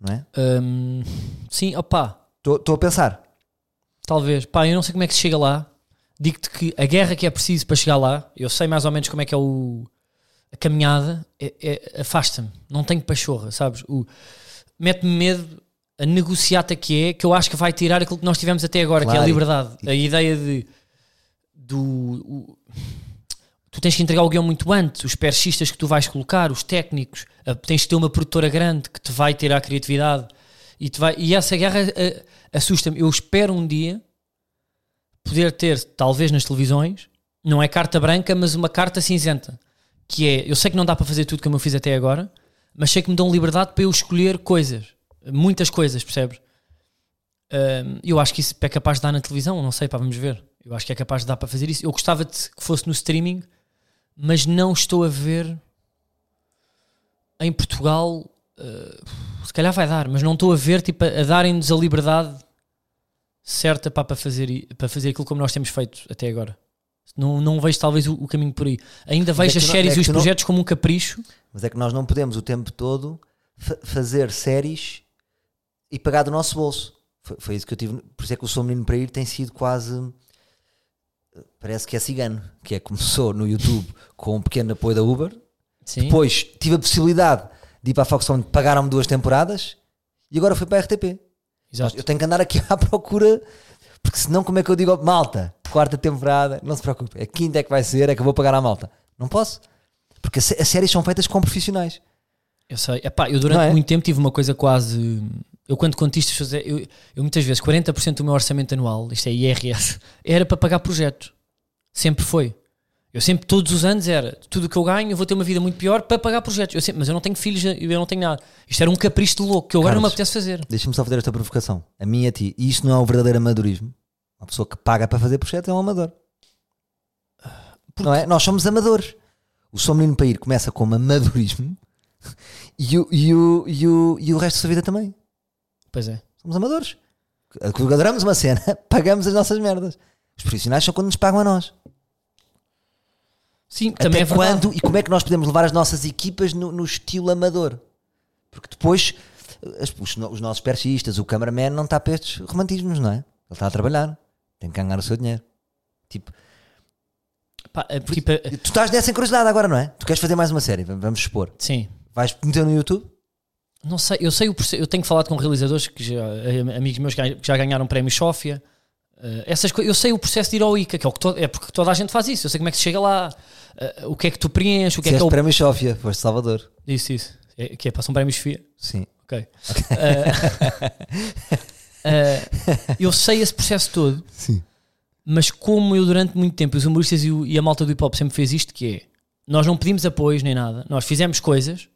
não é? Hum, sim, opá, Estou a pensar, talvez. Pá, eu não sei como é que se chega lá. Digo-te que a guerra que é preciso para chegar lá, eu sei mais ou menos como é que é o, a caminhada, é, é- afasta-me. Não tenho pachorra, sabes? O- Mete-me medo a negociata que é, que eu acho que vai tirar aquilo que nós tivemos até agora, que é a Claro, e- liberdade. A ideia de do o- tu tens que entregar o guião muito antes, os persistas que tu vais colocar, os técnicos, a- tens que ter uma produtora grande que te vai ter a criatividade E, te vai, e essa guerra eh, assusta-me. Eu espero um dia poder ter, talvez nas televisões, não é carta branca, mas uma carta cinzenta. Que é, eu sei que não dá para fazer tudo como eu fiz até agora, mas sei que me dão liberdade para eu escolher coisas. Muitas coisas, percebes? Eu acho que isso é capaz de dar na televisão, não sei, pá, vamos ver. Eu acho que é capaz de dar para fazer isso. Eu gostava de que fosse no streaming, mas não estou a ver em Portugal. Uh, se calhar vai dar, mas não estou a ver tipo, a, a darem-nos a liberdade certa pá, para, fazer, para fazer aquilo como nós temos feito até agora. Não, não vejo talvez o, o caminho por aí. Ainda Mas é vejo que as não- séries é e os que não- projetos como um capricho. Mas é que nós não podemos o tempo todo fa- fazer séries e pagar do nosso bolso. Foi, foi isso que eu tive. Por isso é que o Sou Menino para Ir tem sido quase. Parece que é cigano. Que é começou no YouTube com um pequeno apoio da Uber. Sim. Depois tive a possibilidade de ir para a Fox One, pagaram-me duas temporadas e agora fui para a RTP. Exato. Eu tenho que andar aqui à procura, porque senão, como é que eu digo, malta, quarta temporada, não se preocupe, a quinta é que vai ser, é que eu vou pagar à malta. Não posso, porque as sé- as séries são feitas com profissionais. Eu sei. Epá, eu durante é? muito tempo tive uma coisa quase. Eu, quando conto isto, eu, eu muitas vezes, 40% do meu orçamento anual, isto é IRS, era para pagar projetos. Sempre foi. Eu sempre, todos os anos, era tudo o que eu ganho, eu vou ter uma vida muito pior para pagar projetos. Eu sempre, mas eu não tenho filhos, eu não tenho nada. Isto era um capricho de louco que eu agora não me Carlos. apetece fazer. Deixa-me só fazer esta provocação, a mim e a ti, e isto não é o verdadeiro amadorismo. Uma pessoa que paga para fazer projeto é um amador. Não é? Nós somos amadores. O Sou Menino para Ir começa como amadorismo e o, e, o, e, o, e o resto da sua vida também. Pois é. Somos amadores. Adoramos uma cena, pagamos as nossas merdas. Os profissionais são quando nos pagam a nós. Sim, também Até é verdade. quando e como é que nós podemos levar as nossas equipas no, no estilo amador? Porque depois as- os, os nossos persistas, o cameraman não está para estes romantismos, não é? Ele está a trabalhar, tem que ganhar o seu dinheiro. Tipo, Pá, é, tipo, é- tu estás nessa encruzilhada agora, não é? Tu queres fazer mais uma série, vamos expor. sim. Vais meter no YouTube? Não sei, eu sei o eu tenho falado com realizadores que já, eh, amigos meus que já ganharam prémio Sofia. eh, essas coisas, eu sei o processo de ir ao ICA, que é, o que to- é porque toda a gente faz isso. Eu sei como é que se chega lá, eh, o que é que tu preenches, o que é que é o. prémio Sofia, foste de Salvador. Isso, isso. É, que é, passam prémios FIA. Sim. Ok. Eh, eh, eu sei esse processo todo, Sim. mas como eu durante muito tempo, os humoristas e, o- e a malta do hip hop sempre fez isto, que é nós não pedimos apoios nem nada, nós fizemos coisas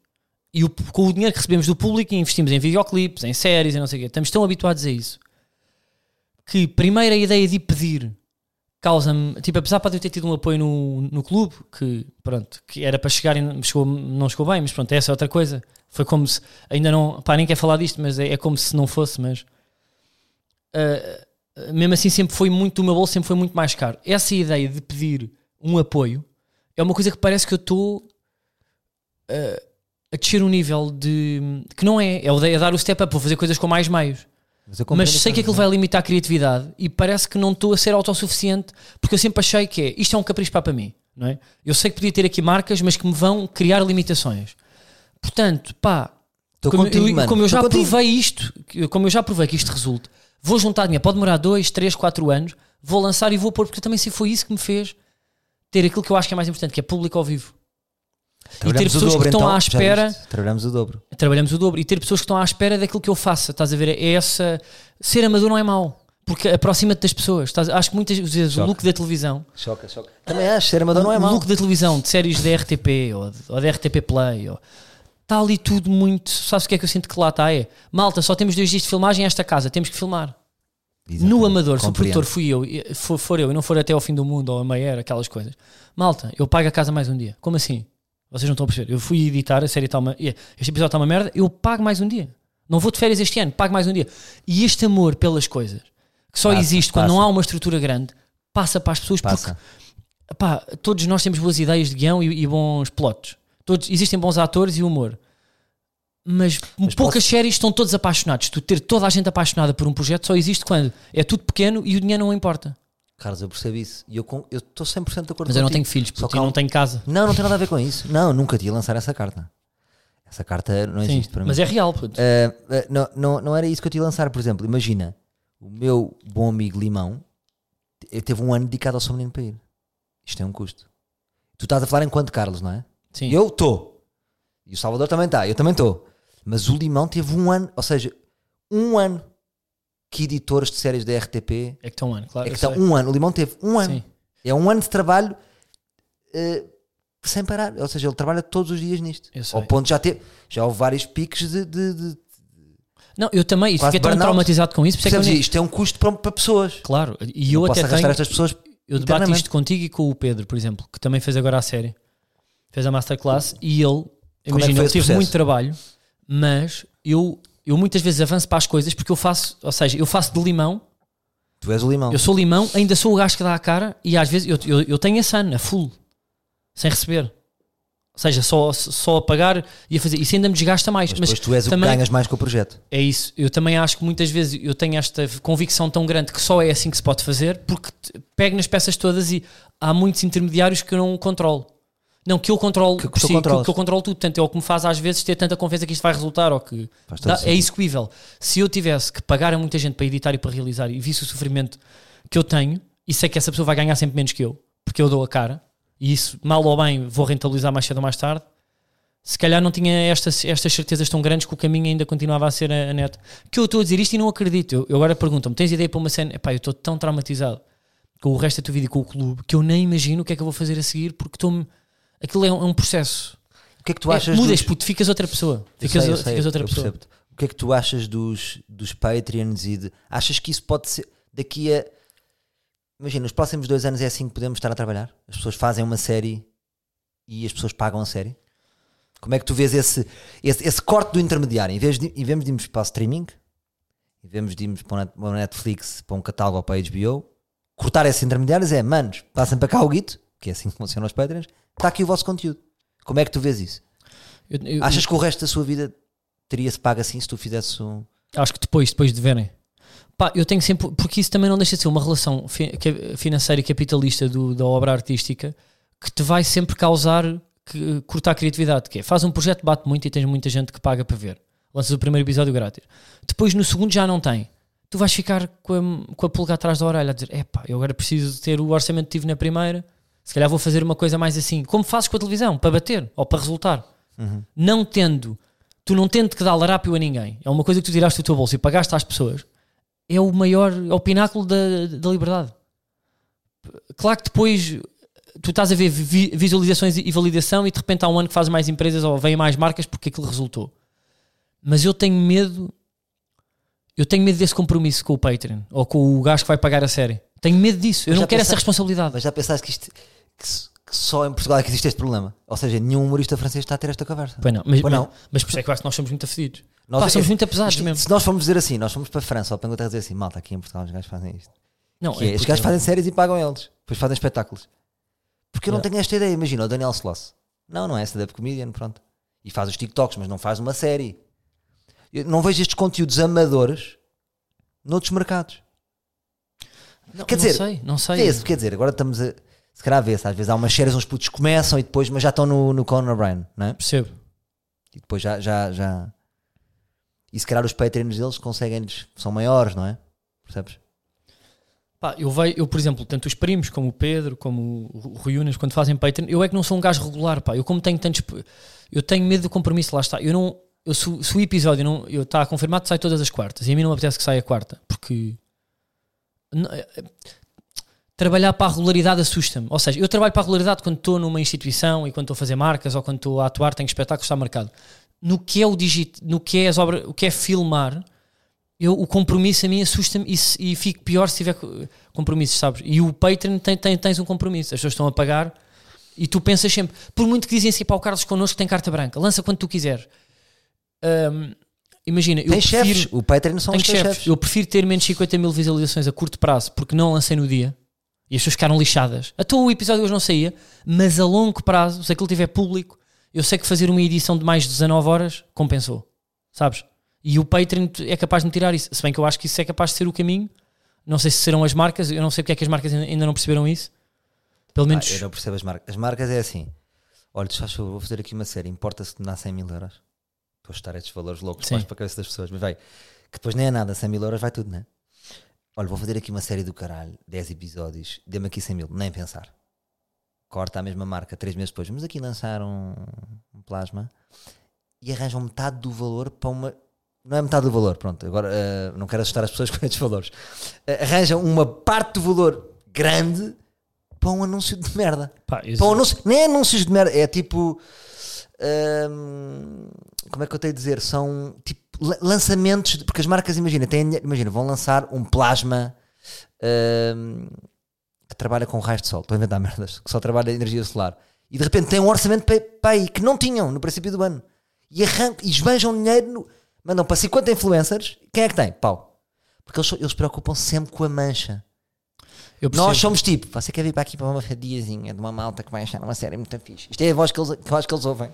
e o- com o dinheiro que recebemos do público investimos em videoclipes, em séries, em não sei o quê. Estamos tão habituados a isso que primeiro a ideia de ir pedir causa-me, tipo, apesar de eu ter tido um apoio no, no clube, que pronto, que era para chegar e não chegou, não chegou bem, mas pronto, essa é outra coisa. Foi como se, ainda não, pá, nem quero falar disto, mas é, é como se não fosse, mas ah, mesmo assim sempre foi muito, o meu bolso sempre foi muito mais caro. Essa ideia de pedir um apoio é uma coisa que parece que eu estou ah, a descer um nível de, que não é, é o de- é dar o step up, vou fazer coisas com mais meios. Mas, Mas sei que aquilo vai limitar a criatividade e parece que não estou a ser autossuficiente porque eu sempre achei que é isto é um capricho para, mim, não é? Eu sei que podia ter aqui marcas, mas que me vão criar limitações. Portanto, pá, como, contigo, eu, como eu já contigo. provei isto, como eu já provei que isto resulta, vou juntar dinheiro, pode demorar 2, 3, 4 anos, vou lançar e vou pôr, porque também se foi isso que me fez ter aquilo que eu acho que é mais importante, que é público ao vivo. E ter o pessoas que dobro, estão então, à espera? Trabalhamos o dobro. trabalhamos o dobro e ter pessoas que estão à espera daquilo que eu faça, estás a ver? É essa ser amador não é mau, porque aproxima-te das pessoas. Estás- acho que muitas vezes o Choca. look da televisão, Choca, choca. Também acho, ser amador não é o mau. look da televisão de séries da RTP ou, de- ou da RTP Play, ou, está ali tudo muito. Sabes o que é que eu sinto que lá está? É malta, só temos dois dias de filmagem esta casa, temos que filmar. No Exatamente. amador, se o produtor fui eu, for, for eu e não for até ao fim do mundo ou a meia aquelas coisas, malta, eu pago a casa mais um dia. Como assim? Vocês não estão a perceber. Eu fui editar, a série está uma. Este episódio está uma merda, eu pago mais um dia. Não vou de férias este ano, pago mais um dia. E este amor pelas coisas, que só Passa, existe quando passa. não há uma estrutura grande, passa para as pessoas Passa. porque pá, todos nós temos boas ideias de guião e, e bons plots. Todos, existem bons atores e humor. Mas, poucas séries estão todos apaixonados. Tu ter toda a gente apaixonada por um projeto só existe quando é tudo pequeno e o dinheiro não importa. Carlos, eu percebo isso. E eu estou 100% de acordo Mas eu não tenho filhos, porque eu não tenho casa. Não, não tem nada a ver com isso. Não, nunca te ia lançar essa carta. Essa carta não Sim, existe para mim. mas é real. puto. Ah, ah, não, não, não era isso que eu te ia lançar. Por exemplo, imagina o meu bom amigo Limão te- teve um ano dedicado ao seu menino para ir. Isto é um custo. Tu estás a falar enquanto Carlos, não é? Sim. Eu estou. E o Salvador também está. Eu também estou. Mas o Limão teve um ano, ou seja, um ano que editores de séries da RTP É que estão um ano, claro. é que eu estão um ano. O Limão teve um ano. Sim. É um ano de trabalho eh, sem parar. Ou seja, ele trabalha todos os dias nisto. Eu. Ao ponto de já ter, já houve vários picos de. de, de Não, eu também, fiquei tão traumatizado com isso, é eu percebes? nem- Isto é um custo para, para pessoas. Claro, e eu Não até tenho, estas pessoas. eu debato isto contigo e com o Pedro, por exemplo, que também fez agora a série, fez a masterclass e ele, é imagina, foi ele teve muito trabalho, mas eu, eu muitas vezes avanço para as coisas porque eu faço, ou seja, eu faço de limão, Tu és o limão. eu sou limão, ainda sou o gajo que dá a cara e às vezes eu, eu, eu tenho esse ano, a full, sem receber. Ou seja, só, só a pagar e a fazer. Isso ainda me desgasta mais. Mas Mas, tu és o que também- ganhas mais com o projeto. é isso. Eu também acho que muitas vezes eu tenho esta convicção tão grande que só é assim que se pode fazer, porque pego nas peças todas e há muitos intermediários que eu não controlo. Não, que eu controlo, Que- que por tu si, que, que eu controlo tudo. Portanto, é o que me faz às vezes ter tanta confiança que isto vai resultar ou que dá- é execuível. Se eu tivesse que pagar a muita gente para editar e para realizar e visse o sofrimento que eu tenho e sei que essa pessoa vai ganhar sempre menos que eu, porque eu dou a cara e isso, mal ou bem, vou rentabilizar mais cedo ou mais tarde. Se calhar não tinha estas, estas certezas tão grandes que o caminho ainda continuava a ser a, a net. Que eu estou a dizer isto e não acredito. Eu, eu agora pergunto-me: tens ideia para uma cena? Epá, eu estou tão traumatizado com o resto da tua vida e com o clube que eu nem imagino o que é que eu vou fazer a seguir porque estou-me. Aquilo é um, é um processo. O que é que tu É, achas mudas, dos... puto, ficas outra pessoa. Ficas, sei, ficas outra pessoa. percebo-te. O que é que tu achas dos, dos Patreons e de... Achas que isso pode ser daqui a... Imagina, nos próximos dois anos é assim que podemos estar a trabalhar? As pessoas fazem uma série e as pessoas pagam a série? Como é que tu vês esse, esse, esse corte do intermediário? Em vez de, em vez de irmos para o streaming, em vez de irmos para o Net- para o Netflix, para um catálogo ou para a HBO, cortar esses intermediários é, manos, passem para cá o guito, que é assim que funcionam os Patreons, está aqui o vosso conteúdo. Como é que tu vês isso? Eu- eu- Achas que o resto da sua vida teria-se pago assim se tu fizesse um. Acho que depois, depois de verem. Pá, eu tenho sempre. Porque isso também não deixa de ser uma relação fi- financeira e capitalista do- da obra artística que te vai sempre causar que, cortar a criatividade. Que é, faz um projeto, bate muito e tens muita gente que paga para ver. Lanças o primeiro episódio grátis. Depois no segundo já não tem. Tu vais ficar com a, com a pulga atrás da orelha a dizer: epá, eu agora preciso ter o orçamento que tive na primeira. Se calhar vou fazer uma coisa mais assim. Como fazes com a televisão, para bater ou para resultar. Não tendo tu não tendo que dar larápio a ninguém, é uma coisa que tu tiraste do teu bolso e pagaste às pessoas, é o maior, é o pináculo da, da liberdade. Claro que depois tu estás a ver vi- visualizações e validação e de repente há um ano que fazes mais empresas ou vêm mais marcas porque aquilo resultou. Mas eu tenho medo, eu tenho medo desse compromisso com o Patreon ou com o gajo que vai pagar a série. Tenho medo disso, eu não quero essa pensaste- responsabilidade. Mas já pensaste que isto. Que, só em Portugal é que existe este problema? Ou seja, nenhum humorista francês está a ter esta conversa. Pois não, mas, Pois não. mas por isso é que eu acho que nós somos muito afedidos. Nós- Pá, somos é- muito pesados isto- mesmo. Se nós formos dizer assim, nós fomos para a França ou para a Inglaterra dizer assim, malta, aqui em Portugal os gajos fazem isto. Não, Que é, é os gajos fazem séries e pagam eles. Depois fazem espetáculos. Porque eu não Yeah. tenho esta ideia. Imagina o Daniel Sloss. Não, não é stand-up comedian, pronto. E faz os TikToks, mas não faz uma série. Eu não vejo estes conteúdos amadores noutros mercados. Não, Quer não dizer, sei, não sei. Vê-se, quer dizer, agora estamos a. Se calhar vê-se, às vezes há umas séries, uns putos começam e depois, mas já estão no, no Conan O'Brien, não é? Percebo. E depois já, já, já. E se calhar os Patreons deles conseguem-lhes. são maiores, não é? Percebes? Pá, eu, vejo, eu, por exemplo, tanto os primos como o Pedro, como o Rui Unas, quando fazem Patreon, eu é que não sou um gajo regular, pá. Eu como tenho tantos. Eu tenho medo do compromisso, lá está. Eu não. Eu, se, o- episódio não, está confirmado, sai todas as quartas. E a mim não me apetece que saia a quarta, porque. não, trabalhar para a regularidade assusta-me. Ou seja, eu trabalho para a regularidade quando estou numa instituição e quando estou a fazer marcas ou quando estou a atuar, tenho espetáculos, está marcado. No que é o digit, no que é as obras, o que é filmar, eu, o compromisso a mim assusta-me e, e fico pior se tiver co- compromissos, sabes? E o Patreon tem, tem, tens um compromisso, as pessoas estão a pagar e tu pensas sempre, por muito que dizem assim, pá, o Carlos connosco tem carta branca, lança quando tu quiseres. Hum, imagina, eu Tem prefiro, chefes. O Patreon são os chefes. chefes. Eu prefiro ter menos 50 mil visualizações a curto prazo porque não lancei no dia e as pessoas ficaram lixadas. Até o episódio hoje não saía, mas a longo prazo, se aquilo tiver público, eu sei que fazer uma edição de mais de 19 horas compensou, sabes? E o Patreon é capaz de me tirar isso. Se bem que eu acho que isso é capaz de ser o caminho. Não sei se serão as marcas, eu não sei porque é que as marcas ainda não perceberam isso. Pelo Ah, menos. eu não percebo as marcas. As marcas é assim: olha, tu achas, vou fazer aqui uma série, importa-se que me dá 100 mil euros? Estou a estar estes valores loucos para a cabeça das pessoas, mas vai, que depois nem é nada, 100 mil euros vai tudo, né? Olha, vou fazer aqui uma série do caralho, 10 episódios, dê-me aqui 100 mil, nem pensar. Corta a mesma marca, 3 meses depois, vamos aqui lançar um, um plasma e arranjam metade do valor para uma não é metade do valor, pronto, agora eh, não quero assustar as pessoas com estes valores. Eh, arranjam uma parte do valor grande para um anúncio de merda. Pá, Para um anúncio, nem anúncios de merda, é tipo. Hum, como é que eu tenho a dizer? São tipo la- lançamentos, de- porque as marcas, imagina, têm, imagina, vão lançar um plasma hum, que trabalha com raios de sol, estou a inventar merdas, que só trabalha energia solar, e de repente tem um orçamento para, para aí que não tinham no princípio do ano, e, arrancam, e esbanjam dinheiro, no- mandam para 50 influencers, quem é que tem? Pau. Porque eles, eles preocupam sempre com a mancha. Nós somos tipo, você quer vir para aqui para uma fadiazinha de uma malta que vai achar uma série muito fixe. Isto é a voz que eles, que eu acho que eles ouvem.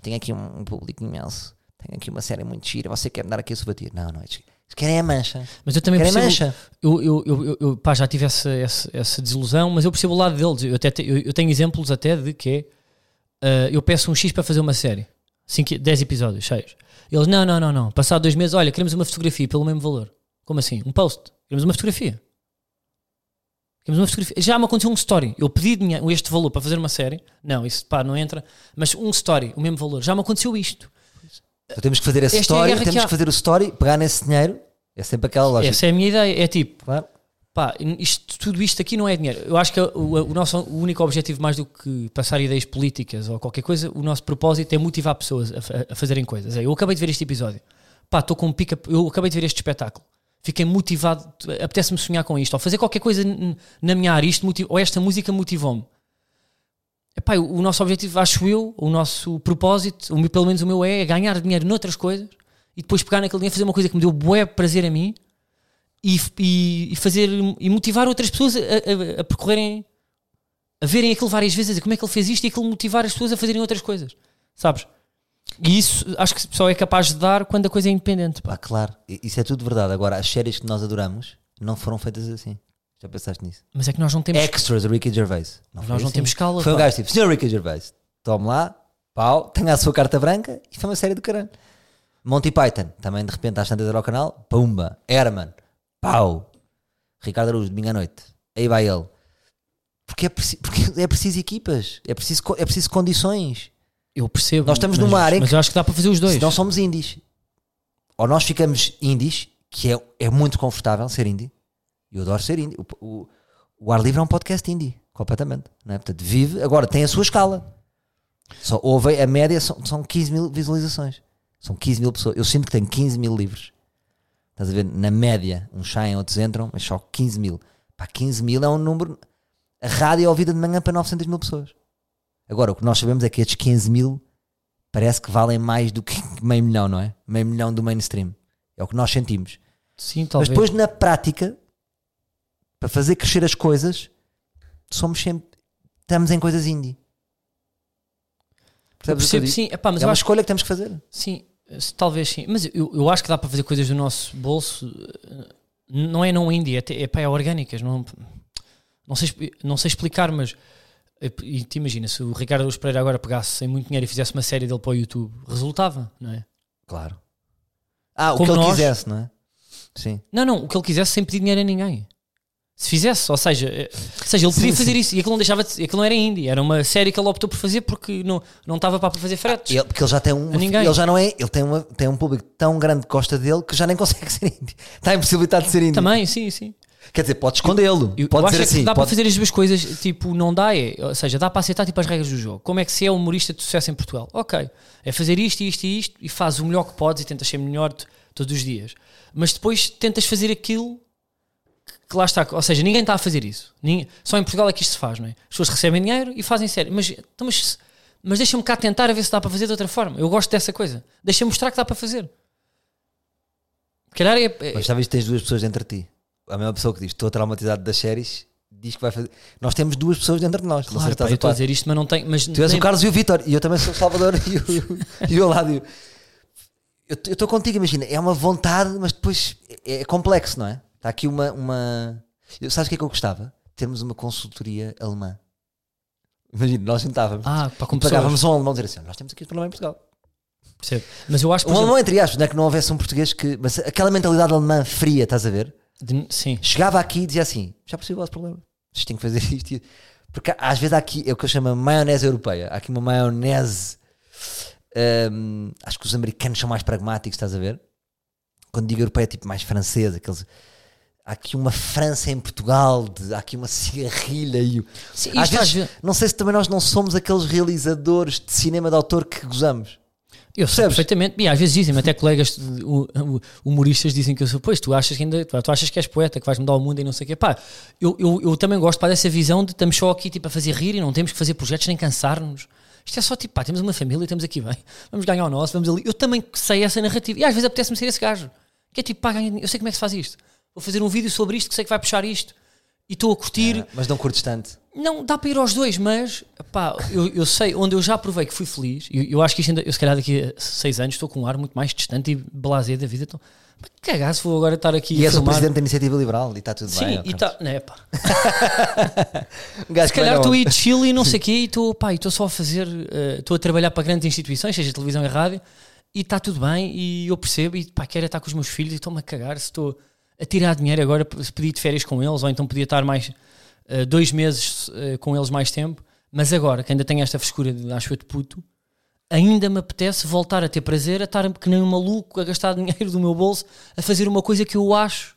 Tem aqui um, um público imenso. Tem aqui uma série muito gira. Você quer me dar aqui a sua Não, não. Eles querem a mancha. Mas eu também Querem percebo. mancha. Eu, eu, eu, eu- pá, já tive essa, essa, essa desilusão, mas eu percebo o lado deles. Eu, até te- eu, eu tenho exemplos até de que é, ah, eu peço um X para fazer uma série, 10 episódios, cheios. Eles, não, não, não, não. Passado dois meses, olha, queremos uma fotografia pelo mesmo valor. Como assim? Um post. Queremos uma fotografia. Fotografia. Já me aconteceu um story. Eu pedi dinheiro, este valor para fazer uma série. Não, isso pá, não entra. Mas um story, o mesmo valor. Já me aconteceu isto. Então temos que fazer esse Esta é a story. guerra temos que que, há. fazer o story, pegar nesse dinheiro. É sempre aquela lógica. Essa é a minha ideia. É tipo, Claro. Pá, isto, tudo isto aqui não é dinheiro. Eu acho que o, o nosso o único objetivo, mais do que passar ideias políticas ou qualquer coisa, o nosso propósito é motivar pessoas a, fa- a fazerem coisas. É, eu acabei de ver este episódio. Pá, estou com um pica. Eu acabei de ver este espetáculo. Fiquei motivado. Apetece-me sonhar com isto. Ou fazer qualquer coisa na minha área. Isto ou esta música motivou-me. Epá, o, nosso objetivo, acho eu, o nosso propósito, o pelo menos o meu é, é ganhar dinheiro noutras coisas e depois pegar naquele dinheiro fazer uma coisa que me deu bué prazer a mim e, e, e fazer e motivar outras pessoas a, a- a percorrerem a verem aquilo várias vezes, a dizer como é que ele fez isto e aquilo motivar as pessoas a fazerem outras coisas, sabes? E isso acho que só é capaz de dar quando a coisa é independente. pá. Pá, claro. Isso é tudo verdade. Agora, as séries que nós adoramos não foram feitas assim. Já pensaste nisso? Mas é que nós não temos, Extras, Ricky Gervais. Não nós não assim. temos escala. Foi um pá. gajo tipo, senhor Ricky Gervais, tome lá, pau, tenha a sua carta branca e foi uma série do caralho. Monty Python, também de repente às tantas era ao canal, pumba, Herman, pau, Ricardo Araújo, domingo à noite, aí vai ele. Porque é, preci- porque é preciso equipas, é preciso, é preciso condições. Eu percebo. Nós estamos mas, numa área Mas que- eu acho que dá para fazer os dois. Se não somos indies. Ou nós ficamos indies, que é, é muito confortável ser indie. Eu adoro ser indie. O, o, o Ar Livre é um podcast indie, completamente. Não é? Portanto, vive, agora tem a sua escala. Só houve a média, são, são 15 mil visualizações. São 15 mil pessoas. Eu sinto que tenho 15 mil livros. Estás a ver? Na média, uns saem, outros entram, mas só 15 mil. Pá, 15 mil é um número. A rádio é ouvida de manhã para 900 mil pessoas. Agora, o que nós sabemos é que estes 15 mil parece que valem mais do que meio milhão, não é? Meio milhão do mainstream. É o que nós sentimos. Sim, Mas talvez. depois, na prática, para fazer crescer as coisas, somos sempre. Estamos em coisas indie. Percebes percebo, sim. Epá, mas é uma acho escolha que temos que fazer. Sim, talvez sim. Mas eu, eu acho que dá para fazer coisas do nosso bolso. eh, Não é não indie, é, é, é orgânicas. Não, não, sei, não sei explicar, mas. E te imagina, se o Ricardo Luz Pereira agora pegasse sem muito dinheiro e fizesse uma série dele para o YouTube, resultava, não é? Claro. Ah, o Como que ele nós- quisesse, não é? Sim. Não, não, o que ele quisesse sem pedir dinheiro a ninguém. Se fizesse, ou seja, eh, ou seja ele Sim, podia fazer sim. isso e aquilo não deixava de, aquilo não era indie, era uma série que ele optou por fazer porque não, não estava para fazer fretes. Ele, porque ele já tem um. Ele já não é. Ele tem, uma, tem um público tão grande que gosta dele que já nem consegue ser indie. Está impossibilitado de ser indie. Também, sim, sim. Quer dizer, pode escondê-lo. Pode eu dizer é assim. dá para pode- fazer as duas coisas, tipo, não dá, é, ou seja, dá para aceitar tipo, as regras do jogo. Como é que se é humorista de sucesso em Portugal? Ok, é fazer isto, isto e isto e fazes o melhor que podes e tentas ser melhor todos os dias. Mas depois tentas fazer aquilo que, lá está. Ou seja, ninguém está a fazer isso. Ninguém- só em Portugal é que isto se faz, não é? As pessoas recebem dinheiro e fazem sério. Mas, então, mas, mas deixa-me cá tentar a ver se dá para fazer de outra forma. Eu gosto dessa coisa. Deixa-me mostrar que dá para fazer. Calhar é, é- Mas que tens duas pessoas dentro de ti. A mesma pessoa que diz estou traumatizado das séries diz que vai fazer. Nós temos duas pessoas dentro de nós. claro, pá, eu estou a dizer isto, mas não tem. Mas Tu és nem- o Carlos e o Vitor e eu também sou o Salvador e o, e o Ládio. Eu estou contigo, imagina, é uma vontade, mas depois é, é complexo, não é? Está aqui uma. uma... Eu- Sabes o que é que eu gostava? Termos uma consultoria alemã. Imagina, nós juntávamos Ah, para com pagávamos um alemão dizer assim: nós temos aqui este problema em Portugal. Percebo. Mas eu acho que. Um por alemão, entre aspas, não é que não houvesse um português que. Mas aquela mentalidade alemã fria, estás a ver? De- sim. Chegava aqui e dizia assim: já percebi o vosso problema. Vocês têm que fazer isto. Porque às vezes há aqui, é o que eu chamo de maionese europeia. Há aqui uma maionese. hum, acho que os americanos são mais pragmáticos, estás a ver? quando digo europeia, é tipo mais francesa. Aqueles, há aqui uma França em Portugal, de- há aqui uma cigarrilha e Sim, às isto às vezes, vezes- não sei se também nós não somos aqueles realizadores de cinema de autor que gozamos. Eu sei perfeitamente. E às vezes dizem até colegas humoristas dizem que eu sou, pois tu achas que ainda tu achas que és poeta, que vais mudar o mundo e não sei o quê. Pá, eu, eu, eu também gosto pá, dessa visão de estamos só aqui tipo, a fazer rir e não temos que fazer projetos nem cansar-nos. Isto é só tipo, pá, temos uma família, estamos aqui bem, vamos ganhar o nosso, vamos ali. Eu também sei essa narrativa. E às vezes apetece-me ser esse gajo. Que é tipo, pá, eu sei como é que se faz isto. Vou fazer um vídeo sobre isto que sei que vai puxar isto. E estou a curtir. Ah, mas não curtes tanto. Não, dá para ir aos dois, mas pá, eu, eu sei onde eu já provei que fui feliz. Eu, eu acho que isto ainda, eu se calhar daqui a seis anos estou com um ar muito mais distante e blasé da vida. Então, cagar se vou agora estar aqui E és o presidente da Iniciativa Liberal e está tudo Sim, bem. e ok. tá, né, pá. Um Se calhar estou aí de chill e não sei o quê, e estou pá, estou só a fazer, eh, estou a trabalhar para grandes instituições, seja televisão e rádio, e está tudo bem, e eu percebo, e pá, quero é estar com os meus filhos, e estou-me a cagar se estou a tirar dinheiro agora, se podia ir de férias com eles, ou então podia estar mais eh, dois meses eh, com eles mais tempo, mas agora que ainda tenho esta frescura de acho eu de puto, ainda me apetece voltar a ter prazer, a estar que nem um maluco a gastar dinheiro do meu bolso a fazer uma coisa que eu acho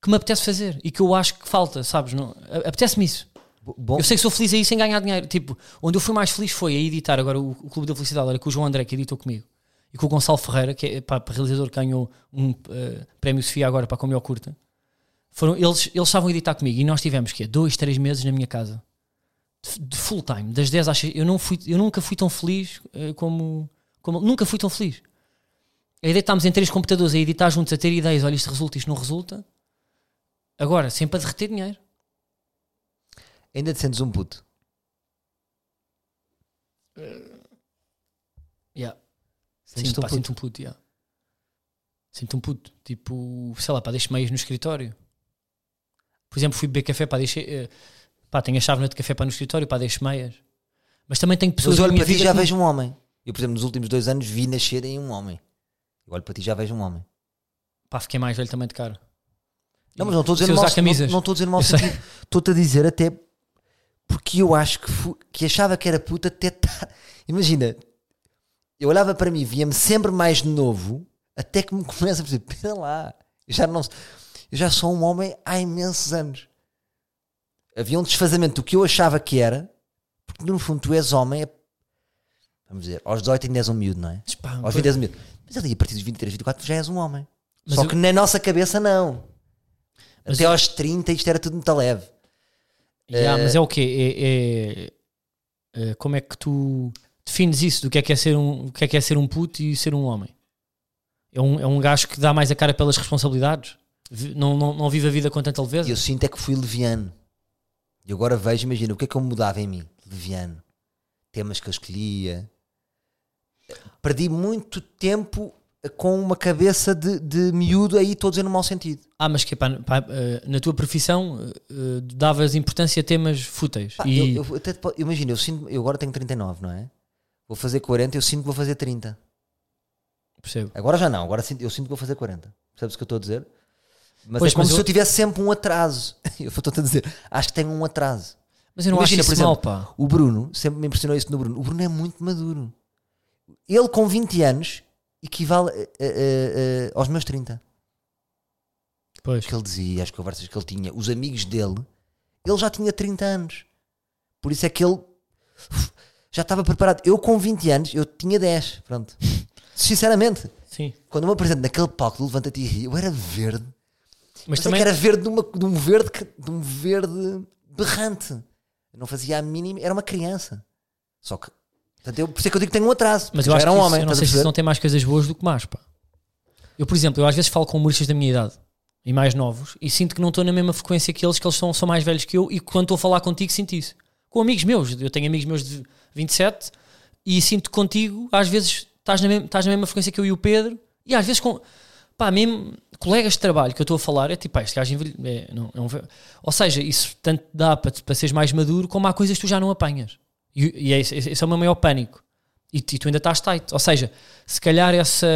que me apetece fazer e que eu acho que falta, sabes? Não, apetece-me isso. Bom, Eu sei que sou feliz aí sem ganhar dinheiro. Tipo, onde eu fui mais feliz foi a editar agora o, o Clube da Felicidade, era com o João André, que editou comigo, e com o Gonçalo Ferreira, que é pá, realizador que ganhou um eh, prémio Sofia agora para a Comeu Curta. Foram, eles, eles estavam a editar comigo e nós tivemos que dois, três meses na minha casa de, de full time, das 10 às 6. Eu, não fui, eu nunca fui tão feliz eh, como, como. Nunca fui tão feliz. A ideia de estarmos em três computadores a editar juntos, a ter ideias, olha, isto resulta, isto não resulta. Agora, sempre a derreter dinheiro. ainda te sentes um puto. Yeah. Sim, pá, sinto um puto, yeah. Sinto um puto. Tipo, sei lá, pá, deixo meias no escritório. Por exemplo, fui beber café, pá, deixei. eh, pá, tenho a chávena de café para no escritório, pá, deixo meias. Mas também tenho pessoas Mas olho para ti e já que- vejo um homem. Eu, por exemplo, nos últimos dois anos vi nascer em um homem. Eu olho para ti e já vejo um homem. Pá, fiquei mais velho também de cara. Não, mas não estou a dizer camisas. não, não estou a dizer sei. sentido. Estou-te a dizer até porque eu acho que, que achava que era puta até tá- Imagina, eu olhava para mim, via-me sempre mais novo, até que me começa a dizer, pera lá, eu já, não, eu já sou um homem há imensos anos. Havia um desfazamento do que eu achava que era, porque no fundo tu és homem, é- vamos dizer, aos 18 ainda és um miúdo, não é? Aos 20 és um miúdo. Mas ali a partir dos 23, 24 já és um homem. Mas Só eu- que na nossa cabeça não. Mas Até eu- aos 30 isto era tudo muito leve. Yeah, Eh, mas é o quê? É, é- é- como é que tu defines isso do que é que é ser um, o que é que é ser um puto e ser um homem? É um, é um gajo que dá mais a cara pelas responsabilidades? Não, não, não vive a vida com tanta leveza? Eu sinto é que fui leviano. E agora vejo, imagina, o que é que eu mudava em mim? Leviano. Temas que eu escolhia. Perdi muito tempo com uma cabeça de, de miúdo aí, estou a dizer no mau sentido. Ah, mas que pá, pá, eh, na tua profissão eh, eh, davas importância a temas fúteis. Pá, e eu, eu até imagina, eu, sinto, eu agora tenho 39, não é? Vou fazer 40, eu sinto que vou fazer 30. percebo. Agora já não, agora eu sinto que vou fazer 40. Percebes o que eu estou a dizer? Mas Pois, é como mas se eu- eu tivesse sempre um atraso. Eu estou-te a dizer, acho que tenho um atraso. Mas eu não Imagina, acho por isso mal. O Bruno, sempre me impressionou isso no Bruno. O Bruno é muito maduro. Ele com 20 anos equivale a- a- a- aos meus 30. Pois. O que ele dizia, as conversas que ele tinha, os amigos dele, ele já tinha 30 anos. Por isso é que ele já estava preparado. Eu com 20 anos, eu tinha 10. Pronto. Sinceramente, Sim. quando eu me apresento naquele palco do Levanta-te e Ri, eu era verde. Mas Mas também. é que era verde de, uma- de um verde que- de um verde berrante. Eu não fazia a mínima, era uma criança. Só que, portanto, eu, por isso é que eu digo que tenho um atraso. Mas eu acho era que um isso- homem. eu não sei se não tem mais coisas boas do que más, pá. Eu, por exemplo, eu às vezes falo com humoristas da minha idade e mais novos e sinto que não estou na mesma frequência que eles, que eles são, são mais velhos que eu e quando estou a falar contigo sinto isso. Com amigos meus, eu tenho amigos meus de 27 e sinto contigo às vezes estás na, mesma, estás na mesma frequência que eu e o Pedro e às vezes com pá, mesmo colegas de trabalho que eu estou a falar é tipo, pá, este gajo é, não, é ou seja, isso tanto dá para, para seres mais maduro como há coisas que tu já não apanhas e, e é esse, é o meu maior pânico e, e tu ainda estás tight. Ou seja, se calhar essa,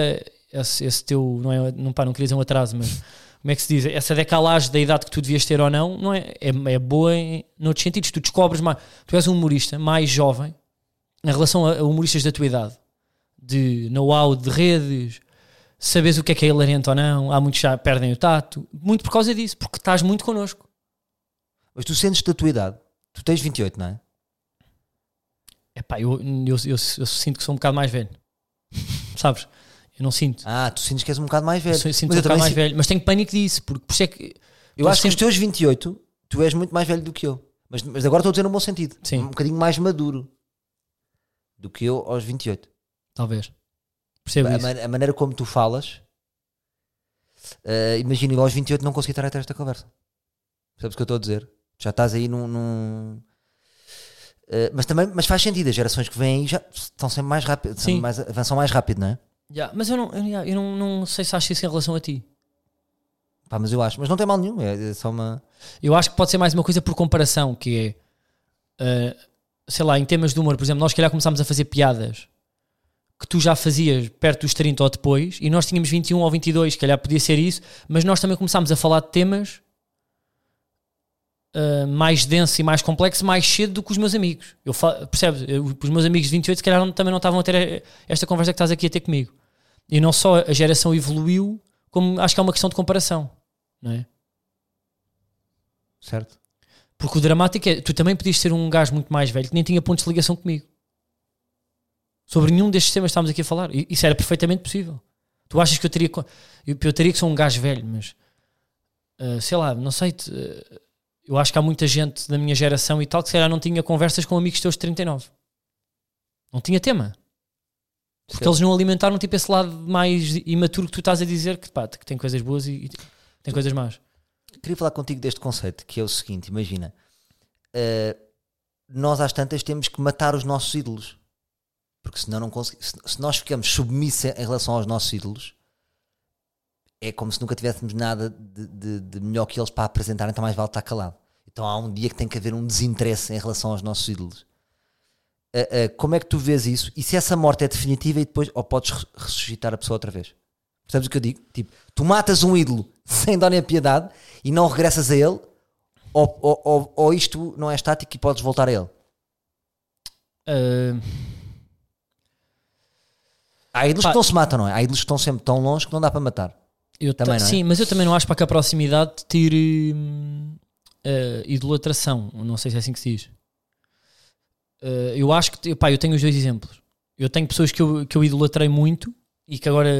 esse, esse teu, não, é, não, pá, não queria dizer um atraso, mas como é que se diz? Essa decalagem da idade que tu devias ter ou não, não é, é, é boa em noutros sentidos. Tu descobres mais, tu és um humorista mais jovem em relação a, a humoristas da tua idade, de know-how de redes, sabes o que é que é hilariante ou não, há muitos que já perdem o tato, muito por causa disso, porque estás muito connosco. Mas tu sentes da tua idade. Tu tens 28, não é? Epá, eu, eu, eu, eu sinto que sou um bocado mais velho. Sabes? Eu não sinto. Ah, tu sentes que és um bocado mais velho. Eu sinto mas um bocado mais velho. Mas tenho pânico disso, porque por isso é que. Eu acho que os sempre- teus 28, tu és muito mais velho do que eu. Mas, mas agora estou a dizer no bom sentido. Sim. Um bocadinho mais maduro do que eu aos 28. Talvez. Percebo A, isso. man- a maneira como tu falas, eh, imagina, eu aos 28 não consegui estar até esta conversa. Sabes o que eu estou a dizer? Já estás aí num. num- Eh, mas também mas faz sentido, as gerações que vêm aí já estão sempre mais rápido, Sim. mais, avançam mais rápido, não é? Já, mas eu, não, eu, eu não, não sei se acho isso em relação a ti. Pá, mas eu acho, mas não tem mal nenhum, é, é só uma. Eu acho que pode ser mais uma coisa por comparação, que é, uh, sei lá, em temas de humor, por exemplo, nós calhar começámos a fazer piadas que tu já fazias perto dos 30 ou depois, e nós tínhamos 21 ou 22, se calhar podia ser isso, mas nós também começámos a falar de temas uh, mais densos e mais complexos mais cedo do que os meus amigos. Eu percebes? Eu- os meus amigos de 28 se calhar não- também não estavam a ter esta conversa que estás aqui a ter comigo. E não só a geração evoluiu, como acho que é uma questão de comparação, não é? Certo? Porque o dramático é, tu também podias ser um gajo muito mais velho que nem tinha pontos de ligação comigo. Sobre nenhum destes temas que estamos aqui a falar. E isso era perfeitamente possível. Tu achas que eu teria. Eu, eu teria que ser um gajo velho, mas. ah, sei lá, não sei. ah, eu acho que há muita gente da minha geração e tal que se calhar não tinha conversas com amigos teus de 39. Não tinha tema. Porque eles não alimentaram tipo esse lado mais imaturo que tu estás a dizer que, pá, que tem coisas boas e, e tem coisas más. Queria falar contigo deste conceito que é o seguinte: imagina, eh, nós às tantas temos que matar os nossos ídolos, porque senão não conseguimos. Se, nós ficamos submissos em relação aos nossos ídolos, é como se nunca tivéssemos nada de, de- de melhor que eles para apresentar, então mais vale estar calado. Então há um dia que tem que haver um desinteresse em relação aos nossos ídolos. Eh, eh, como é que tu vês isso? E se essa morte é definitiva e depois, ou podes re- ressuscitar a pessoa outra vez? Percebes o que eu digo? Tipo, tu matas um ídolo sem dó nem piedade e não regressas a ele, ou, ou, ou, ou isto não é estático e podes voltar a ele. Ah, Há ídolos Pá. que não se matam, não é? Há ídolos que estão sempre tão longe que não dá para matar. Eu Também, ta- não é? Sim, mas eu também não acho para que a proximidade tire eh, idolatração. Não sei se é assim que se diz. Eh, eu acho que, pá, eu tenho os dois exemplos. Eu tenho pessoas que eu, que eu idolatrei muito e que agora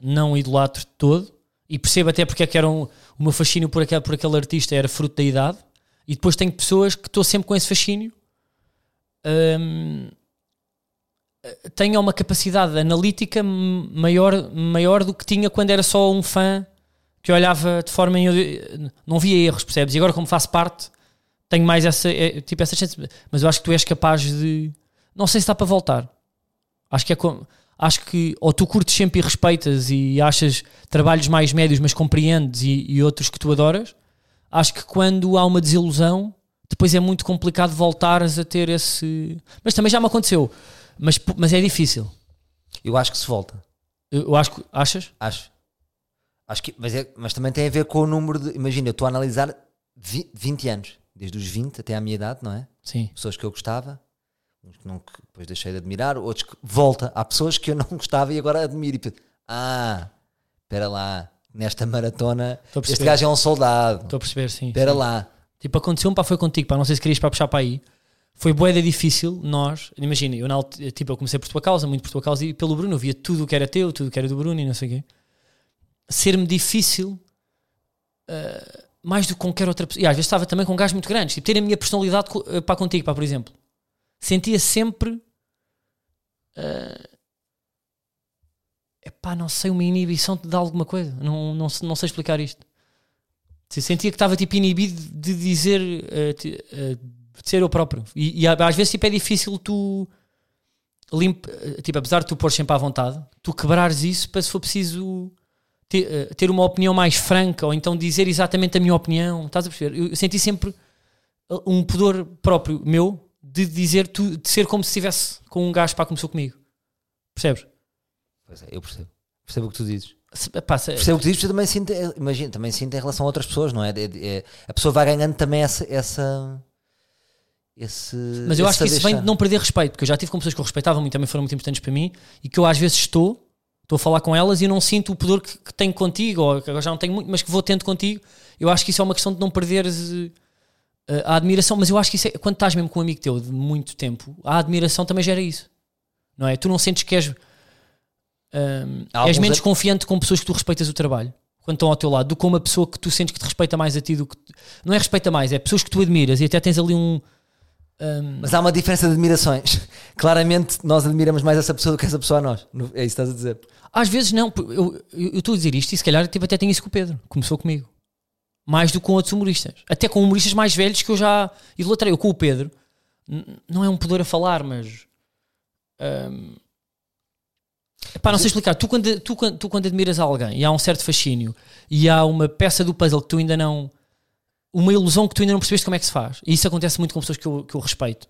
não idolatro de todo. E percebo até porque é que era um, o meu fascínio por aquele, por aquele artista era fruto da idade. E depois tenho pessoas que estou sempre com esse fascínio. Hum, tenha uma capacidade analítica maior, maior do que tinha quando era só um fã que olhava de forma. não via erros, percebes? E agora, como faço parte, tenho mais essa, é, tipo, essa chance. Mas eu acho que tu és capaz de. Não sei se dá para voltar. Acho que é como. Acho que ou tu curtes sempre e respeitas e achas trabalhos mais médios, mas compreendes e, e outros que tu adoras. Acho que quando há uma desilusão, depois é muito complicado voltares a ter esse. Mas também já me aconteceu. Mas, mas é difícil. Eu acho que se volta. Eu, eu acho que. Achas? Acho. Acho que, mas, é, mas também tem a ver com o número de. Imagina, eu estou a analisar vi- 20 anos, desde os 20 até à minha idade, não é? Sim. Pessoas que eu gostava, uns que, não, que depois deixei de admirar, outros que volta. Há pessoas que eu não gostava e agora admiro. E ah, espera lá, nesta maratona, este gajo é um soldado. Estou a perceber, sim. Espera sim. lá. Tipo, aconteceu-me, pá, foi contigo, pá, não sei se querias para puxar para aí. Foi boeda difícil, nós, imagina, eu, na, tipo, eu comecei por tua causa, muito por tua causa, e pelo Bruno, eu via tudo o que era teu, tudo o que era do Bruno e não sei o quê. Ser-me difícil, ah, mais do que qualquer outra pessoa. E às vezes estava também com gajos muito grandes, tipo, ter a minha personalidade ah, para contigo, pá, por exemplo. Sentia sempre. É pá, não sei, uma inibição de alguma coisa. Não, não, não sei explicar isto. Se sentia que estava tipo inibido de dizer ti- eh, de ser eu próprio. E, e às vezes tipo, é difícil tu tipo, apesar de tu pôr sempre à vontade, tu quebrares isso para se for preciso ter, ter uma opinião mais franca ou então dizer exatamente a minha opinião. Estás a perceber? Eu senti sempre um pudor próprio meu de dizer tu, de ser como se estivesse com um gajo para começou comigo. Percebes? Pois é, eu percebo. Percebo o que tu dizes. Se- pá, se- Percebo o que tu dizes, porque eu também sinto, imagina, também sinto em relação a outras pessoas, não é? É- é- a pessoa vai ganhando também essa. essa esse, Mas eu esse acho que isso vem de não perder respeito, porque eu já tive com pessoas que eu respeitava muito, também foram muito importantes para mim, e que eu às vezes estou, Estou a falar com elas e não sinto o pudor que, que tenho contigo, ou que agora já não tenho muito, mas que vou tendo contigo. Eu acho que isso é uma questão de não perderes eh, a admiração, mas eu acho que isso é, quando estás mesmo com um amigo teu de muito tempo, a admiração também gera isso. Não é? Tu não sentes que és, Há és menos a- confiante com pessoas que tu respeitas o trabalho quando estão ao teu lado do que uma pessoa que tu sentes que te respeita mais a ti do que. Não é respeita mais, é pessoas que tu admiras e até tens ali um. ehm, Mas há uma diferença de admirações. Claramente nós admiramos mais essa pessoa do que essa pessoa a nós. É isso que estás a dizer. Às vezes não, eu eu- eu estou a dizer isto e se calhar tipo, até tenho isso com o Pedro, começou comigo. Mais do que com outros humoristas. Até com humoristas mais velhos que eu já idolatrei. Eu com o Pedro, não é um pudor a falar, mas. hum, epá, não sei explicar. Tu quando, tu, quando, tu quando admiras alguém e há um certo fascínio e há uma peça do puzzle que tu ainda não. Uma ilusão que tu ainda não percebeste como é que se faz. E isso acontece muito com pessoas que eu, que eu respeito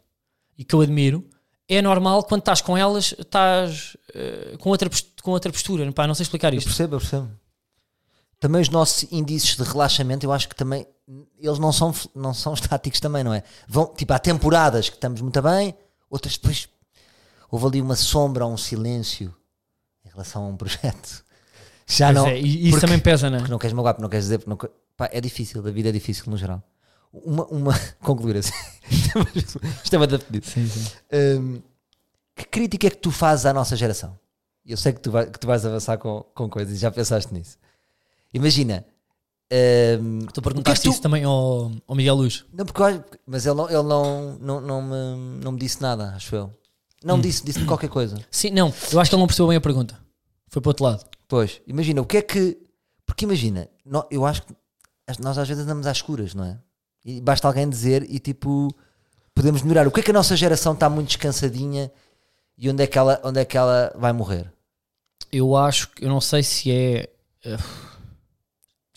e que eu admiro. É normal quando estás com elas, estás eh, com, outra, com outra postura. Pá, não sei explicar Eu isto. percebo, eu percebo. Também os nossos índices de relaxamento, eu acho que também eles não são, não são estáticos também, não é? Vão, tipo, há temporadas que estamos muito bem, outras depois houve ali uma sombra, um silêncio em relação a um projeto. Já Pois não. é, isso porque- também pesa, não é? Porque não queres magoar, porque não queres dizer, não, pá, é difícil, a vida é difícil no geral. Uma, uma concluir assim. Isto é muito pedido. Sim, sim. Hum, que crítica é que tu fazes à nossa geração? Eu sei que tu, vai- que tu vais avançar com, com coisas e já pensaste nisso. Imagina. hum, Tu perguntaste é que tu- isso também ao, ao Miguel Luz. Não, porque mas ele, não, ele não, não, não, me, não me disse nada, acho eu. Não me disse, disse qualquer coisa. Sim, não, eu acho que ele não percebeu bem a pergunta. Foi para o outro lado. Pois, imagina, o que é que. Porque imagina, eu acho que nós às vezes andamos às escuras, não é? E basta alguém dizer e tipo, podemos melhorar. O que é que a nossa geração está muito descansadinha e onde é que ela, onde é que ela vai morrer? Eu acho que, eu não sei se é. uh,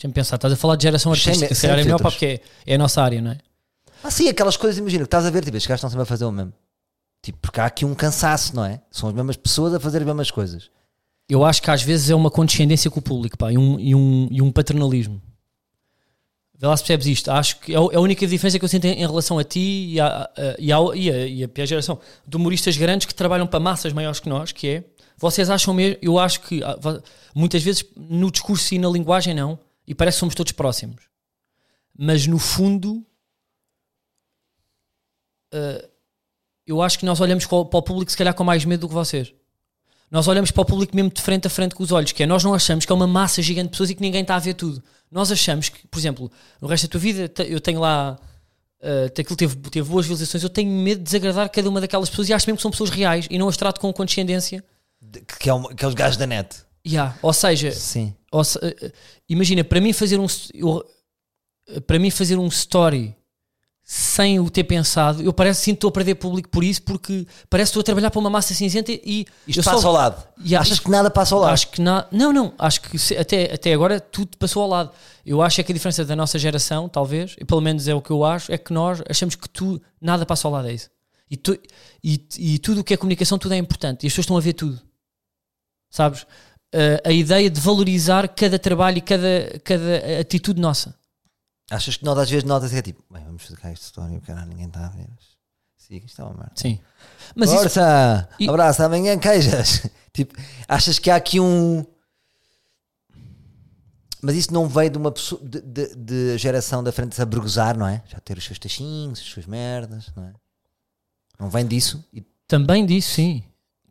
Deixa-me pensar, estás a falar de geração Sem- artística, se calhar é melhor porque é, é a nossa área, não é? Ah, sim, aquelas coisas, imagina, que estás a ver, tipo, estes gajos estão sempre a fazer o mesmo. Tipo, porque há aqui um cansaço, não é? São as mesmas pessoas a fazer as mesmas coisas. Eu acho que às vezes é uma condescendência com o público pá, e, um, e, um, e um paternalismo. Vê lá se percebes isto. Acho que é a é a única diferença que eu sinto em, relação a ti e, à- e, à- e, e geração de humoristas grandes que trabalham para massas maiores que nós, que é vocês acham mesmo, eu acho que ah, muitas vezes no discurso e na linguagem não, e parece que somos todos próximos. Mas no fundo ah, eu acho que nós olhamos para o público se calhar com mais medo do que vocês. Nós olhamos para o público mesmo de frente a frente com os olhos, que é nós não achamos que é uma massa gigante de pessoas e que ninguém está a ver tudo. Nós achamos que, por exemplo, no resto da tua vida eu tenho lá uh, aquilo teve, teve boas visualizações, eu tenho medo de desagradar cada uma daquelas pessoas e acho mesmo que são pessoas reais e não as trato com condescendência. De- Que, é, que é os gajos da net. Yeah. Ou seja, Sim. Se- eh, eh, imagina, para mim fazer um eu- eh, para mim fazer um story sem o ter pensado, eu parece que estou a perder público por isso, porque parece que estou a trabalhar para uma massa cinzenta e Isto passa só- ao lado. Yeah, Achas isto- que nada passa ao lado? Acho que na... Não, não, acho que se- até, até agora tudo passou ao lado. Eu acho é que a diferença da nossa geração, talvez, e pelo menos é o que eu acho, é que nós achamos que tu, nada passa ao lado, é isso. E, tu, e, e tudo o que é comunicação, tudo é importante. E as pessoas estão a ver tudo. Sabes? Uh, a ideia de valorizar cada trabalho e cada, cada atitude nossa. Achas que nós às vezes notas é tipo, bem, vamos ficar esta história, caralho, ninguém está a ver. Siga, isto é uma merda. Sim. Mas isso, Força! E- Abraço, amanhã queijas. tipo, achas que há aqui um. Mas isso não veio de uma pessoa de, de- de geração da frente a burguesar, não é? Já ter os seus tachinhos, as suas merdas, não é? Não vem disso. E- também disso, sim.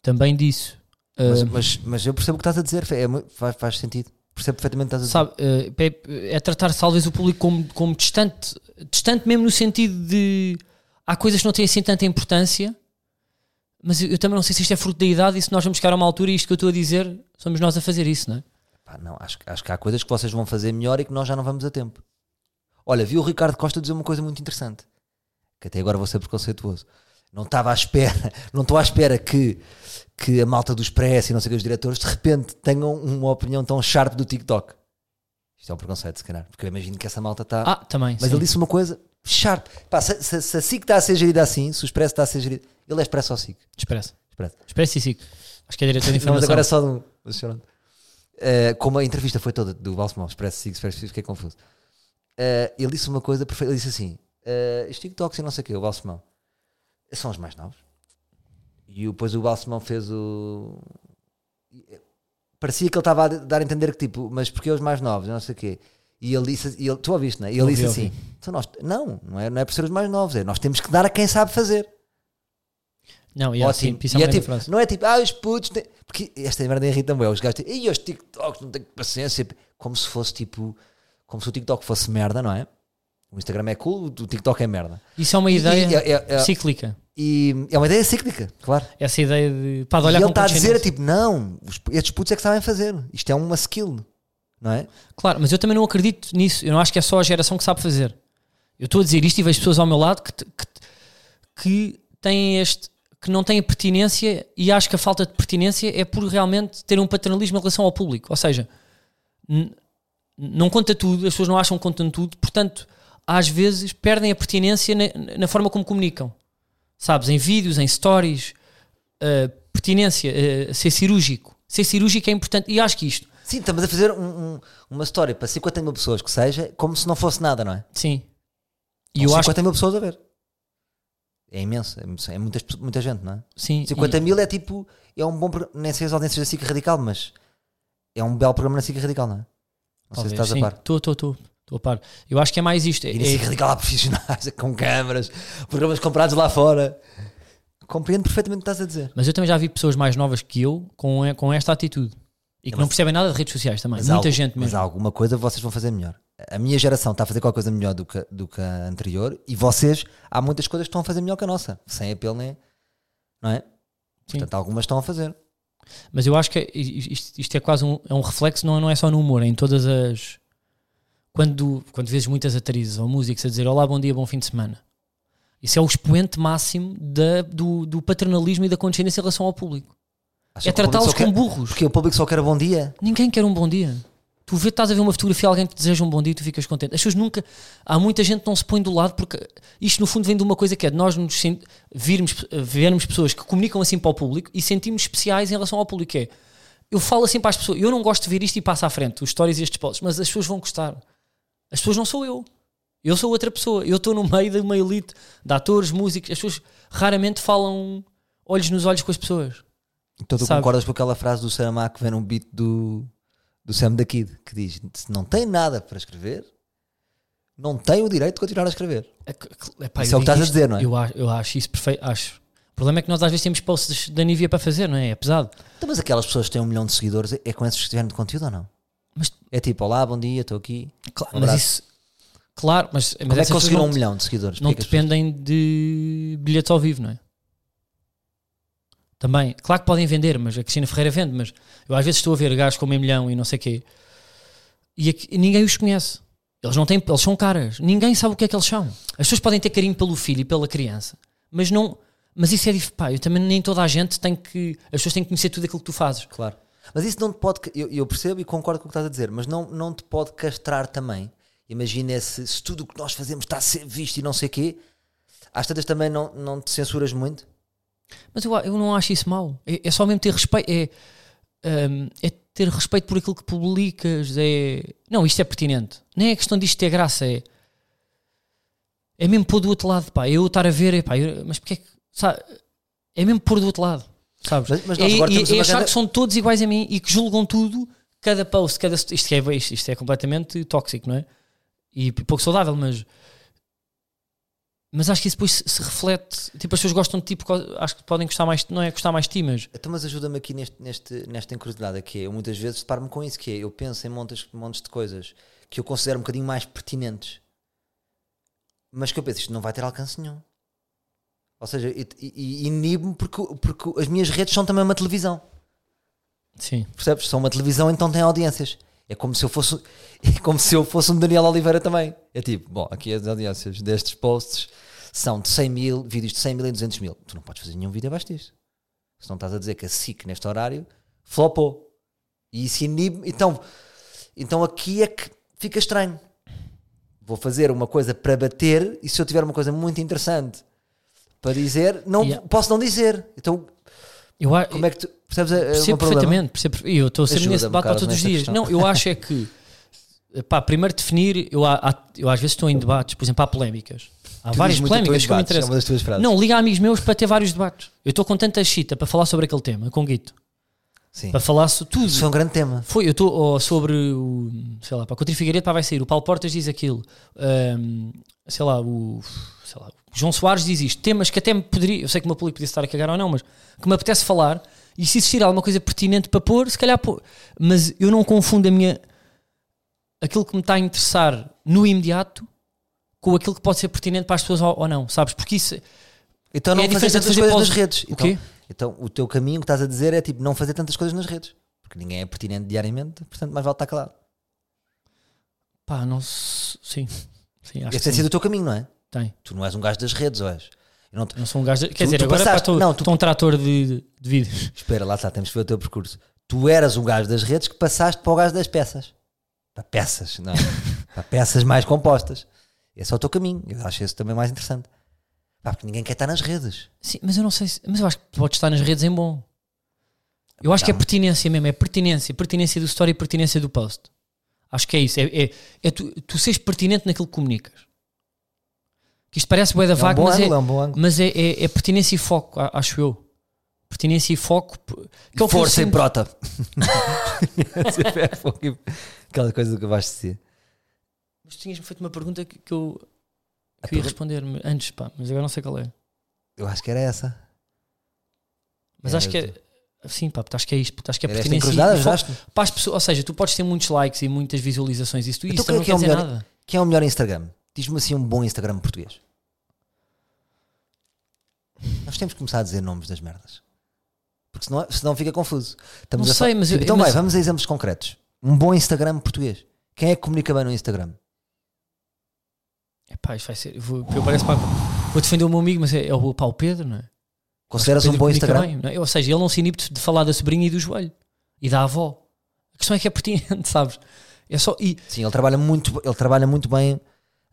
Também disso. Mas, Uh, mas, mas eu percebo o que estás a dizer, é faz, faz sentido. Percebo perfeitamente o que estás a dizer. sabe, eh, é, é tratar talvez o público como, como distante, distante mesmo no sentido de há coisas que não têm assim tanta importância, mas eu, eu também não sei se isto é fruto da idade e se nós vamos chegar a uma altura e isto que eu estou a dizer somos nós a fazer isso, não é? Pá, não, acho, acho que há coisas que vocês vão fazer melhor e que nós já não vamos a tempo. Olha, vi o Ricardo Costa dizer uma coisa muito interessante, que até agora vou ser preconceituoso. Não estava à espera, não estou à espera que, que a malta do Expresso e não sei o que os diretores de repente tenham uma opinião tão sharp do TikTok. Isto é um preconceito, se calhar, porque eu imagino que essa malta está. Ah, também. mas sim. ele disse uma coisa sharp. Pá, se, se, se a SIC está a ser gerida assim, se o Expresso está a ser gerido, ele é Expresso ou SIC? Expresso. Expresso. Expresso e SIC. Acho que é diretor de Não, mas informação. agora é só de um. Eh, como a entrevista foi toda do Balsemão, Expresso Sig, Expresso Sig, fiquei confuso. Eh, ele disse uma coisa perfeita. Ele disse assim: uh, Os TikToks e não sei o quê, o Balsemão, são os mais novos. E depois o Balsemão fez o. parecia que ele estava a dar a entender que tipo, mas porque os mais novos, não sei o quê. E ele disse, e ele, tu ouviste, não é? E ele Ouvi, disse assim: então nós, não, não é, não é por ser os mais novos, é nós temos que dar a quem sabe fazer. Não, e é assim, Ótimo. isso é E é tipo, não é tipo, ah, os putos. têm-" Porque esta merda irrita-me, é, os gajos e os TikToks não têm paciência. Como se fosse tipo, como se o TikTok fosse merda, não é? O Instagram é cool, o TikTok é merda. Isso é uma E- ideia e- é- é- é- cíclica. E é uma ideia cíclica, claro. Essa ideia de pá, de E olhar ele com está a dizer, condescendência. tipo, não, estes putos é que sabem fazer. Isto é uma skill, não é? Claro, mas eu também não acredito nisso. Eu não acho que é só a geração que sabe fazer. Eu estou a dizer isto e vejo pessoas ao meu lado que, que, que têm este. que não têm pertinência e acho que a falta de pertinência é por realmente ter um paternalismo em relação ao público. Ou seja, não conta tudo, as pessoas não acham que contam tudo, portanto, às vezes perdem a pertinência na, na forma como comunicam. Sabes, em vídeos, em stories, uh, pertinência, uh, ser cirúrgico. Ser cirúrgico é importante e acho que isto, Sim, estamos a fazer um- um- uma história para 50 mil pessoas que seja, como se não fosse nada, não é? sim. E E eu eu acho 50 mil pessoas a ver. É imenso, é, é muitas, muita gente, não é? sim. 50 mil é tipo, é um bom programa, nem sei as audiências da SIC Radical, mas é um belo programa na SIC Radical, não é? Não sei se estás a par. Estou, estou, estou. Estou a par. Eu acho que é mais isto. É, E na SIC é- Radical há profissionais com câmaras, programas comprados lá fora. Compreendo perfeitamente o que estás a dizer. mas eu também já vi pessoas mais novas que eu com, com esta atitude. E que Mas- não percebem nada de redes sociais também. Mas Muita há, gente Mas mesmo. há alguma coisa vocês vão fazer melhor. A minha geração está a fazer qualquer coisa melhor do que, do que a anterior e vocês, há muitas coisas que estão a fazer melhor que a nossa. Sem apelo nem. Não é? Sim. Portanto, algumas estão a fazer. Mas eu acho que é- isto, isto é quase um, é um reflexo, não, não é só no humor, é em todas as. Quando, quando vês muitas atrizes ou músicos a dizer Olá, bom dia, bom fim de semana. Isso é o expoente máximo da, do, do paternalismo e da condescendência em relação ao público. Acham É tratá-los como burros. Porque o público só quer bom dia. Ninguém quer um bom dia. Tu vê, estás a ver uma fotografia alguém que te deseja um bom dia e tu ficas contente. As pessoas nunca. Há muita gente que não se põe do lado porque isto no fundo vem de uma coisa que é de nós nos sen- virmos, vermos pessoas que comunicam assim para o público e sentimos especiais em relação ao público. É, eu falo assim para as pessoas, eu não gosto de ver isto e passo à frente, os stories e estes posts, mas as pessoas vão gostar. As pessoas não sou eu. Eu sou outra pessoa. Eu estou no meio de uma elite de atores, músicos. As pessoas raramente falam olhos nos olhos com as pessoas. Então tu Sabe. concordas com aquela frase do Saramago que vem num beat do, do Sam da Kid que diz: se não tem nada para escrever, não tem o direito de continuar a escrever. É epá, Isso é o que estás a isto- dizer, não é? Eu acho, eu acho isso perfeito. Acho. O problema é que nós às vezes temos posts da Nivea para fazer, não é? É pesado. Então, mas aquelas pessoas que têm um milhão de seguidores, é com esses que tiveram de conteúdo ou não? Mas- é tipo: Olá, bom dia, estou aqui. Claro, Um mas abraço. isso. Claro, mas, mas Como é que pessoas conseguiram não, um milhão de seguidores? não as pessoas. dependem de bilhetes ao vivo, não é? Também, claro que podem vender, mas a Cristina Ferreira vende, mas eu às vezes estou a ver gajos com meio milhão e não sei o quê e aqui- ninguém os conhece. Eles não têm, eles são caras. Ninguém sabe o que é que eles são. As pessoas podem ter carinho pelo filho e pela criança, mas não. Mas isso é diferente. Pá, eu também nem toda a gente tem que. As pessoas têm que conhecer tudo aquilo que tu fazes. Claro. Mas isso não te pode. Eu, eu percebo e concordo com o que estás a dizer, mas não, não te pode castrar também. Imagina se, se tudo o que nós fazemos está a ser visto e não sei o quê, às tantas também não, não te censuras muito. Mas eu, eu não acho isso mau. É, é só mesmo ter respeito. É, hum, é ter respeito por aquilo que publicas. É, não, isto é pertinente. Nem é questão disto ter graça. É, é mesmo pôr do outro lado. Pá, eu estar a ver. É, pá, eu- mas porque é que. Sabe, é mesmo pôr do outro lado. Sabes? Mas- mas nós agora é uma achar grande- que são todos iguais a mim e que julgam tudo. Cada post, cada. Isto é, isto, é completamente tóxico, não é? E pouco saudável, mas. Mas acho que isso depois se, reflete. Tipo, as pessoas gostam de ti porque acho que podem gostar mais. Não é gostar mais de ti, mas. Então, mas ajuda-me aqui neste, neste, nesta encruzilhada que é, eu muitas vezes deparo-me com isso, que é, eu penso em montes, montes de coisas que eu considero um bocadinho mais pertinentes, mas que eu penso, isto não vai ter alcance nenhum. Ou seja, e, e, e inibe-me porque, porque as minhas redes são também uma televisão. Sim. Percebes? São uma televisão, então tem audiências. É como se eu fosse, é como se eu fosse um Daniel Oliveira também. É tipo, bom, aqui as audiências destes posts são de 100 mil, vídeos de 100 mil e 200 mil. Tu não podes fazer nenhum vídeo abaixo disto. Se não estás a dizer que a SIC neste horário flopou. E isso inibe. Então, então aqui é que fica estranho. Vou fazer uma coisa para bater e se eu tiver uma coisa muito interessante para dizer, não Yeah. posso não dizer. Então, Eu, a- como é que tu percebes a, a, percebo perfeitamente. Percebo, eu estou sempre Ajuda-me, nesse debate Carlos, todos os dias. questão. Não, eu acho é que. Pá, primeiro definir. Eu, há- eu às vezes estou em debates, por exemplo, há polémicas. Há Tu várias a polémicas que me É interessam. frases. Não, liga a amigos meus para ter vários debates. Eu estou com tanta chita para falar sobre aquele tema, com Guito. Sim. para falar so- tudo. Isso foi um grande tema. Foi, eu estou sobre o. Sei lá, para Coutinho Figueiredo pá, vai sair. O Paulo Portas diz aquilo. Ahm, sei lá, o. João Soares diz isto. Temas que até me poderia. Eu sei que o meu público podia estar a cagar ou não, mas que me apetece falar. E se existir alguma coisa pertinente para pôr, se calhar pôr. Mas eu não confundo a minha. aquilo que me está a interessar no imediato com aquilo que pode ser pertinente para as pessoas ou, ou não, sabes? Porque isso. Então não É fazer tantas coisas pós- nas redes. O Então, quê? então o teu caminho que estás a dizer é tipo não fazer tantas coisas nas redes. Porque ninguém é pertinente diariamente, portanto mais vale estar calado. Pá, não. Sim. Sim, acho Este tem sido o teu caminho, não é? Tem. Tu não és um gajo das redes, ou és? Eu não te- Não sou um gajo. de- Quer Tu- dizer, tu agora passaste- estou não, tu- um trator de, de vídeos. Espera, lá está, temos que ver o teu percurso. Tu eras um gajo das redes que passaste para o gajo das peças. Para peças, não. para peças mais compostas. Esse é o teu caminho. Eu acho esse também mais interessante. Pá, porque ninguém quer estar nas redes. Sim, mas eu não sei se. Mas eu acho que pode estar nas redes em bom. Eu acho que é Não. pertinência mesmo, é pertinência. Pertinência do story e pertinência do post. Acho que é isso. É, é, é tu, tu seres pertinente naquilo que comunicas. Que isto parece bué da É um vaga, bom mas, ângulo, é, é um bom ângulo. mas é, é, é pertinência e foco, acho eu. Pertinência e foco. Que é que Força e prota. Aquela coisa que eu gosto de dizer. Mas tinhas-me feito uma pergunta que, que eu, que ia responder antes, pá, mas agora não sei qual é. Eu acho que era essa. Mas Era acho que é. Sim, pá, acho que é isto. Acho que é pertinência. e para as pessoas. Ou seja, tu podes ter muitos likes e muitas visualizações. Isso, Então isso é não que é quer o dizer melhor? nada. Quem é o melhor Instagram? Diz-me assim um bom Instagram português. Nós temos que começar a dizer nomes das merdas. Porque senão, senão fica confuso. Estamos Não sei, mas eu- Então mas- vai, vamos a exemplos concretos. Um bom Instagram português. Quem é que comunica bem no Instagram? Epá, isto vai ser. Eu vou, eu parece, pá, vou defender o meu amigo, mas é, é o Paulo Pedro, não é? Consideras um bom Instagram? bem, é? Ou seja, ele não se inibe de falar da sobrinha e do joelho e da avó. A questão é que é pertinente, sabes? É só. E, Sim, ele trabalha muito, ele trabalha muito bem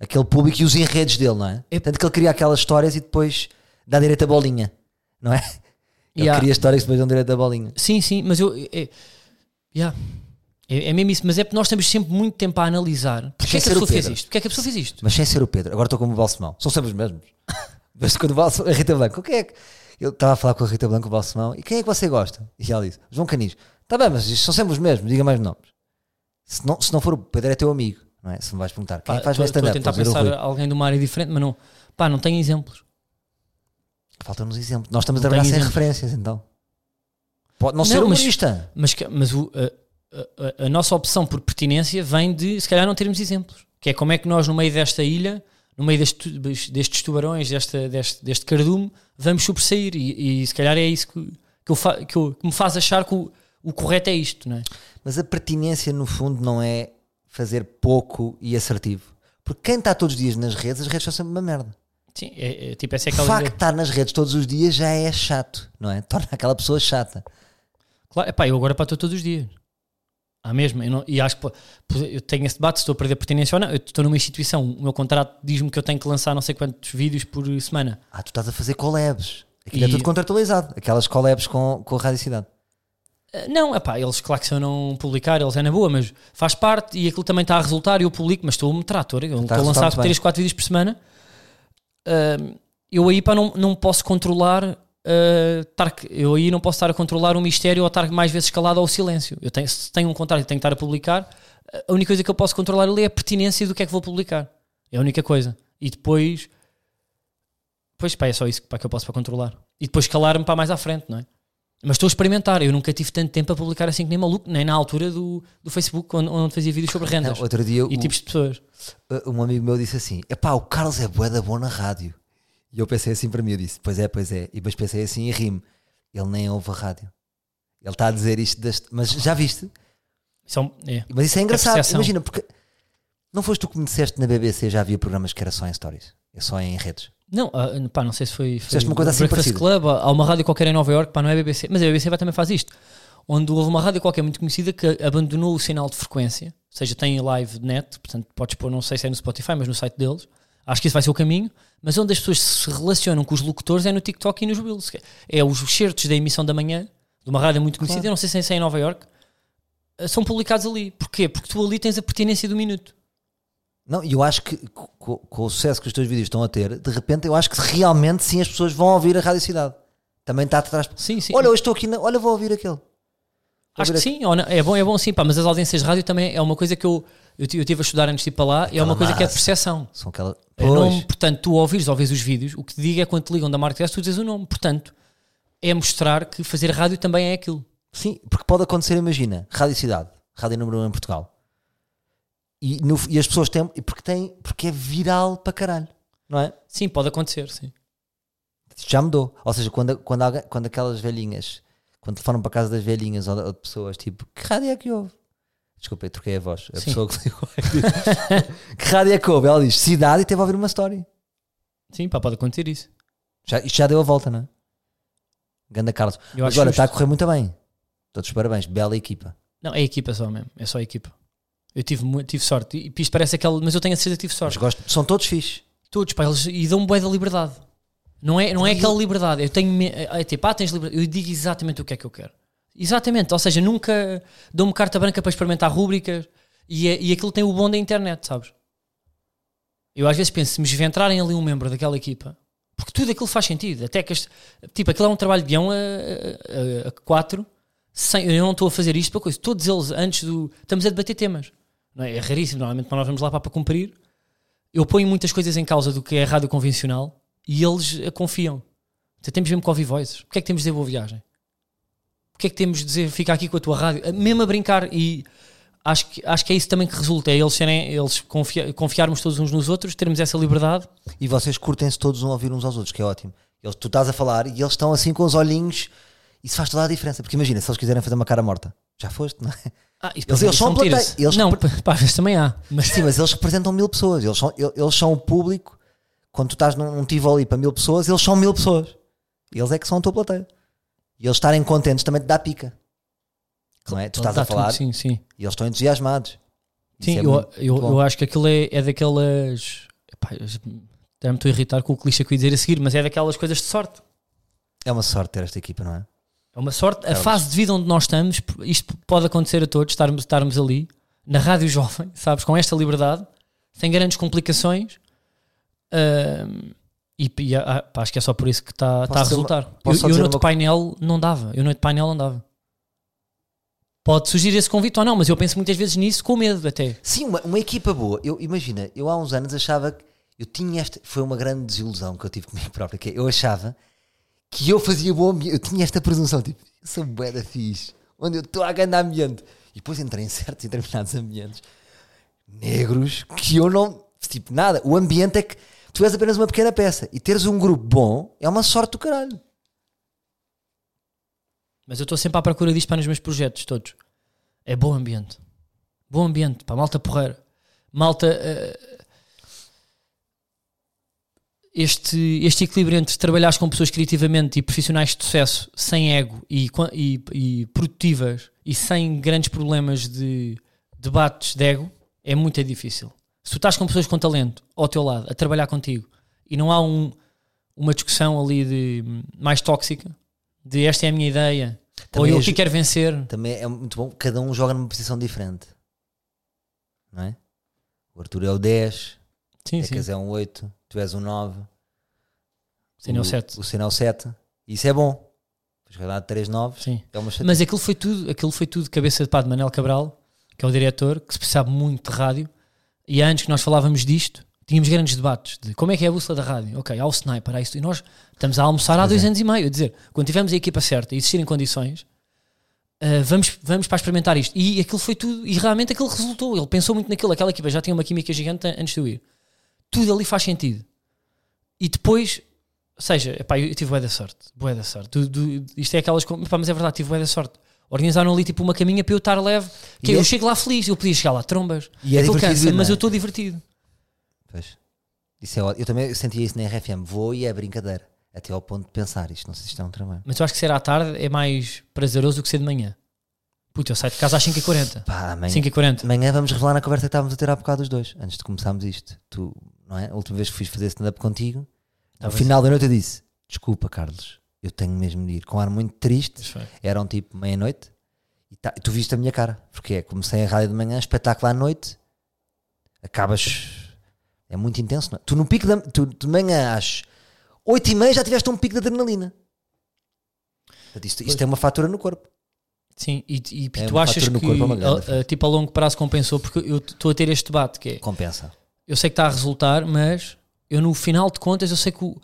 aquele público e os enredos dele, não é? É- Tanto que ele cria aquelas histórias e depois dá direito a bolinha, não é? Ele e há- cria histórias que depois dão direito a bolinha. Sim, sim, mas eu. É, yeah. é, é mesmo isso, mas é porque nós temos sempre muito tempo a analisar. Porquê sem é que a pessoa fez isto? Porquê é que a pessoa fez isto? Mas sem ser o Pedro, agora estou como o Balsemão. São sempre os mesmos. Mas quando o Balsemão, a Rita Blanco, o que é que. Eu estava a falar com a Rita Blanco, o Balsemão, e quem é que você gosta? E ela disse: João Canis. Está bem, mas são sempre os mesmos, diga mais nomes. Se não, se não for o Pedro, é teu amigo, não é? Se me vais perguntar, quem que faz mais Estou a stand-up? tentar pensar alguém de uma área diferente, mas não. Pá, não tenho exemplos. Faltam-nos exemplos. Nós estamos a Não trabalhar tenho sem exemplos. referências, então. Pode não, Não, ser mas- humorista. Mas, que- mas o- a, a- a nossa opção por pertinência vem de, se calhar, não termos exemplos. Que é como é que nós, no meio desta ilha, no meio deste, destes tubarões, desta, deste, deste cardume, vamos sobressair. E, e se calhar é isso que, que, eu fa- que, eu- que me faz achar que o, o correto é isto, não é? Mas a pertinência, no fundo, não é fazer pouco e assertivo. Porque quem está todos os dias nas redes, as redes são sempre uma merda. Sim, é, é, tipo, essa é O aquela facto de estar nas redes todos os dias já é chato, não é? Torna aquela pessoa chata. Claro, epá, eu agora para estou todos os dias. Há mesmo. Eu não- e acho que eu tenho esse debate se estou a perder pertinência ou não. Eu estou numa instituição, o meu contrato diz-me que eu tenho que lançar não sei quantos vídeos por semana. Ah, tu estás a fazer collabs. Aquilo é E- tudo contratualizado. Aquelas collabs com, com a Rádio Cidade. Uh, Não, epá, eles, claro que se eu não publicar, eles é na boa, mas faz parte e aquilo também está a resultar e eu publico, mas estou-me trator, eu estou a lançar muito bem. 3, 4 vídeos por semana. Uh, eu aí pá, não, não posso controlar, uh, eu aí não posso estar a controlar o mistério ou estar mais vezes calado ao silêncio. Eu tenho, se tenho um contrato e tenho que estar a publicar, a única coisa que eu posso controlar ali é a pertinência do que é que vou publicar. É a única coisa. E depois, pois pá, é só isso pá, que eu posso para controlar. E depois calar-me para mais à frente, não é? Mas estou a experimentar. Eu nunca tive tanto tempo a publicar assim que nem maluco, nem na altura do, do Facebook, onde, onde fazia vídeos sobre rendas Não, outro dia e o- tipos de pessoas. um amigo meu disse assim: Epá, o Carlos é bué da bom na rádio. E eu pensei assim para mim, eu disse: Pois é, pois é. E depois pensei assim e rimo: Ele nem ouve a rádio. Ele está a dizer isto, deste... mas já viste? São, é. Mas isso é engraçado. Imagina, porque não foste tu que me disseste na BBC já havia programas que era só em stories, é só em redes. Não, ah, pá, não sei se foi, foi uma coisa assim Breakfast parecida. Club, há uma rádio qualquer em Nova York, pá, não é BBC, mas a BBC vai também faz isto. Onde houve uma rádio qualquer muito conhecida que abandonou o sinal de frequência, ou seja, tem live net, portanto podes pôr, não sei se é no Spotify, mas no site deles. Acho que isso vai ser o caminho, mas onde as pessoas se relacionam com os locutores é no TikTok e nos Reels. que É os certos da emissão da manhã, de uma rádio muito conhecida, Claro. não sei se é em Nova York, eh, são publicados ali. Porquê? Porque tu ali tens a pertinência do minuto. Não, e eu acho que co- co- com, o sucesso que os teus vídeos estão a ter, de repente eu acho que realmente sim as pessoas vão ouvir a Rádio Cidade. Também está atrás. Sim, sim. Olha, hoje estou aqui, na... olha, vou ouvir aquele. Acho que sim, é bom, é bom sim, pá, mas as audiências de rádio também é uma coisa que eu, eu, eu tive a estudar antes de ir para lá, é uma coisa que é de percepção. São aquela. É nome, portanto, tu ouvires ou vês os vídeos, o que te digo é quando te ligam da Marketcast, tu dizes o nome. Portanto, é mostrar que fazer rádio também é aquilo. Sim, porque pode acontecer, imagina, Rádio Cidade, Rádio número 1 em Portugal. E, no- e as pessoas têm. Porque, tem, porque é viral para caralho, não é? Sim, pode acontecer, sim. Já mudou. Ou seja, quando, quando, alguém- quando aquelas velhinhas, quando telefonam para a casa das velhinhas ou de, ou de pessoas, tipo, que rádio é que ouve? Desculpa, eu troquei a voz. A Sim. pessoa que ligou que rádio é que ouve? Ela diz cidade e teve a ouvir uma história. Sim, pá, pode acontecer isso. Já, isto já deu a volta, não é? Ganda Carlos. Eu justo. está a correr muito bem. Todos os parabéns. Bela equipa. Não, é a equipa só mesmo, é só a equipa. Eu tive, tive sorte, e isto parece aquele, mas eu tenho a certeza que tive Mas sorte. gosto, são todos fixe. Todos, pá, eles e dão-me bué da liberdade. Não é, não é aquela liberdade. Eu tenho. me- É tipo, ah, tens liberdade. Eu digo exatamente o que é que eu quero. Exatamente. Ou seja, nunca dou-me carta branca para experimentar rúbricas e, é- e aquilo tem o bom da internet, sabes? Eu às vezes penso, se me entrarem ali um membro daquela equipa, porque tudo aquilo faz sentido. Até que este, tipo, aquilo é um trabalho de guião a, a, a- a quatro. Sem, eu não estou a fazer isto para coisa. Todos eles, antes do. Estamos a debater temas. É? é raríssimo. Normalmente, nós vamos lá para, cumprir, eu ponho muitas coisas em causa do que é a rádio convencional e eles a confiam. Então, temos mesmo que ouvir voices. Porquê é que temos de dizer boa viagem? Porquê é que temos de dizer fica aqui com a tua rádio? Mesmo a brincar e acho que, acho que é isso também que resulta. É eles, serem, eles confia- confiarmos todos uns nos outros, termos essa liberdade. E vocês curtem-se todos um ouvir uns aos outros, que é ótimo. Eles, tu estás a falar e eles estão assim com os olhinhos. Isso faz toda a diferença. Porque imagina, se eles quiserem fazer uma cara morta, já foste, não é? Ah, Eles- eles são plateia. Eles Não, repre- pá, também há. Mas Sim, mas eles representam mil pessoas. Eles são, el- eles são o público. Quando tu estás num, num Tivoli para mil pessoas, eles são mil pessoas. Eles é que são a tua plateia. E eles estarem contentes também te dá pica. Não é? Tu estás a falar sim, sim. e eles estão entusiasmados. Sim, é eu, eu, eu acho que aquilo é, é daquelas. Epá, eu já- até me estou a irritar com o clichê que eu ia dizer a seguir, mas é daquelas coisas de sorte. É uma sorte ter esta equipa, não é? É uma sorte. A Carlos. fase de vida onde nós estamos, isto pode acontecer a todos, estarmos, estarmos ali, na rádio jovem, sabes, com esta liberdade, sem grandes complicações. e e, ah, pá, acho que é só por isso que está está a uma- resultar. posso eu eu noite uma- painel não dava. Eu noite painel não dava. Pode surgir esse convite ou não, mas eu penso muitas vezes nisso com medo até. Sim, uma, uma equipa boa. Eu imagina, eu há uns anos achava que eu tinha esta. Foi uma grande desilusão que eu tive comigo próprio. Que é, eu achava que eu fazia bom ambiente. Eu tinha esta presunção, tipo, eu sou bué da fixe, onde eu estou a ganhar ambiente. E depois entrei em certos e determinados ambientes negros que eu não. Tipo, nada. O ambiente é que tu és apenas uma pequena peça e teres um grupo bom é uma sorte do caralho. Mas eu estou sempre à procura disto para nos meus projetos todos. É bom ambiente. Bom ambiente, pá, malta porreira. Malta. eh, este, este equilíbrio entre trabalhares com pessoas criativamente e profissionais de sucesso sem ego e, e, e produtivas e sem grandes problemas de debates de ego é muito difícil. Se tu estás com pessoas com talento ao teu lado a trabalhar contigo e não há um, uma discussão ali de mais tóxica de esta é a minha ideia ou Também eu é ju- quero vencer Também é muito bom. Cada um joga numa posição diferente. Não é? O Arthur é o 10, sim, o sim. É um 8, tu és um 9. Sim, é o o 7. O o 7. Isso é bom. Vai dar 3 9 Sim. é. Mas aquilo foi tudo, aquilo foi tudo cabeça de pá de Manel Cabral, que é o diretor, que se sabe muito de rádio. E antes que nós falávamos disto, tínhamos grandes debates de como é que é a bússola da rádio. Ok, há o sniper, há isso. E nós estamos a almoçar há Pois dois é. anos e meio. A dizer, quando tivermos a equipa certa e existirem condições, ah, vamos, vamos para experimentar isto. E aquilo foi tudo, e realmente aquilo resultou. Ele pensou muito naquilo. Aquela equipa já tinha uma química gigante antes de eu ir. Tudo ali faz sentido. E depois, ou seja, epá, eu tive bué da sorte. Bué da sorte. Isto é aquelas. Epá, mas é verdade, tive bué da sorte. Organizaram ali tipo uma caminha para eu estar leve. Que E eu é- chego lá feliz, eu podia chegar lá trombas. E é cansa, mas é? eu estou divertido. Pois. Isso é ótimo. Eu também sentia isso na RFM. Vou e é brincadeira. Até ao ponto de pensar isto. Não sei se isto é um trabalho. Mas eu acho que ser à tarde é mais prazeroso do que ser de manhã. Puta, eu saio de casa às 5h40. Pá, amanhã, 5h40. amanhã vamos revelar na conversa que estávamos a ter há bocado os dois. Antes de começarmos isto. Tu, não é? A última vez que fiz fazer stand-up contigo, no Tava final da noite eu disse: Desculpa, Carlos. Eu tenho mesmo de ir. Com um ar muito triste. Eram tipo meia-noite e tá- tu viste a minha cara, porque é comecei a rádio de manhã, espetáculo à noite, acabas. É muito intenso, não é? Tu no pico da. Tu de manhã às 8 e meia já tiveste um pico de adrenalina. Portanto, Isto, isto é uma fatura no corpo. Sim, e, e É tu um achas que é a- a- tipo a longo prazo compensou? Porque eu estou a ter este debate que é Compensa. eu sei que está a resultar, mas eu no final de contas eu sei que o-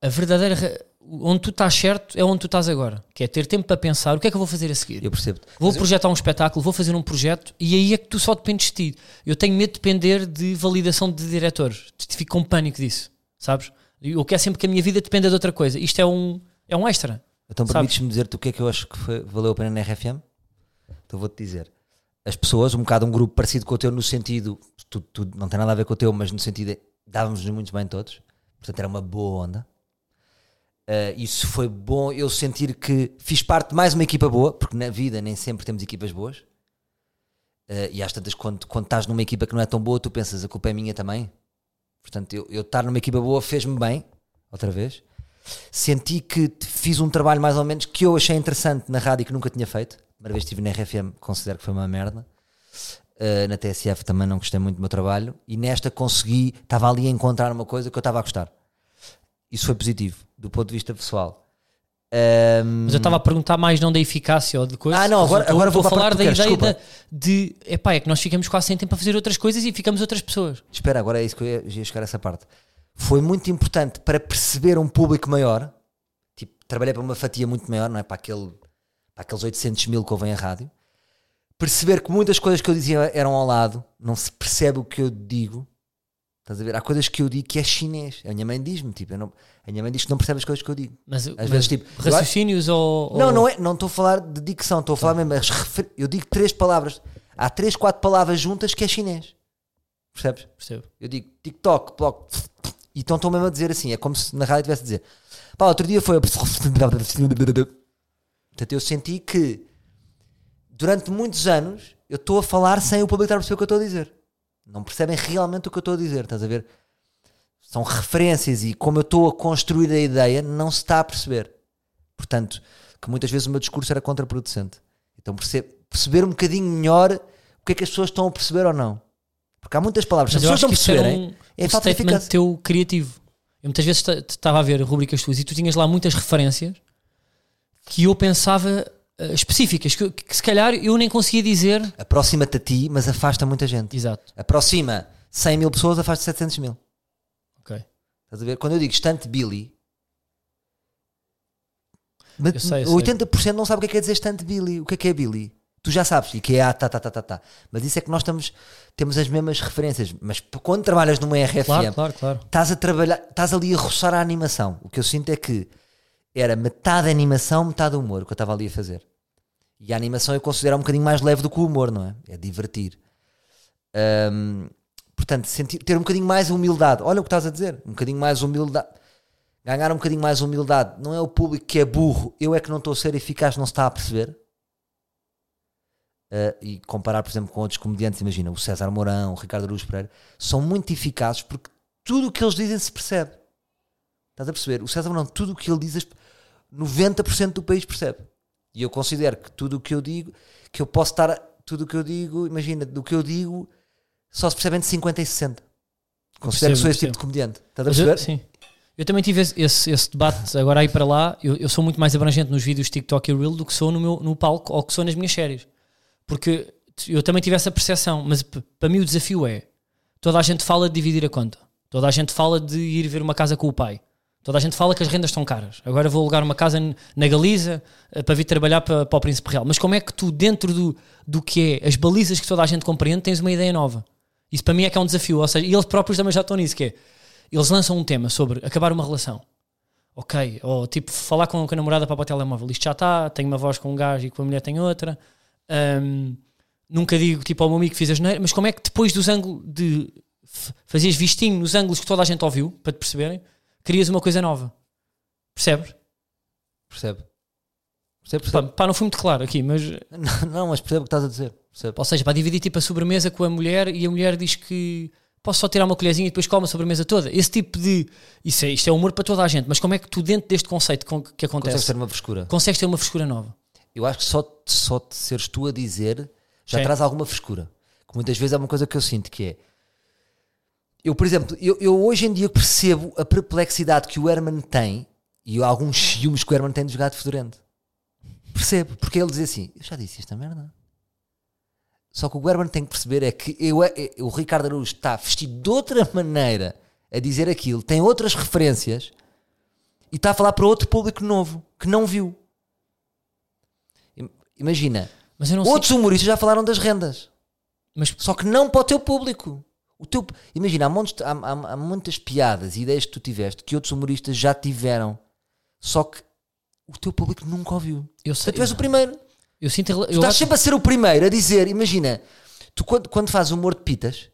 a verdadeira ra- onde tu estás certo é onde tu estás agora, que é ter tempo para pensar o que é que eu vou fazer a seguir. Eu percebo. Vou projetar um espetáculo, vou fazer um projeto e aí é que tu só dependes de ti. Eu tenho medo de depender de validação de diretores. Fico com pânico disso, sabes? Eu quero sempre que a minha vida dependa de outra coisa. Isto é um, é um extra. Então permites-me dizer-te o que é que eu acho que foi- valeu a pena na RFM? Então vou-te dizer. As pessoas, um bocado um grupo parecido com o teu no sentido, tu, tu não tem nada a ver com o teu, mas no sentido dávamos-nos muito bem todos. Portanto era uma boa onda. Uh, isso foi bom eu sentir que fiz parte de mais uma equipa boa, porque na vida nem sempre temos equipas boas. Uh, e às tantas, quando, quando estás numa equipa que não é tão boa, tu pensas a culpa é minha também. Portanto, eu, eu estar numa equipa boa fez-me bem, outra vez. Senti que fiz um trabalho mais ou menos que eu achei interessante na rádio e que nunca tinha feito. Primeira vez que estive na RFM, considero que foi uma merda. Uh, na TSF também não gostei muito do meu trabalho. E nesta consegui, estava ali a encontrar uma coisa que eu estava a gostar. Isso foi positivo, do ponto de vista pessoal. Um, Mas eu estava a perguntar mais não da eficácia ou de coisa. Ah, não, agora- agora vou a falar da o que tu ideia queres, da- de epá, é que nós ficamos quase sem tempo para fazer outras coisas e ficamos outras pessoas. Espera, agora é isso que eu ia, ia chegar a essa parte. Foi muito importante para perceber um público maior. Tipo, trabalhei para uma fatia muito maior, não é? Para, aquele, para aqueles 800 mil que ouvem a rádio. Perceber que muitas coisas que eu dizia eram ao lado, não se percebe o que eu digo. Estás a ver? Há coisas que eu digo que é chinês. A minha mãe diz-me, tipo, não, a minha mãe diz que não percebe as coisas que eu digo. Mas, mas vezes, tipo, raciocínios ou, Não, não é, não estou a falar de dicção, estou a falar mesmo. refer- Eu digo três palavras. Há três, quatro palavras juntas que é chinês. Percebes? Percebo. Eu digo TikTok, blog, e então estão mesmo a dizer assim, é como se na rádio tivesse a dizer pá, outro dia foi a... Portanto, eu senti que durante muitos anos eu estou a falar sem o público estar a perceber o que eu estou a dizer. Não percebem realmente o que eu estou a dizer, estás a ver? São referências e como eu estou a construir a ideia, não se está a perceber. Portanto, que muitas vezes o meu discurso era contraproducente. Então perce- perceber um bocadinho melhor o que é que as pessoas estão a perceber ou não. Porque há muitas palavras Mas as pessoas não perceberem. É um falta de eficácia. teu criativo. Eu muitas vezes estava a ver rubricas tuas e tu tinhas lá muitas referências que eu pensava eh, específicas, que, que se calhar eu nem conseguia dizer. Aproxima-te a ti, mas afasta muita gente. Exato. Aproxima 100 mil pessoas, afasta 700 mil. Ok. Estás a ver? Quando eu digo estante Billy, Eu sei, eu sei. 80% não sabe o que é que é dizer estante Billy. O que é que é Billy? Tu já sabes, e que é ah, tá, tá, tá, tá, tá. Mas isso é que nós estamos, temos as mesmas referências. Mas quando trabalhas numa RFM, Claro, claro, claro. estás a trabalhar, estás ali a roçar a animação. O que eu sinto é que era metade animação, metade humor, o que eu estava ali a fazer. E a animação eu considero um bocadinho mais leve do que o humor, não é? É divertir. Hum, portanto, sentir, ter um bocadinho mais humildade. Olha o que estás a dizer, um bocadinho mais humildade. Ganhar um bocadinho mais humildade. Não é o público que é burro, eu é que não estou a ser eficaz, não se está a perceber. Uh, e comparar, por exemplo, com outros comediantes, imagina, o César Mourão, o Ricardo Aruz Pereira, são muito eficazes porque tudo o que eles dizem se percebe. Estás a perceber? O César Mourão, tudo o que ele diz, as- 90% do país percebe. E eu considero que tudo o que eu digo, que eu posso estar, tudo o que eu digo, imagina, do que eu digo, só se percebem de 50 e 60. Considero que sou Percebo, esse tipo percebo. de comediante. Estás a Mas eu- perceber? sim. Eu também tive esse, esse, esse debate agora aí para lá. Eu, eu sou muito mais abrangente nos vídeos TikTok e Reel do que sou no, meu, no palco ou que sou nas minhas séries. Porque eu também tive essa percepção. Mas para mim o desafio é: toda a gente fala de dividir a conta, toda a gente fala de ir ver uma casa com o pai, toda a gente fala que as rendas estão caras. Agora vou alugar uma casa na Galiza eh, para vir trabalhar para, para o Príncipe Real. Mas como é que tu, dentro do, do que é as balizas que toda a gente compreende, tens uma ideia nova? Isso para mim é que é um desafio. Ou seja, eles próprios também já estão nisso, que é eles lançam um tema sobre acabar uma relação. Ok, ou tipo falar com, com a namorada para o telemóvel. Isto já está, tenho uma voz com um gajo e com a mulher tem outra. Ahm, nunca digo tipo ao meu amigo que fiz a geneira, mas como é que depois dos ângulos de fazias vistinho nos ângulos que toda a gente ouviu, para te perceberem, crias uma coisa nova. Percebes? Percebe? Percebe? Pá, percebe? pá, não fui muito claro aqui, mas Não, não, mas percebe o que estás a dizer. Percebe? ou seja, para dividir tipo a sobremesa com a mulher e a mulher diz que posso só tirar uma colherzinha e depois come a sobremesa toda. Esse tipo de. Isso é, isto é humor para toda a gente, mas como é que tu, dentro deste conceito que acontece, Consegues ter uma frescura. consegues ter uma frescura nova? Eu acho que só, só te seres tu a dizer já Sim. traz alguma frescura. Que muitas vezes é uma coisa que eu sinto que é. Eu, por exemplo, eu, eu hoje em dia percebo a perplexidade que o Herman tem e alguns ciúmes que o Herman tem de jogar de fedorento. percebo, porque ele diz assim: Eu já disse esta merda. Só que o Guerman tem que perceber é que eu, é- o Ricardo Araújo está vestido de outra maneira a dizer aquilo, tem outras referências e está a falar para outro público novo que não viu. Im- Imagina, não sei. outros humoristas já falaram das rendas. Mas Só que não para o teu público. O teu, imagina, há, montes, há, há- há muitas piadas e ideias que tu tiveste que outros humoristas já tiveram. Só que o teu público nunca ouviu. eu Tu sei. és o primeiro. Eu sinto. Eu Tu estás acho- sempre a ser o primeiro a dizer, imagina, tu quando, quando fazes humor de pitas,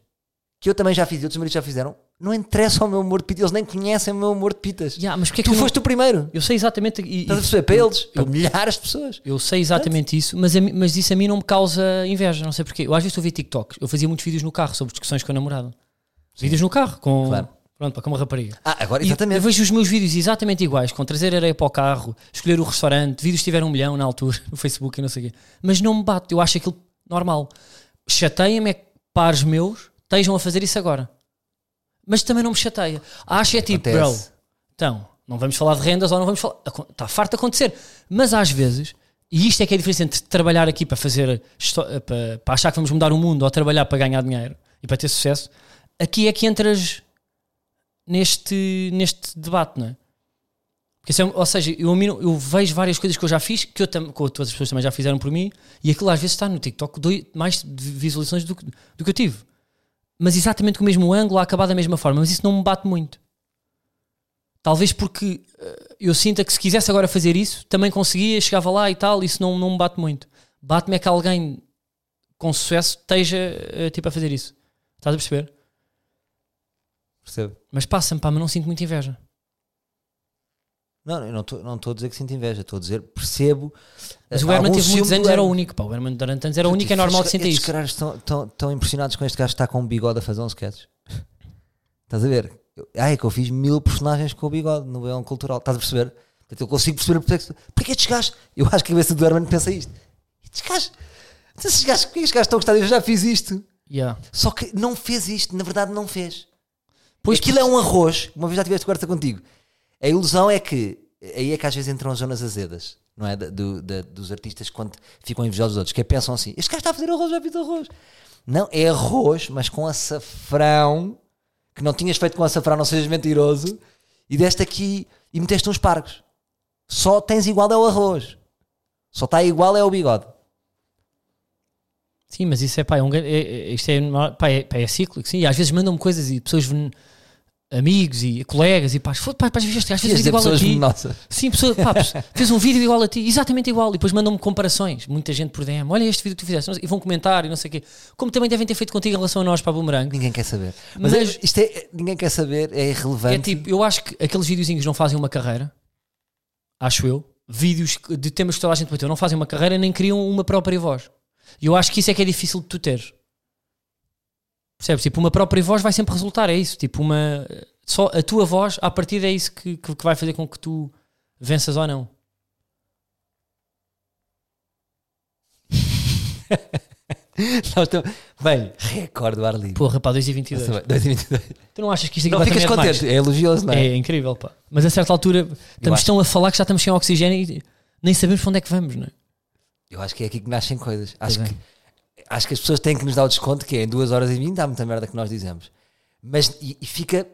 que eu também já fiz e outros humoristas já fizeram, não interessa o meu humor de pitas, eles nem conhecem o meu humor de pitas. Yeah, mas porque é que tu eu não- foste o primeiro. Eu sei exatamente. E, Estás a e- perceber? Para eu- eles, para milhares de pessoas. Eu sei exatamente isso, mas, a mas isso a mim não me causa inveja, não sei porquê. Eu às vezes ver TikToks, eu fazia muitos vídeos no carro sobre discussões com a namorada. Vídeos no carro, com, Claro. pronto, pá, com uma rapariga. Ah, agora, E exatamente. eu vejo os meus vídeos exatamente iguais, com trazer areia para o carro, escolher o restaurante, vídeos tiveram um milhão na altura, no Facebook e não sei o quê. Mas não me bate, eu acho aquilo normal. Chateia-me é que pares meus estejam a fazer isso agora. Mas também não me chateia. Acho é tipo, bro, então, não vamos falar de rendas ou não vamos falar. Está farto de acontecer. Mas às vezes, e isto é que é a diferença entre trabalhar aqui para fazer histó- para, para achar que vamos mudar o mundo ou trabalhar para ganhar dinheiro e para ter sucesso, aqui é que entras neste, neste debate, não é? Porque, é ou seja, eu, eu vejo várias coisas que eu já fiz, que eu tam, que outras pessoas também já fizeram por mim, e aquilo às vezes está no TikTok doi- mais visualizações do, que- do que eu tive. Mas exatamente com o mesmo ângulo, a acabar da mesma forma. Mas isso não me bate muito. Talvez porque eh, eu sinta que se quisesse agora fazer isso, também conseguia, chegava lá e tal, isso não, não me bate muito. Bate-me é que alguém com sucesso esteja eh, tipo a fazer isso. Estás a perceber? Percebo. Mas passa-me, pá, mas não sinto muita inveja. Não, eu não estou não a dizer que sinto inveja, estou a dizer percebo. Mas eh, o Herman teve muitos anos, era o único, pá. O Herman durante anos era o único, é normal que sinta Estes isso. caras estão, impressionados com este gajo que está com um bigode a fazer um sketch. Estás a ver? Ah, é que eu fiz mil personagens com o bigode no Leão Cultural. Estás a perceber? Portanto, eu consigo perceber porque, é que- porque estes gajos. Eu acho que a cabeça do Herman pensa isto. Estes gajos. Estes gajos, porque estes gajos estão a gostar? Eu já fiz isto. Yeah. Só que não fez isto, na verdade não fez. Pois Aquilo é um arroz, uma vez já tiveste conversa contigo. A ilusão é que aí é que às vezes entram as zonas azedas, não é? Do- da- dos artistas quando ficam invejosos dos outros, que é pensam assim: este gajo está a fazer arroz, já fiz arroz. Não, é arroz, mas com açafrão que não tinhas feito com açafrão, não sejas mentiroso, e deste aqui e meteste uns pargos. Só tens igual é o arroz, só está igual é o bigode. Sim, mas isso é pá, é um, é, é- isto é, pá, é, pá, é cíclico, sim. E às vezes mandam-me coisas e pessoas, amigos e colegas e foda, pá, pá, este gajo, fez igual a pessoas ti. nossa. Sim, pessoa, pá, fez um vídeo igual a ti, exatamente igual. E depois mandam-me comparações. Muita gente por DM, olha este vídeo que tu fizeste, e vão comentar e não sei o quê. Como também devem ter feito contigo em relação a nós para a Boomerang. Ninguém quer saber. Mas, Mas- isto é, ninguém quer saber, é irrelevante. É tipo, eu acho que aqueles videozinhos não fazem uma carreira, acho eu. Vídeos de temas que toda a gente bateu não fazem uma carreira nem criam uma própria voz. E eu acho que isso é que é difícil de tu teres. Percebes? Tipo, uma própria voz vai sempre resultar, é isso. Tipo, uma. Só a tua voz, a partir é isso que, que, que vai fazer com que tu venças ou não. Bem, recorde do ar livre. Porra, pá, 2 e 22 Nossa, 2022. Tu não achas que isto aqui Não vai ficas é contente, é elogioso, não é? É incrível, pá. Mas a certa altura estamos acho- tão a falar que já estamos sem oxigênio e nem sabemos para onde é que vamos, não é? Eu acho que é aqui que nascem coisas. Acho é. que, acho que as pessoas têm que nos dar o desconto, que é em 2 horas e 20, há muita merda que nós dizemos. Mas e, e fica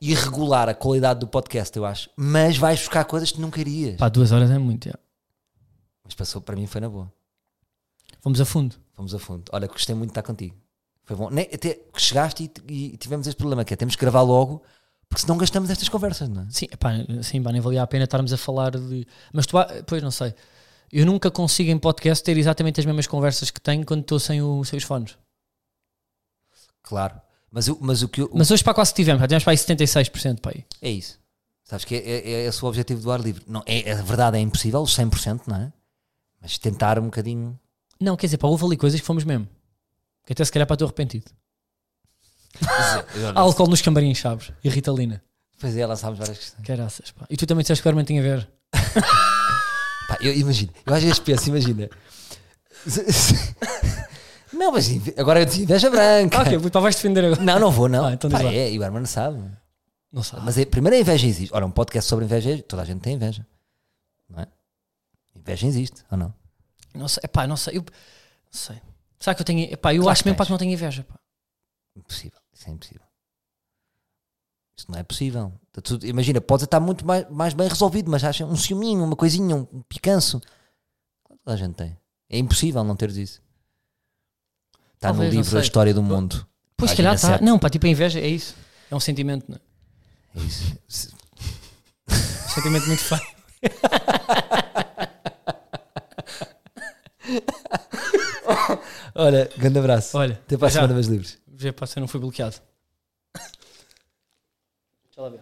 irregular a qualidade do podcast, eu acho. Mas vais buscar coisas que nunca irias. Pá, duas horas é muito, já. Mas passou, para mim foi na boa. Vamos a fundo. Vamos a fundo. Olha, gostei muito de estar contigo. Foi bom. Nem, até que chegaste e, e tivemos este problema, que é temos que gravar logo, porque senão gastamos estas conversas, não é? Sim, pá, sim, pá, nem valia a pena estarmos a falar de. Mas tu, pois não sei. Eu nunca consigo em podcast ter exatamente as mesmas conversas que tenho quando estou sem, o, sem os fones. Claro. Mas, o- mas o que eu, o- Mas hoje, para quase tivemos, já tivemos para aí 76%, pá. aí. É isso. Sabes que é, é, é esse o objetivo do ar livre. Não, é, é verdade, é impossível, os 100%, não é? Mas tentar um bocadinho. Não, quer dizer, pá, houve ali coisas que fomos mesmo. Que até se calhar para estou arrependido. Há álcool nos camarins, sabes? E Ritalina. Pois é, lançámos várias questões. Caraças, pá. E tu também disseste que o Herman tinha a ver. Pá, eu imagino, eu às vezes penso, imagina. Não, mas agora eu disse inveja branca. Ah, ok, pá, vais defender agora. Não, não vou, não. Ah, então Pá, diz lá. é, e o Herman sabe. Não sabe. Mas é, primeiro a inveja existe. Ora, um podcast sobre inveja, toda a gente tem inveja. Não é? Inveja existe, ou não? Não sei, epá, não sei. Eu, não sei. Será que eu tenho. Epá, eu Claro acho que mesmo pá, que não tenho inveja. Pá. Impossível. Isso é impossível. Isso não é possível. Tudo- Imagina, pode estar muito mais, mais bem resolvido, mas acha um ciúminho, uma coisinha, um picanço. Toda a gente tem. É impossível não teres isso. Está no Talvez, livro. A História do Mundo. Pois, se calhar tá. sete. Não, pá, tipo a inveja é isso. É um sentimento, não é? É isso. Um sentimento muito feio. Olha, grande abraço. Olha, Até para a já. semana, meus livros. Se eu não fui bloqueado. Deixa lá ver.